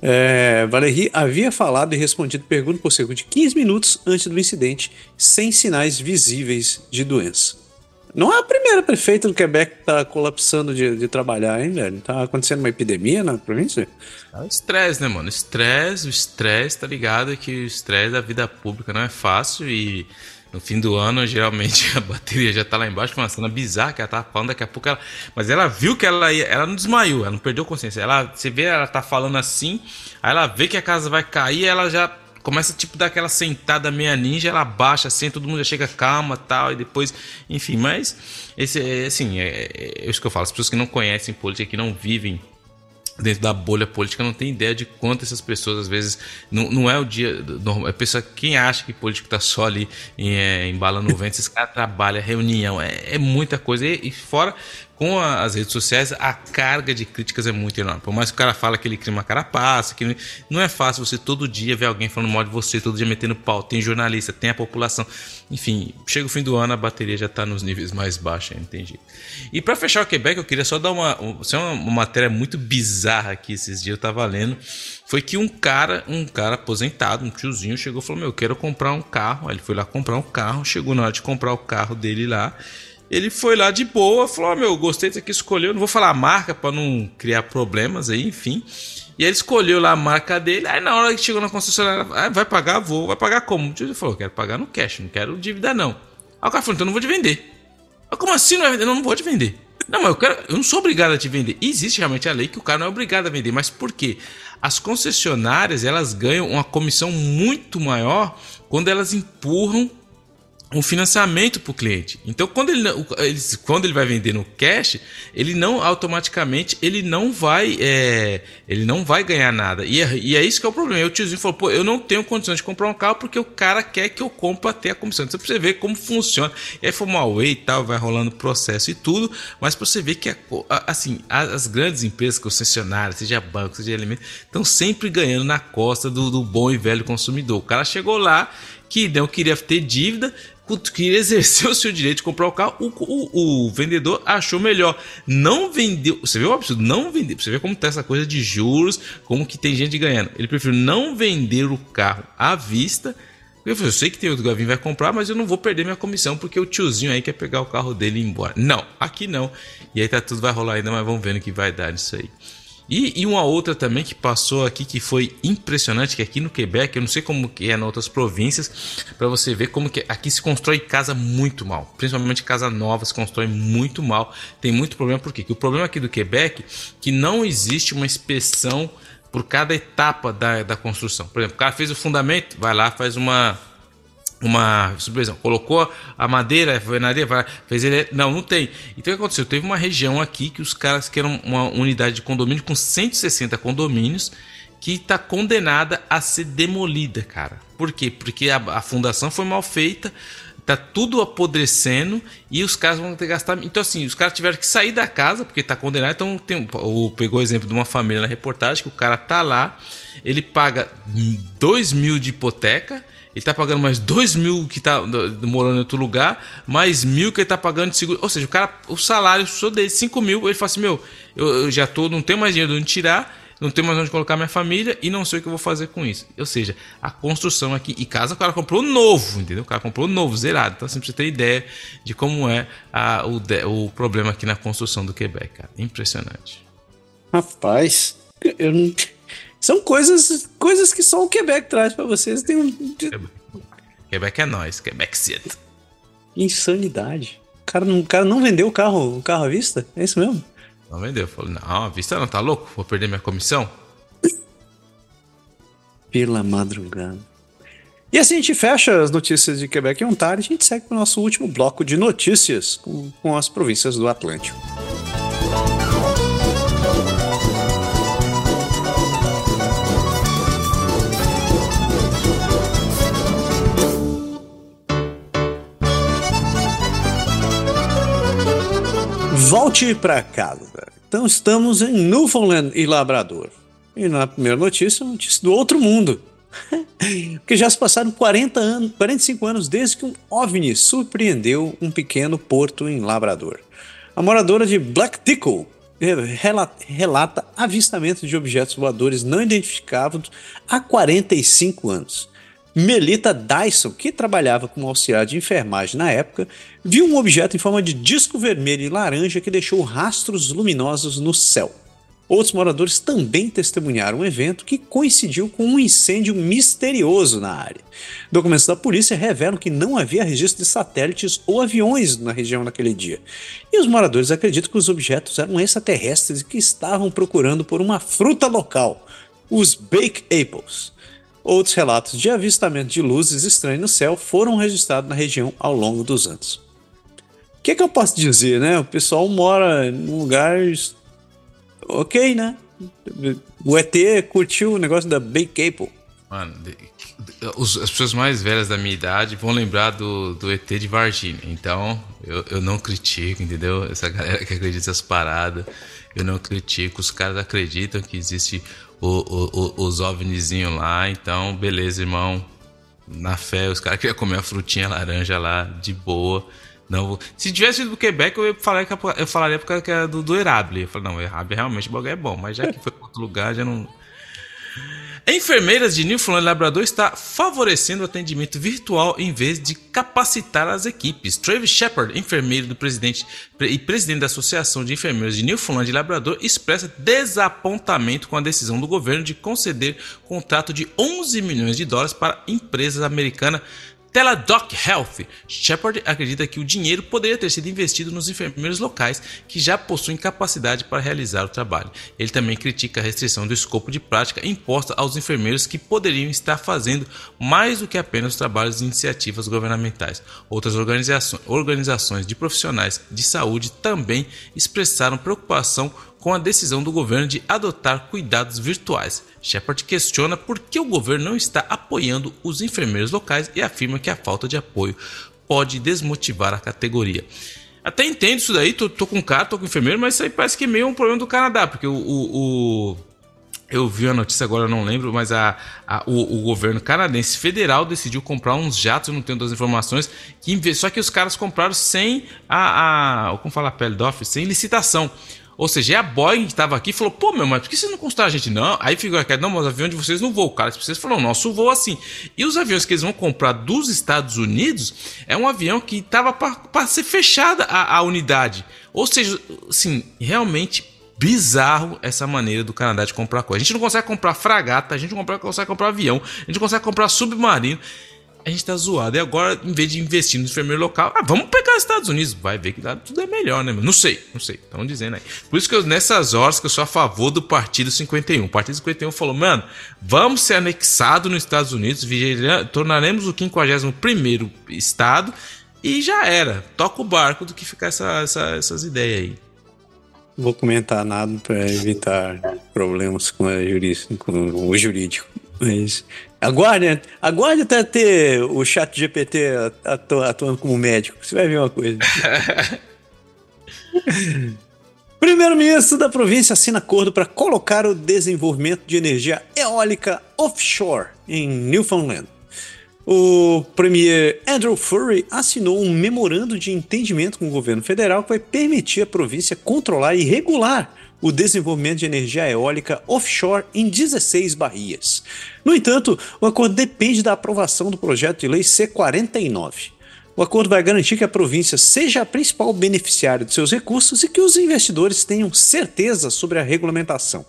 É, Valérie havia falado e respondido perguntas por cerca de 15 minutos antes do incidente, sem sinais visíveis de doença. Não é a primeira prefeita do Quebec que está colapsando de, de, trabalhar, hein, velho? Tá acontecendo uma epidemia na província? É estresse, né, mano? Estresse, o estresse, tá ligado? Que o estresse da vida pública não é fácil e no fim do ano, geralmente a bateria já tá lá embaixo, foi uma cena bizarra que ela tava falando, daqui a pouco ela. Mas ela viu que ela ia. Ela não desmaiou, ela não perdeu consciência. Ela, você vê, ela tá falando assim, aí ela vê que a casa vai cair, ela já começa tipo dar aquela sentada meia ninja, ela baixa assim, todo mundo já chega calma tal, e depois, enfim, mas esse é assim, é, é, é isso que eu falo, as pessoas que não conhecem política, que não vivem dentro da bolha política não tem ideia de quanto essas pessoas às vezes não, não é o dia normal. É pessoa quem acha que político está só ali em, é, embalando o vento, esses caras trabalham, reunião, é, é muita coisa. E, e, fora com a, as redes sociais, a carga de críticas é muito enorme. Por mais que o cara fala que ele cria uma carapaça, que não é fácil você todo dia ver alguém falando mal de você, todo dia metendo pau. Tem jornalista, tem a população. Enfim, chega o fim do ano, a bateria já está nos níveis mais baixos, entendi. E para fechar o Quebec, eu queria só dar uma, uma, uma matéria muito bizarra aqui esses dias, eu tava lendo. Foi que um cara, um cara aposentado, um tiozinho, chegou e falou: Meu, eu quero comprar um carro. Aí ele foi lá comprar um carro, chegou na hora de comprar o carro dele lá. Ele foi lá de boa, falou: oh, meu, gostei disso aqui, escolheu. Não vou falar a marca para não criar problemas aí, enfim. E ele escolheu lá a marca dele. Aí na hora que chegou na concessionária, ah, vai pagar? Vou. Vai pagar como? Ele falou: quero pagar no cash, não quero dívida não. Aí o cara falou: então não vou te vender. Mas como assim não vai vender? Não, não vou te vender. Não, mas eu, quero, eu não sou obrigado a te vender. Existe realmente a lei que o cara não é obrigado a vender, mas por quê? As concessionárias elas ganham uma comissão muito maior quando elas empurram um financiamento para o cliente. Então, quando ele, ele, quando ele vai vender no cash, ele não automaticamente ele não vai é, ele não vai ganhar nada. E é, e é isso que é o problema. O tiozinho falou: pô, eu não tenho condições de comprar um carro porque o cara quer que eu compre até a comissão. Então, você ver como funciona. E aí foi uma way e tal, vai rolando processo e tudo. Mas para você ver que a, assim as grandes empresas concessionárias, seja banco, seja alimento, estão sempre ganhando na costa do, do bom e velho consumidor. O cara chegou lá que não queria ter dívida, queria exercer o seu direito de comprar o carro, o, o, o, vendedor achou melhor. Não vendeu. Você vê o absurdo? Não vendeu. Você vê como tá essa coisa de juros, como que tem gente ganhando. Ele preferiu não vender o carro à vista. Eu, falei, eu sei que tem outro Gavin vai comprar, mas eu não vou perder minha comissão porque o tiozinho aí quer pegar o carro dele e ir embora. Não, aqui não. E aí tá tudo vai rolar ainda, mas vamos vendo que vai dar nisso aí. E, e, uma outra também que passou aqui que foi impressionante, que aqui no Quebec, eu não sei como que é em outras províncias, para você ver como que aqui se constrói casa muito mal, principalmente casa nova se constrói muito mal, tem muito problema por quê? Que o problema aqui do Quebec que não existe uma inspeção por cada etapa da, da construção. Por exemplo, o cara fez o fundamento, vai lá, faz uma uma supressão, colocou a madeira, a alvenaria, fez ele. Não, não tem. Então o que aconteceu? Teve uma região aqui que os caras querem uma unidade de condomínio com 160 condomínios que está condenada a ser demolida, cara. Por quê? Porque a, a, fundação foi mal feita, tá tudo apodrecendo e os caras vão ter que gastar. Então, assim, os caras tiveram que sair da casa porque está condenado. Então, tem, o, pegou o exemplo de uma família na reportagem que o cara tá lá, ele paga 2 mil de hipoteca ele tá pagando mais 2 mil que tá morando em outro lugar, mais mil que ele tá pagando de seguro. Ou seja, o cara, o salário só dele, 5 mil, ele fala assim: meu, eu, eu, já tô, não tenho mais dinheiro de onde tirar, não tenho mais onde colocar minha família e não sei o que eu vou fazer com isso. Ou seja, a construção aqui, e casa o cara comprou novo, entendeu? O cara comprou novo, zerado. Então, assim, pra você ter ideia de como é a, o, o problema aqui na construção do Quebec, cara. Impressionante. Rapaz, eu não são coisas, coisas que só o Quebec traz para vocês. Tem um. Quebec é nós, Quebec cedo. Insanidade. O cara não, o cara não vendeu o carro, o carro à vista? É isso mesmo? Não vendeu. Falou, não, à vista não, tá louco? Vou perder minha comissão? Pela madrugada. E assim a gente fecha as notícias de Quebec e Ontário e a gente segue para o nosso último bloco de notícias com, com as províncias do Atlântico. Volte para casa. Então estamos em Newfoundland e Labrador. E na primeira notícia, notícia do outro mundo. Porque já se passaram 40 anos, 45 anos desde que um OVNI surpreendeu um pequeno porto em Labrador. A moradora de Black Tickle relata, avistamento de objetos voadores não identificados há 45 anos. Melita Dyson, que trabalhava como auxiliar de enfermagem na época, viu um objeto em forma de disco vermelho e laranja que deixou rastros luminosos no céu. Outros moradores também testemunharam um evento que coincidiu com um incêndio misterioso na área. Documentos da polícia revelam que não havia registro de satélites ou aviões na região naquele dia. E os moradores acreditam que os objetos eram extraterrestres que estavam procurando por uma fruta local, os Bake Apples. Outros relatos de avistamento de luzes estranhas no céu foram registrados na região ao longo dos anos. O que, que eu posso dizer, né? O pessoal mora num lugar ok, né? O ET curtiu o negócio da Bake Apple. Mano, as pessoas mais velhas da minha idade vão lembrar do, do ET de Varginha. Então, eu, eu não critico, entendeu? Essa galera que acredita nessas paradas, eu não critico. Os caras acreditam que existe o, o, os ovnizinhos lá. Então, beleza, irmão. Na fé, os caras queriam comer a frutinha laranja lá, de boa. Não, se tivesse ido pro Quebec, eu, falaria que, eu falaria porque era do, do Erable. Eu falei, não, o Erable realmente o bagulho é bom, mas já que foi para outro lugar, já não, Enfermeiras de Newfoundland Labrador está favorecendo o atendimento virtual em vez de capacitar as equipes. Travis Shepard, enfermeiro do presidente e presidente da Associação de Enfermeiros de Newfoundland e Labrador, expressa desapontamento com a decisão do governo de conceder contrato de 11 milhões de dólares para a empresa americana Teladoc Health. Shepard acredita que o dinheiro poderia ter sido investido nos enfermeiros locais que já possuem capacidade para realizar o trabalho. Ele também critica a restrição do escopo de prática imposta aos enfermeiros que poderiam estar fazendo mais do que apenas os trabalhos de iniciativas governamentais. Outras organizações de profissionais de saúde também expressaram preocupação com a decisão do governo de adotar cuidados virtuais. Shepard questiona por que o governo não está apoiando os enfermeiros locais e afirma que a falta de apoio pode desmotivar a categoria. Até entendo isso daí, tô, tô com cara, tô com enfermeiro, mas isso aí parece que é meio um problema do Canadá, porque o, o, o eu vi a notícia agora, não lembro, mas a, a o, o, governo canadense federal decidiu comprar uns jatos, eu não tenho das informações, que só que os caras compraram sem a, a como fala a pele do office, sem licitação. Ou seja, é a Boeing que estava aqui falou: pô, meu, mas por que vocês não consultaram a gente? Não. Aí ficou aqui: não, mas o avião de vocês não voa. Cara, vocês falaram: nosso voa assim. E os aviões que eles vão comprar dos Estados Unidos é um avião que estava para ser fechada a, a unidade. Ou seja, assim, realmente bizarro essa maneira do Canadá de comprar coisa. A gente não consegue comprar fragata, a gente não consegue comprar avião, a gente não consegue comprar submarino a gente tá zoado. E agora, em vez de investir no enfermeiro local, ah, vamos pegar os Estados Unidos. Vai ver que dá, tudo é melhor, né? Não sei, não sei. Estão dizendo aí. Por isso que eu, nessas horas que eu sou a favor do Partido 51. O Partido 51 falou, mano, vamos ser anexados nos Estados Unidos, tornaremos o 51 Estado e já era. Toca o barco do que ficar essa, essa, essas ideias aí. Vou comentar nada para evitar problemas com, a com o jurídico. Mas aguarde, aguarde até ter o chat GPT atu, atuando como médico. Você vai ver uma coisa. Primeiro-ministro da província assina acordo para colocar o desenvolvimento de energia eólica offshore em Newfoundland. O premier Andrew Furry assinou um memorando de entendimento com o governo federal que vai permitir à província controlar e regular o desenvolvimento de energia eólica offshore em 16 baías. No entanto, o acordo depende da aprovação do projeto de lei C49. O acordo vai garantir que a província seja a principal beneficiária de seus recursos e que os investidores tenham certeza sobre a regulamentação.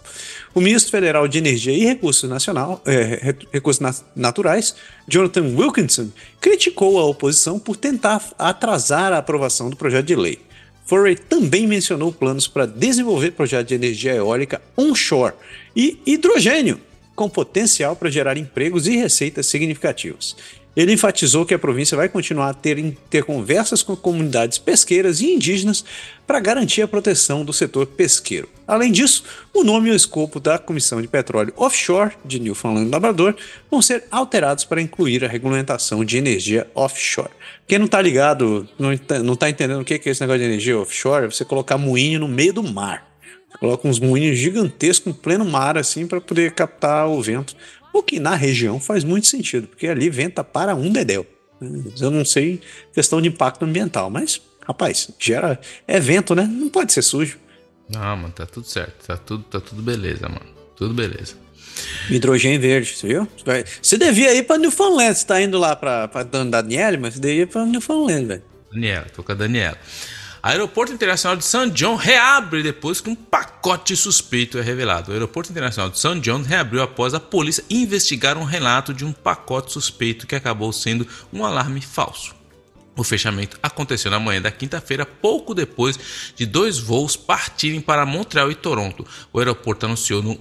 O ministro federal de Energia e Recursos, Nacional, é, Recursos Naturais, Jonathan Wilkinson, criticou a oposição por tentar atrasar a aprovação do projeto de lei. Furry também mencionou planos para desenvolver projetos de energia eólica onshore e hidrogênio, com potencial para gerar empregos e receitas significativos. Ele enfatizou que a província vai continuar a ter, ter conversas com comunidades pesqueiras e indígenas para garantir a proteção do setor pesqueiro. Além disso, o nome e o escopo da Comissão de Petróleo Offshore de Newfoundland e Labrador vão ser alterados para incluir a regulamentação de energia offshore. Quem não está ligado, não está entendendo o que é esse negócio de energia offshore, é você colocar moinho no meio do mar. Você coloca uns moinhos gigantescos em pleno mar assim para poder captar o vento o que na região faz muito sentido, porque ali venta para um dedéu. Eu não sei questão de impacto ambiental, mas, rapaz, gera. É vento, né? Não pode ser sujo. Não, mano, tá tudo certo. Tá tudo, tá tudo beleza, mano. Tudo beleza. Hidrogênio verde, você viu? Você devia ir pra Newfoundland. Você tá indo lá pra, pra Daniela, mas você devia ir pra Newfoundland, velho. Daniela, tô com a Daniela. Aeroporto Internacional de San John reabre depois que um pacote suspeito é revelado. O Aeroporto Internacional de San John reabriu após a polícia investigar um relato de um pacote suspeito que acabou sendo um alarme falso. O fechamento aconteceu na manhã da quinta-feira, pouco depois de dois voos partirem para Montreal e Toronto. O aeroporto anunciou no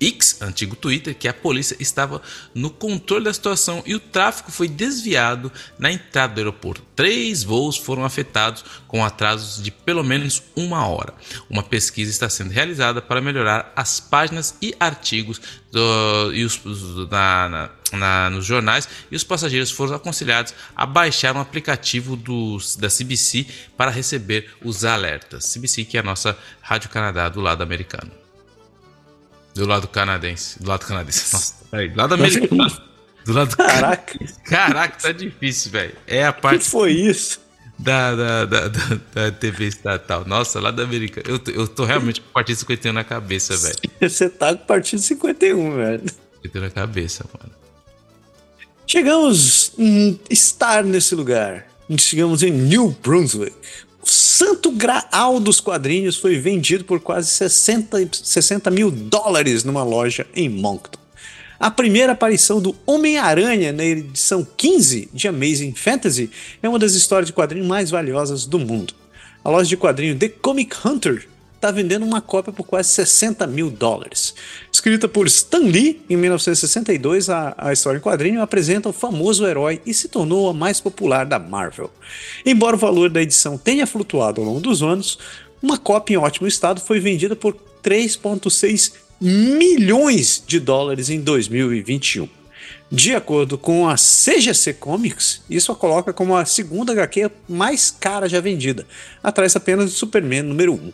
X, antigo Twitter, que a polícia estava no controle da situação e o tráfego foi desviado na entrada do aeroporto. Três voos foram afetados com atrasos de pelo menos uma hora. Uma pesquisa está sendo realizada para melhorar as páginas e artigos do, e os, na, na, na, nos jornais e os passageiros foram aconselhados a baixar um aplicativo dos, da CBC para receber os alertas. CBC que é a nossa Rádio Canadá do lado americano. Do lado canadense. Do lado canadense. Nossa, peraí. Do lado americano. Do lado Caraca. Caraca, tá difícil, velho. É a parte. que foi isso? Da, da, da, da, TV estatal. Nossa, lá da América. Eu, eu tô realmente com o Partido 51 na cabeça, velho. Você tá com o Partido 51, velho. 51 na cabeça, mano. Chegamos em estar nesse lugar. Chegamos em New Brunswick, santo graal dos quadrinhos foi vendido por quase 60, 60 mil dólares numa loja em Moncton. A primeira aparição do Homem-Aranha na edição 15 de Amazing Fantasy é uma das histórias de quadrinhos mais valiosas do mundo. A loja de quadrinho The Comic Hunter está vendendo uma cópia por quase 60 mil dólares. Escrita por Stan Lee em 1962, a, a história em quadrinho apresenta o famoso herói e se tornou a mais popular da Marvel. Embora o valor da edição tenha flutuado ao longo dos anos, uma cópia em ótimo estado foi vendida por 3,6 milhões de dólares em 2021. De acordo com a CGC Comics, isso a coloca como a segunda HQ mais cara já vendida, atrás apenas de Superman número 1.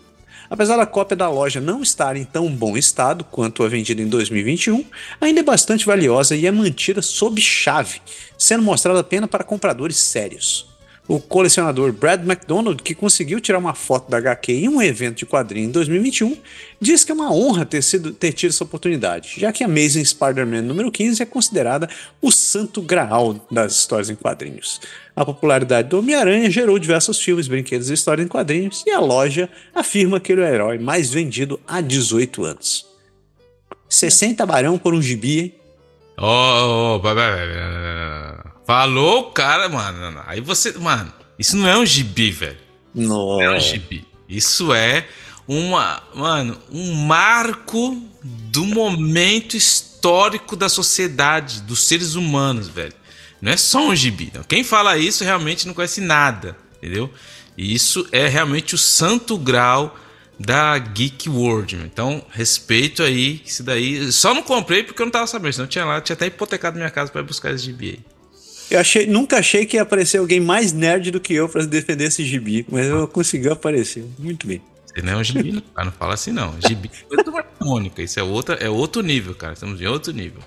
Apesar da cópia da loja não estar em tão bom estado quanto a vendida em 2021, ainda é bastante valiosa e é mantida sob chave, sendo mostrada apenas para compradores sérios. O colecionador Brad McDonald, que conseguiu tirar uma foto da HQ em um evento de quadrinho em 2021, diz que é uma honra ter, sido, ter tido essa oportunidade, já que Amazing Spider-Man número 15 é considerada o santo graal das histórias em quadrinhos. A popularidade do Homem-Aranha gerou diversos filmes, brinquedos e histórias em quadrinhos, e a loja afirma que ele é o herói mais vendido há 18 anos. 60 barão por um gibi. Oh, oh, oh, Falou, cara, mano. Aí você. Mano, isso não é um gibi, velho. Não. é um gibi. Isso é uma. Mano, um marco do momento histórico da sociedade, dos seres humanos, velho. Não é só um gibi. Não. Quem fala isso realmente não conhece nada, entendeu? E isso é realmente o santo grau da Geek World. Então, respeito aí, isso daí. Só não comprei porque eu não tava sabendo, senão tinha lá, tinha até hipotecado minha casa para buscar esse gibi aí. Eu achei, nunca achei que ia aparecer alguém mais nerd do que eu para defender esse gibi, mas eu consegui aparecer. Muito bem. Você não é um gibi, não, não fala assim não. Gibi é Mônica, isso é, outra, é outro nível, cara. Estamos em outro nível.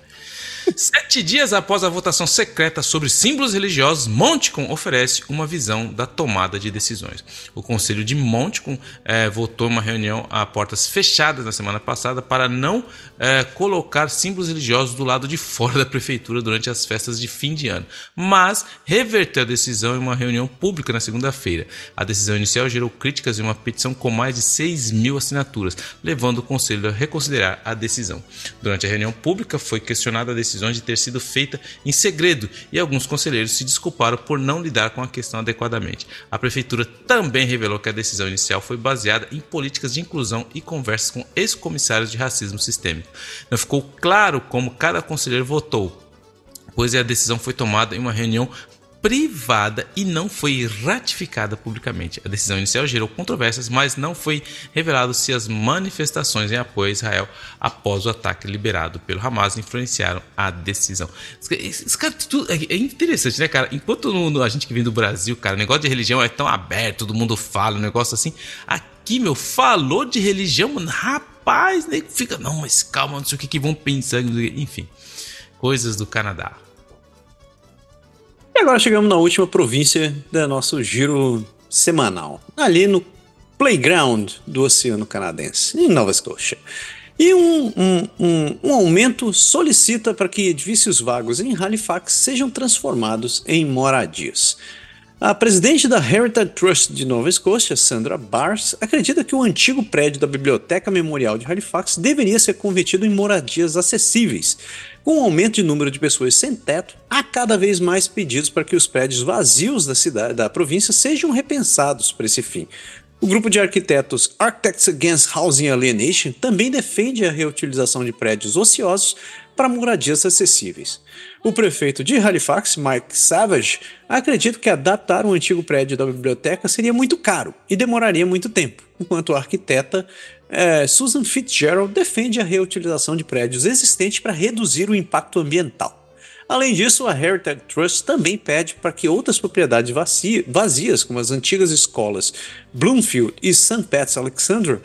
Sete dias após a votação secreta sobre símbolos religiosos, Montcalm oferece uma visão da tomada de decisões. O Conselho de Montcalm é, votou uma reunião a portas fechadas na semana passada para não é, colocar símbolos religiosos do lado de fora da prefeitura durante as festas de fim de ano, mas reverteu a decisão em uma reunião pública na segunda-feira. A decisão inicial gerou críticas em uma petição com mais de 6 mil assinaturas, levando o Conselho a reconsiderar a decisão. Durante a reunião pública, foi questionada a decisão decisão de ter sido feita em segredo e alguns conselheiros se desculparam por não lidar com a questão adequadamente. A prefeitura também revelou que a decisão inicial foi baseada em políticas de inclusão e conversas com ex-comissários de racismo sistêmico. Não ficou claro como cada conselheiro votou, pois a decisão foi tomada em uma reunião privada e não foi ratificada publicamente. A decisão inicial gerou controvérsias, mas não foi revelado se as manifestações em apoio a Israel após o ataque liberado pelo Hamas influenciaram a decisão. Esse cara, tudo, é interessante, né, cara? Enquanto no, a gente que vem do Brasil, cara, o negócio de religião é tão aberto, todo mundo fala, um negócio assim. Aqui, meu, falou de religião, rapaz, né? Fica, não, mas calma, não sei o que, que vão pensar, enfim. Coisas do Canadá. E agora chegamos na última província do nosso giro semanal, ali no Playground do Oceano Canadense, em Nova Escócia. E um, um, um, um, aumento solicita para que edifícios vagos em Halifax sejam transformados em moradias. A presidente da Heritage Trust de Nova Escócia, Sandra Bars, acredita que o antigo prédio da Biblioteca Memorial de Halifax deveria ser convertido em moradias acessíveis, com o aumento de número de pessoas sem teto, há cada vez mais pedidos para que os prédios vazios da cidade da província sejam repensados para esse fim. O grupo de arquitetos Architects Against Housing Alienation também defende a reutilização de prédios ociosos para moradias acessíveis. O prefeito de Halifax, Mike Savage, acredita que adaptar um antigo prédio da biblioteca seria muito caro e demoraria muito tempo, enquanto a arquiteta é, Susan Fitzgerald defende a reutilização de prédios existentes para reduzir o impacto ambiental. Além disso, a Heritage Trust também pede para que outras propriedades vazias, como as antigas escolas Bloomfield e St. Pat's Alexander,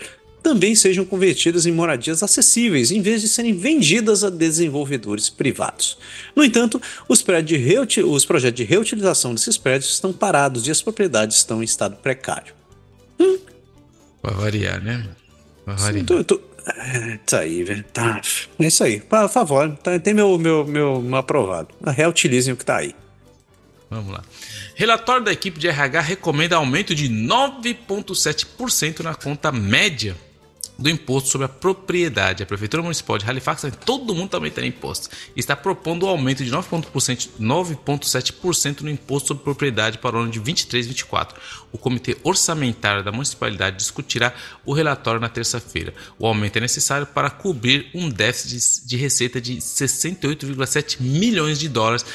também sejam convertidas em moradias acessíveis, em vez de serem vendidas a desenvolvedores privados. No entanto, os, os projetos de reutilização desses prédios estão parados e as propriedades estão em estado precário. Hum. Para variar, né? Sim, tô, tô... É, tá aí, velho. Tá. É isso aí. Por favor, tá, tem meu, meu, meu, meu aprovado. Reutilizem o que tá aí. Vamos lá. Relatório da equipe de RH recomenda aumento de 9,7% na conta média do imposto sobre a propriedade. A Prefeitura Municipal de Halifax, todo mundo também tem imposto, está propondo o um aumento de 9,7% no imposto sobre propriedade para o ano de 23 e 24. O Comitê Orçamentário da Municipalidade discutirá o relatório na terça-feira. O aumento é necessário para cobrir um déficit de receita de 68,7 milhões de dólares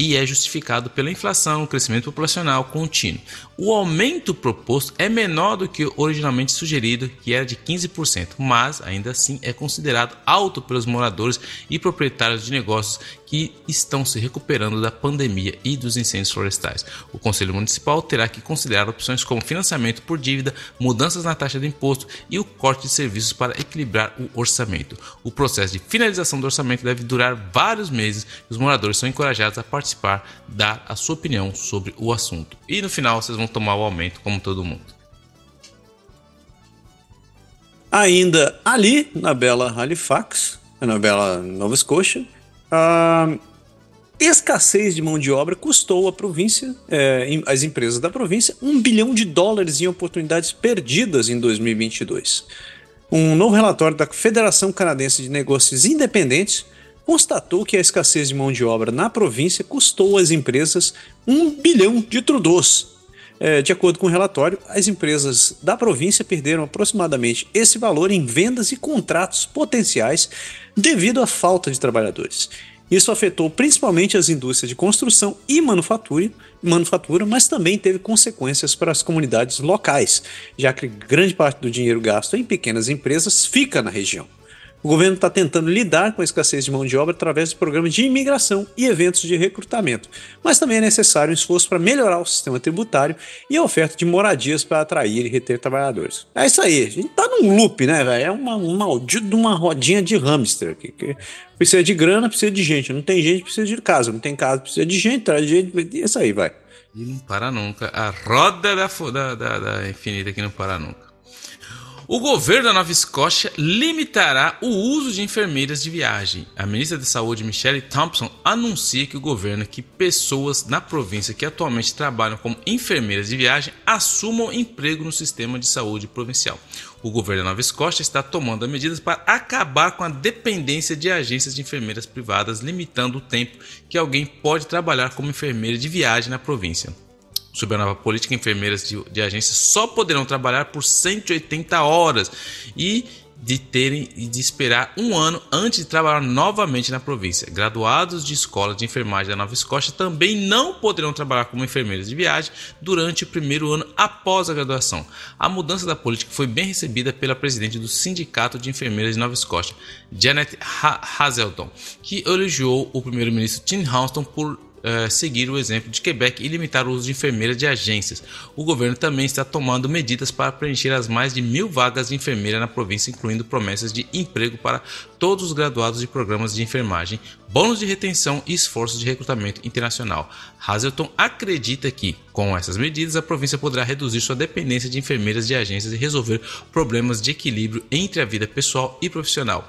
e é justificado pela inflação, crescimento populacional contínuo. O aumento proposto é menor do que originalmente sugerido, que era de 15%, mas ainda assim é considerado alto pelos moradores e proprietários de negócios que estão se recuperando da pandemia e dos incêndios florestais. O Conselho Municipal terá que considerar opções como financiamento por dívida, mudanças na taxa de imposto e o corte de serviços para equilibrar o orçamento. O processo de finalização do orçamento deve durar vários meses e os moradores são encorajados a participar, dar a sua opinião sobre o assunto. E no final vocês vão tomar o aumento como todo mundo. Ainda ali, na bela Halifax, na bela Nova Escócia, a escassez de mão de obra custou à província, é, as empresas da província, um bilhão de dólares em oportunidades perdidas em 2022. Um novo relatório da Federação Canadense de Negócios Independentes constatou que a escassez de mão de obra na província custou às empresas um bilhão de trudos é, de acordo com o relatório, as empresas da província perderam aproximadamente esse valor em vendas e contratos potenciais devido à falta de trabalhadores. Isso afetou principalmente as indústrias de construção e manufatura, manufatura, mas também teve consequências para as comunidades locais, já que grande parte do dinheiro gasto em pequenas empresas fica na região. O governo está tentando lidar com a escassez de mão de obra através de programas de imigração e eventos de recrutamento, mas também é necessário um esforço para melhorar o sistema tributário e a oferta de moradias para atrair e reter trabalhadores. É isso aí, a gente está num loop, né, velho? É uma, um maldito de uma rodinha de hamster aqui. Que precisa de grana, precisa de gente. Não tem gente, precisa de casa. Não tem casa, precisa de gente, traz gente. É isso aí, vai. E não para nunca. A roda da, da, da, da infinita que não para nunca. O governo da Nova Escócia limitará o uso de enfermeiras de viagem. A ministra da Saúde, Michelle Thompson, anuncia que o governo que pessoas na província que atualmente trabalham como enfermeiras de viagem assumam emprego no sistema de saúde provincial. O governo da Nova Escócia está tomando medidas para acabar com a dependência de agências de enfermeiras privadas, limitando o tempo que alguém pode trabalhar como enfermeira de viagem na província. Sob a nova política, enfermeiras de, de agência só poderão trabalhar por 180 horas e de terem e de esperar um ano antes de trabalhar novamente na província. Graduados de escola de enfermagem da Nova Escócia também não poderão trabalhar como enfermeiras de viagem durante o primeiro ano após a graduação. A mudança da política foi bem recebida pela presidente do Sindicato de Enfermeiras de Nova Escócia, Janet Hazelton, que elogiou o primeiro-ministro Tim Houston por uh, seguir o exemplo de Quebec e limitar o uso de enfermeiras de agências. O governo também está tomando medidas para preencher as mais de mil vagas de enfermeira na província, incluindo promessas de emprego para todos os graduados de programas de enfermagem, bônus de retenção e esforços de recrutamento internacional. Hazelton acredita que, com essas medidas, a província poderá reduzir sua dependência de enfermeiras de agências e resolver problemas de equilíbrio entre a vida pessoal e profissional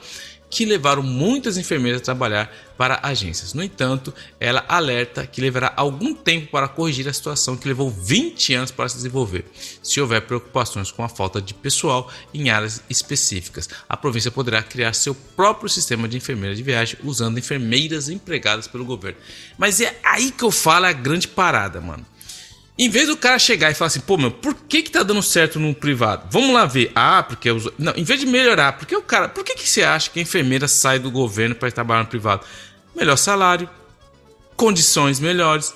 que levaram muitas enfermeiras a trabalhar para agências. No entanto, ela alerta que levará algum tempo para corrigir a situação que levou 20 anos para se desenvolver. Se houver preocupações com a falta de pessoal em áreas específicas, a província poderá criar seu próprio sistema de enfermeira de viagem usando enfermeiras empregadas pelo governo. Mas é aí que eu falo a grande parada, mano. Em vez do cara chegar e falar assim, pô, meu, por que que tá dando certo no privado? Vamos lá ver. Ah, porque os... não, em vez de melhorar, porque o cara, por que que você acha que a enfermeira sai do governo para trabalhar no privado? Melhor salário, condições melhores,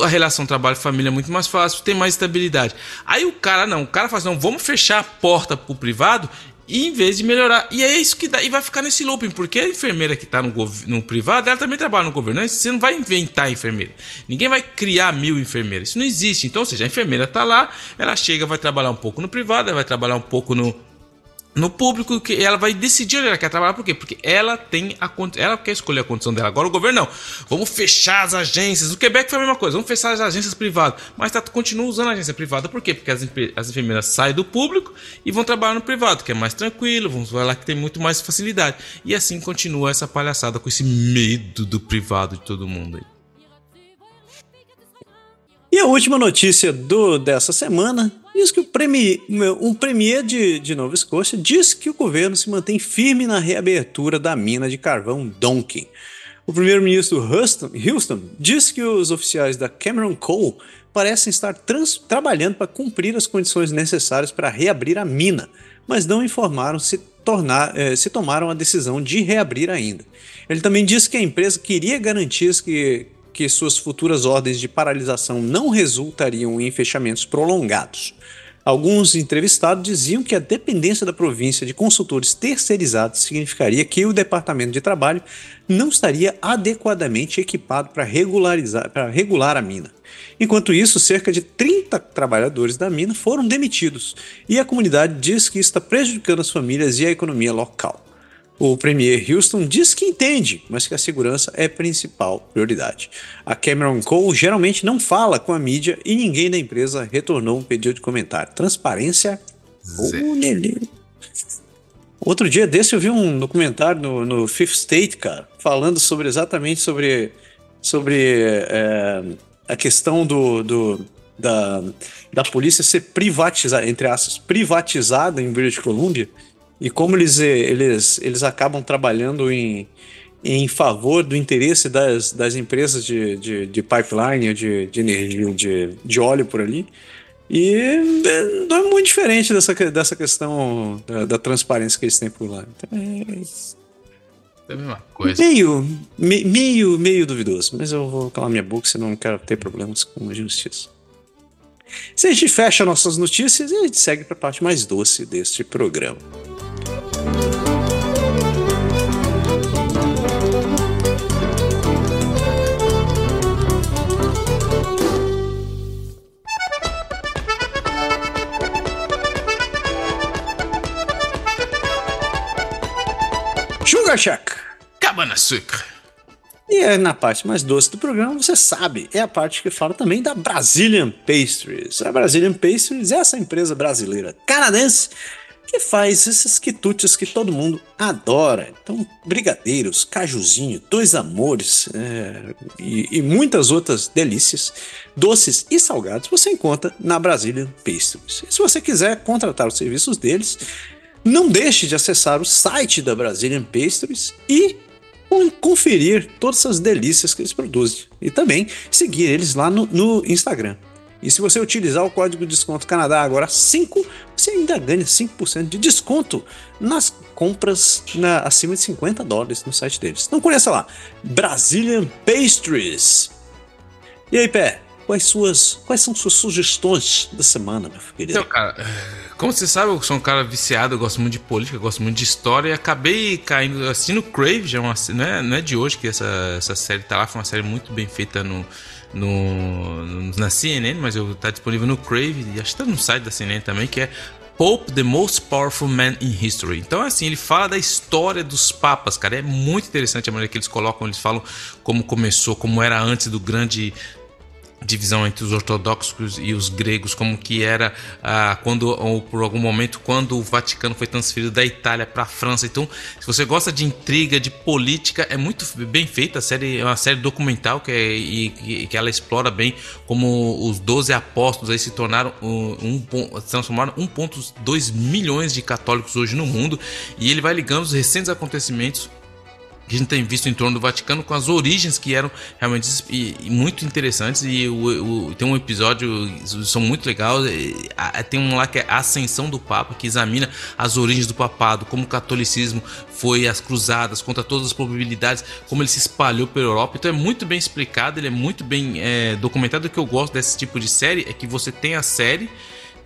a relação trabalho-família é muito mais fácil, tem mais estabilidade. Aí o cara não, o cara fala assim, não, vamos fechar a porta pro privado e em vez de melhorar. E é isso que dá. E vai ficar nesse looping, porque a enfermeira que está no, no privado, ela também trabalha no governo. Você não vai inventar enfermeira. Ninguém vai criar mil enfermeiras. Isso não existe. Então, ou seja, a enfermeira está lá, ela chega, vai trabalhar um pouco no privado, ela vai trabalhar um pouco no, no público que ela vai decidir onde ela quer trabalhar, por quê? Porque ela tem a ela quer escolher a condição dela. Agora o governo não. Vamos fechar as agências. O Quebec foi a mesma coisa, vamos fechar as agências privadas. Mas tá, continua usando a agência privada, por quê? Porque as, as enfermeiras saem do público e vão trabalhar no privado, que é mais tranquilo, vão lá que tem muito mais facilidade. E assim continua essa palhaçada com esse medo do privado de todo mundo aí. E a última notícia do, dessa semana diz que o premier, um premier de, de Nova Escócia diz que o governo se mantém firme na reabertura da mina de carvão Donkin. O primeiro-ministro Houston, Houston disse que os oficiais da Cameron Coal parecem estar trabalhando para cumprir as condições necessárias para reabrir a mina, mas não informaram se, tornar, eh, se tomaram a decisão de reabrir ainda. Ele também disse que a empresa queria garantias que, que suas futuras ordens de paralisação não resultariam em fechamentos prolongados. Alguns entrevistados diziam que a dependência da província de consultores terceirizados significaria que o Departamento de Trabalho não estaria adequadamente equipado para regularizar, para regular a mina. Enquanto isso, cerca de 30 trabalhadores da mina foram demitidos, e a comunidade diz que está prejudicando as famílias e a economia local. O premier Houston diz que entende, mas que a segurança é a principal prioridade. A Cameron Cole geralmente não fala com a mídia e ninguém da empresa retornou um pedido de comentário. Transparência. Oh, Outro dia desse eu vi um documentário no, no, Fifth State, cara, falando sobre exatamente sobre, sobre é, a questão do, do, da, da polícia ser privatizada, entre aspas, privatizada em British Columbia e como eles, eh, eles, eles acabam trabalhando em, em favor do interesse das, das empresas de, de, de pipeline, de, de energia, de, de óleo por ali. E eh, não é muito diferente dessa, dessa questão da, da transparência que eles têm por lá. Então, é... É a mesma coisa. Meio, me, meio, meio duvidoso, mas eu vou calar minha boca, senão não quero ter problemas com a justiça. Se a gente fecha nossas notícias, a gente segue para a parte mais doce deste programa. Sugar Shack. Cabana Sucre. E é na parte mais doce do programa, você sabe, é a parte que fala também da Brazilian Pastries. A Brazilian Pastries é essa empresa brasileira canadense que faz esses quitutes que todo mundo adora. Então, brigadeiros, cajuzinho, dois amores é, e, e, muitas outras delícias, doces e salgados, você encontra na Brazilian Pastries. E se você quiser contratar os serviços deles, não deixe de acessar o site da Brazilian Pastries e conferir todas essas delícias que eles produzem. E também seguir eles lá no, no Instagram. E se você utilizar o código de desconto Canadá agora 5, você ainda ganha 5% de desconto nas compras na, acima de 50 dólares no site deles. Então conheça lá, Brazilian Pastries. E aí, Pé, quais, suas, quais são suas sugestões da semana, meu querido? Então, cara, como você sabe, eu sou um cara viciado, eu gosto muito de política, eu gosto muito de história e acabei caindo assistindo Crave, já é uma, não, é, não é de hoje que essa, essa série tá lá, foi uma série muito bem feita no, no, na CNN, mas eu tá disponível no Crave e acho que tá no site da CNN também, que é Pope, the most powerful man in history. Então, assim, ele fala da história dos papas, cara. É muito interessante a maneira que eles colocam, eles falam como começou, como era antes do grande divisão entre os ortodoxos e os gregos, como que era ah, quando, ou por algum momento, quando o Vaticano foi transferido da Itália para a França. Então, se você gosta de intriga, de política, é muito bem feita. A série é uma série documental que, é, e, que ela explora bem como os 12 apóstolos aí se tornaram um, um transformaram 1,2 milhões de católicos hoje no mundo. E ele vai ligando os recentes acontecimentos que a gente tem visto em torno do Vaticano com as origens que eram realmente muito interessantes. E o, o, tem um episódio são muito legais tem um lá que é a Ascensão do Papa que examina as origens do papado como o catolicismo foi as cruzadas contra todas as probabilidades como ele se espalhou pela Europa. Então é muito bem explicado ele é muito bem é, documentado. O que eu gosto desse tipo de série é que você tem a série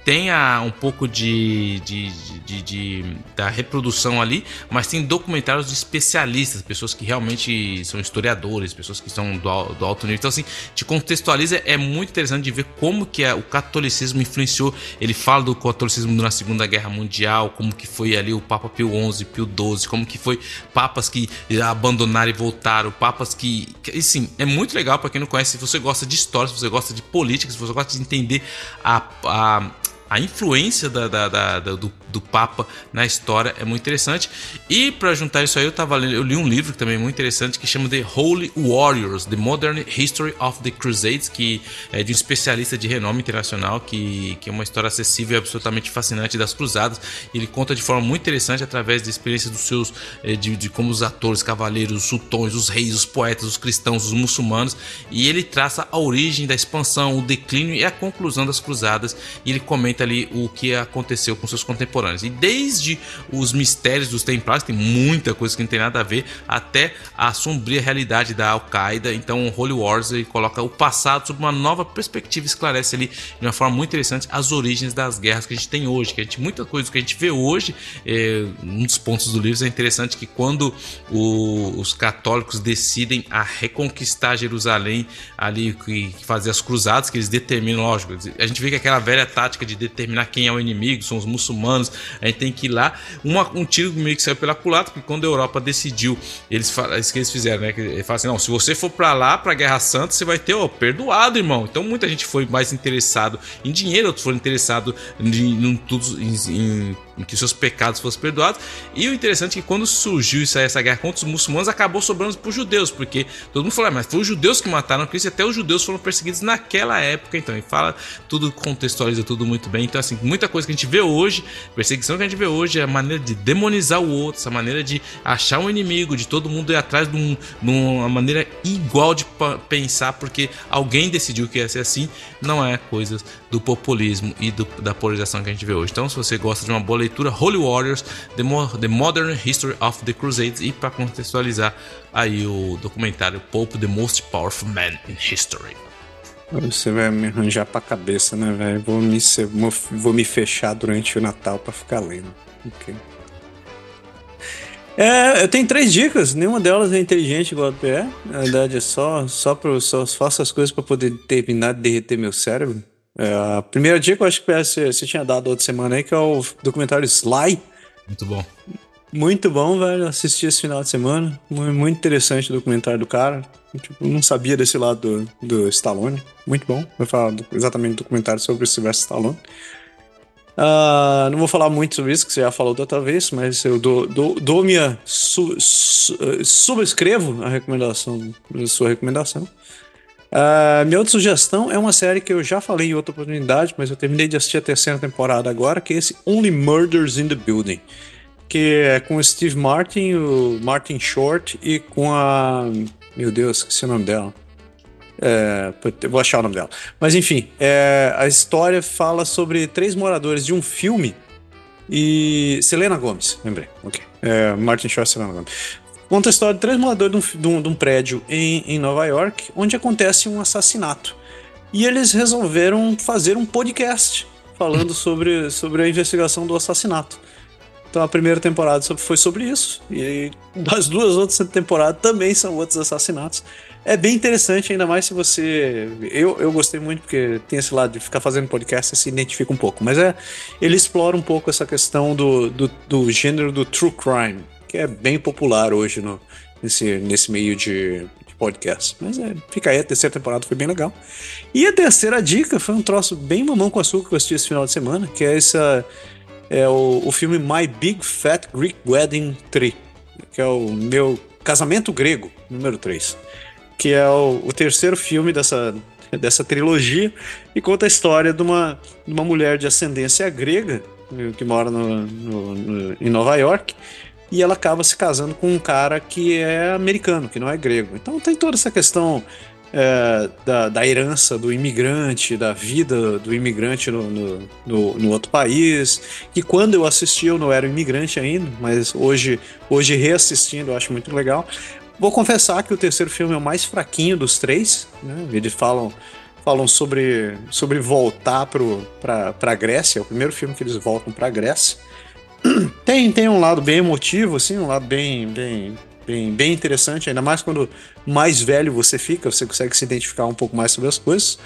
tenha um pouco de, de, de, de, da reprodução ali, mas tem documentários de especialistas, pessoas que realmente são historiadores, pessoas que são do, do alto nível. Então, assim, te contextualiza, é muito interessante de ver como que o catolicismo influenciou. Ele fala do catolicismo na Segunda Guerra Mundial, como que foi ali o Papa Pio XI, Pio XII, como que foi papas que abandonaram e voltaram, papas que... E sim, é muito legal para quem não conhece, se você gosta de história, se você gosta de política, se você gosta de entender a, a a influência da, da, da, do, do Papa na história é muito interessante. E para juntar isso aí, eu tava lendo, eu li um livro também muito interessante que chama The Holy Warriors: The Modern History of the Crusades, que é de um especialista de renome internacional, que, que é uma história acessível e absolutamente fascinante das cruzadas. Ele conta de forma muito interessante através da experiência dos seus eh, de, de como os atores, cavaleiros, os sultões, os reis, os poetas, os cristãos, os muçulmanos, e ele traça a origem da expansão, o declínio e a conclusão das cruzadas. E ele comenta ali o que aconteceu com seus contemporâneos. E desde os mistérios dos templários, tem muita coisa que não tem nada a ver, até a sombria realidade da Al-Qaeda. Então, Holy Wars coloca o passado sob uma nova perspectiva, esclarece ali de uma forma muito interessante as origens das guerras que a gente tem hoje. Que a gente, muita coisa que a gente vê hoje, é, um dos pontos do livro é interessante que quando o, os católicos decidem a reconquistar Jerusalém ali e fazer as cruzadas, que eles determinam, lógico, a gente vê que aquela velha tática de determinar quem é o inimigo, são os muçulmanos, a gente tem que ir lá. Uma, um tiro meio que saiu pela culatra, porque quando a Europa decidiu, eles isso que eles fizeram, né? Eles falaram assim: não, se você for para lá, para Guerra Santa, você vai ter, ó, perdoado, irmão. Então muita gente foi mais interessado em dinheiro, outros foram interessados em, em, em, em em que seus pecados fossem perdoados. E o interessante é que quando surgiu isso, essa guerra contra os muçulmanos, acabou sobrando para os judeus, porque todo mundo falou, ah, mas foi os judeus que mataram Cristo, e até os judeus foram perseguidos naquela época, então, e fala tudo, contextualiza tudo muito bem. Então, assim, muita coisa que a gente vê hoje, perseguição que a gente vê hoje, é a maneira de demonizar o outro, essa maneira de achar um inimigo, de todo mundo ir atrás de, um, de uma maneira igual de pensar, porque alguém decidiu que ia ser assim, não é coisas do populismo e do, da polarização que a gente vê hoje. Então, se você gosta de uma boa leitura, Holy Warriors, The, Mo the Modern History of the Crusades, e para contextualizar aí o documentário Pope, The Most Powerful Man in History. Você vai me arranjar pra cabeça, né, velho? Vou me, vou me fechar durante o Natal pra ficar lendo. Ok. É, eu tenho três dicas, nenhuma delas é inteligente igual a PE. Na verdade, é só, só, pro, só faço as coisas para poder terminar de derreter meu cérebro. É, a primeira dica eu acho que você, você tinha dado outra semana aí, que é o documentário Sly. Muito bom. Muito bom, velho. Assisti esse final de semana. Muito interessante o documentário do cara. Tipo, não sabia desse lado do, do Stallone. Muito bom. Vou falar do, exatamente do documentário sobre o Sylvester Stallone. Uh, não vou falar muito sobre isso, que você já falou da outra vez, mas eu dou, dou, dou minha. Su, su, subscrevo a recomendação, a sua recomendação. Uh, minha outra sugestão é uma série que eu já falei em outra oportunidade, mas eu terminei de assistir a terceira temporada agora, que é esse Only Murders in the Building. Que é com o Steve Martin, o Martin Short e com a. Meu Deus, esqueci o nome dela. É, vou achar o nome dela. Mas enfim, é, a história fala sobre três moradores de um filme e. Selena Gomes, lembrei. Ok. É, Martin Short e Selena Gomes. Conta a história de três moradores de um, de um, prédio em, em Nova York, onde acontece um assassinato. E eles resolveram fazer um podcast falando sobre, sobre a investigação do assassinato. Então a primeira temporada foi sobre isso. E as duas outras temporadas também são outros assassinatos. É bem interessante, ainda mais se você. Eu, eu gostei muito, porque tem esse lado de ficar fazendo podcast e se identifica um pouco. Mas é. Ele explora um pouco essa questão do, do, do gênero do true crime que é bem popular hoje no, nesse, nesse meio de, de podcast. Mas é, fica aí, a terceira temporada foi bem legal. E a terceira dica foi um troço bem mamão com açúcar que eu assisti esse final de semana, que é essa. É o, o filme My Big Fat Greek Wedding 3, que é o meu casamento grego, número 3. Que é o, o terceiro filme dessa, dessa trilogia e conta a história de uma, de uma mulher de ascendência grega que mora no, no, no, em Nova York e ela acaba se casando com um cara que é americano, que não é grego. Então tem toda essa questão é, da, da, herança do imigrante, da vida do imigrante no, no, no, no, outro país. Que quando eu assisti eu não era imigrante ainda, mas hoje, hoje reassistindo eu acho muito legal. Vou confessar que o terceiro filme é o mais fraquinho dos três. Né? Eles falam, falam sobre, sobre voltar para a Grécia. É o primeiro filme que eles voltam para a Grécia. tem, tem um lado bem emotivo, assim, um lado bem, bem, bem, bem interessante, ainda mais quando mais velho você fica, você consegue se identificar um pouco mais sobre as coisas.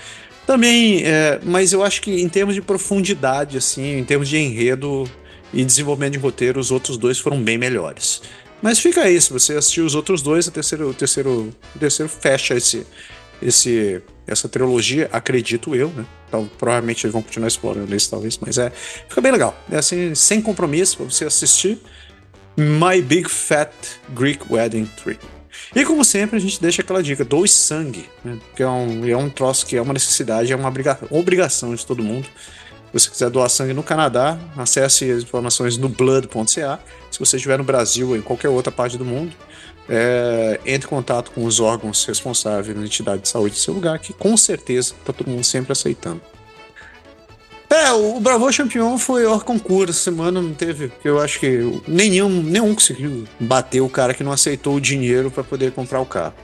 Também, é, mas eu acho que em termos de profundidade, assim, em termos de enredo e desenvolvimento de roteiro, os outros dois foram bem melhores. Mas fica aí, se você assistiu os outros dois, o terceiro, o terceiro, o terceiro fecha esse, esse, essa trilogia, acredito eu, né? Então, provavelmente eles vão continuar explorando isso, talvez, mas é. Fica bem legal. É assim, sem compromisso pra você assistir. My Big Fat Greek Wedding Tree. E como sempre, a gente deixa aquela dica: doe sangue, né? que é um, é um troço que é uma necessidade, é uma obrigação de todo mundo. Se você quiser doar sangue no Canadá, acesse as informações no blood.ca. Se você estiver no Brasil ou em qualquer outra parte do mundo, é, entre em contato com os órgãos responsáveis na entidade de saúde do seu lugar, que com certeza está todo mundo sempre aceitando. É, o Bravo Champion foi o concurso essa semana, não teve. Eu acho que nenhum, nenhum conseguiu bater o cara que não aceitou o dinheiro para poder comprar o carro.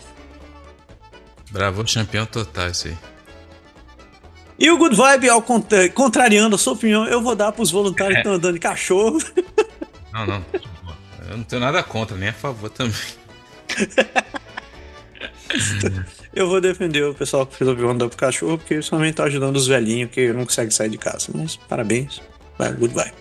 Bravo Champion total, isso aí. E o Good Vibe, ao contra contrariando a sua opinião, eu vou dar pros voluntários que estão andando de cachorro. Não, não. Eu não tenho nada contra, nem a favor também. Eu vou defender o pessoal que resolveu andar pro cachorro, porque isso também tá ajudando os velhinhos que não conseguem sair de casa. Mas parabéns. Vai, goodbye.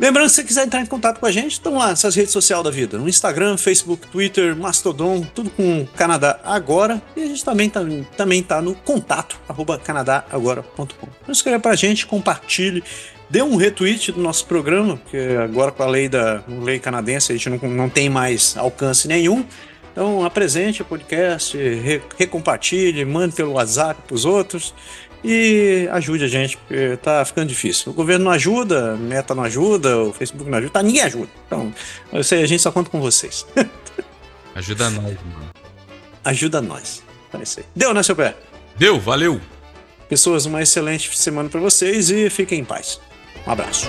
Lembrando que se você quiser entrar em contato com a gente, estão lá nessas redes sociais da vida. No Instagram, Facebook, Twitter, Mastodon, tudo com Canadá Agora. E a gente também tá, também tá no contato, arroba canadagora.com. Então escreva pra gente, compartilhe, dê um retweet do nosso programa, porque agora com a lei da lei canadense a gente não, não tem mais alcance nenhum. Então apresente o podcast, re, recompartilhe, mande pelo WhatsApp para os outros e ajude a gente, porque tá ficando difícil. O governo não ajuda, a Meta não ajuda, o Facebook não ajuda, tá, ninguém ajuda. Então, eu sei, a gente só conta com vocês. Ajuda nós, mano. Ajuda nós. É isso aí. Deu, né, seu pé? Deu, valeu. Pessoas, uma excelente semana para vocês e fiquem em paz. Um abraço.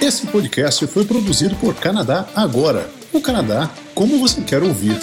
Esse podcast foi produzido por Canadá Agora. O Canadá como você quer ouvir.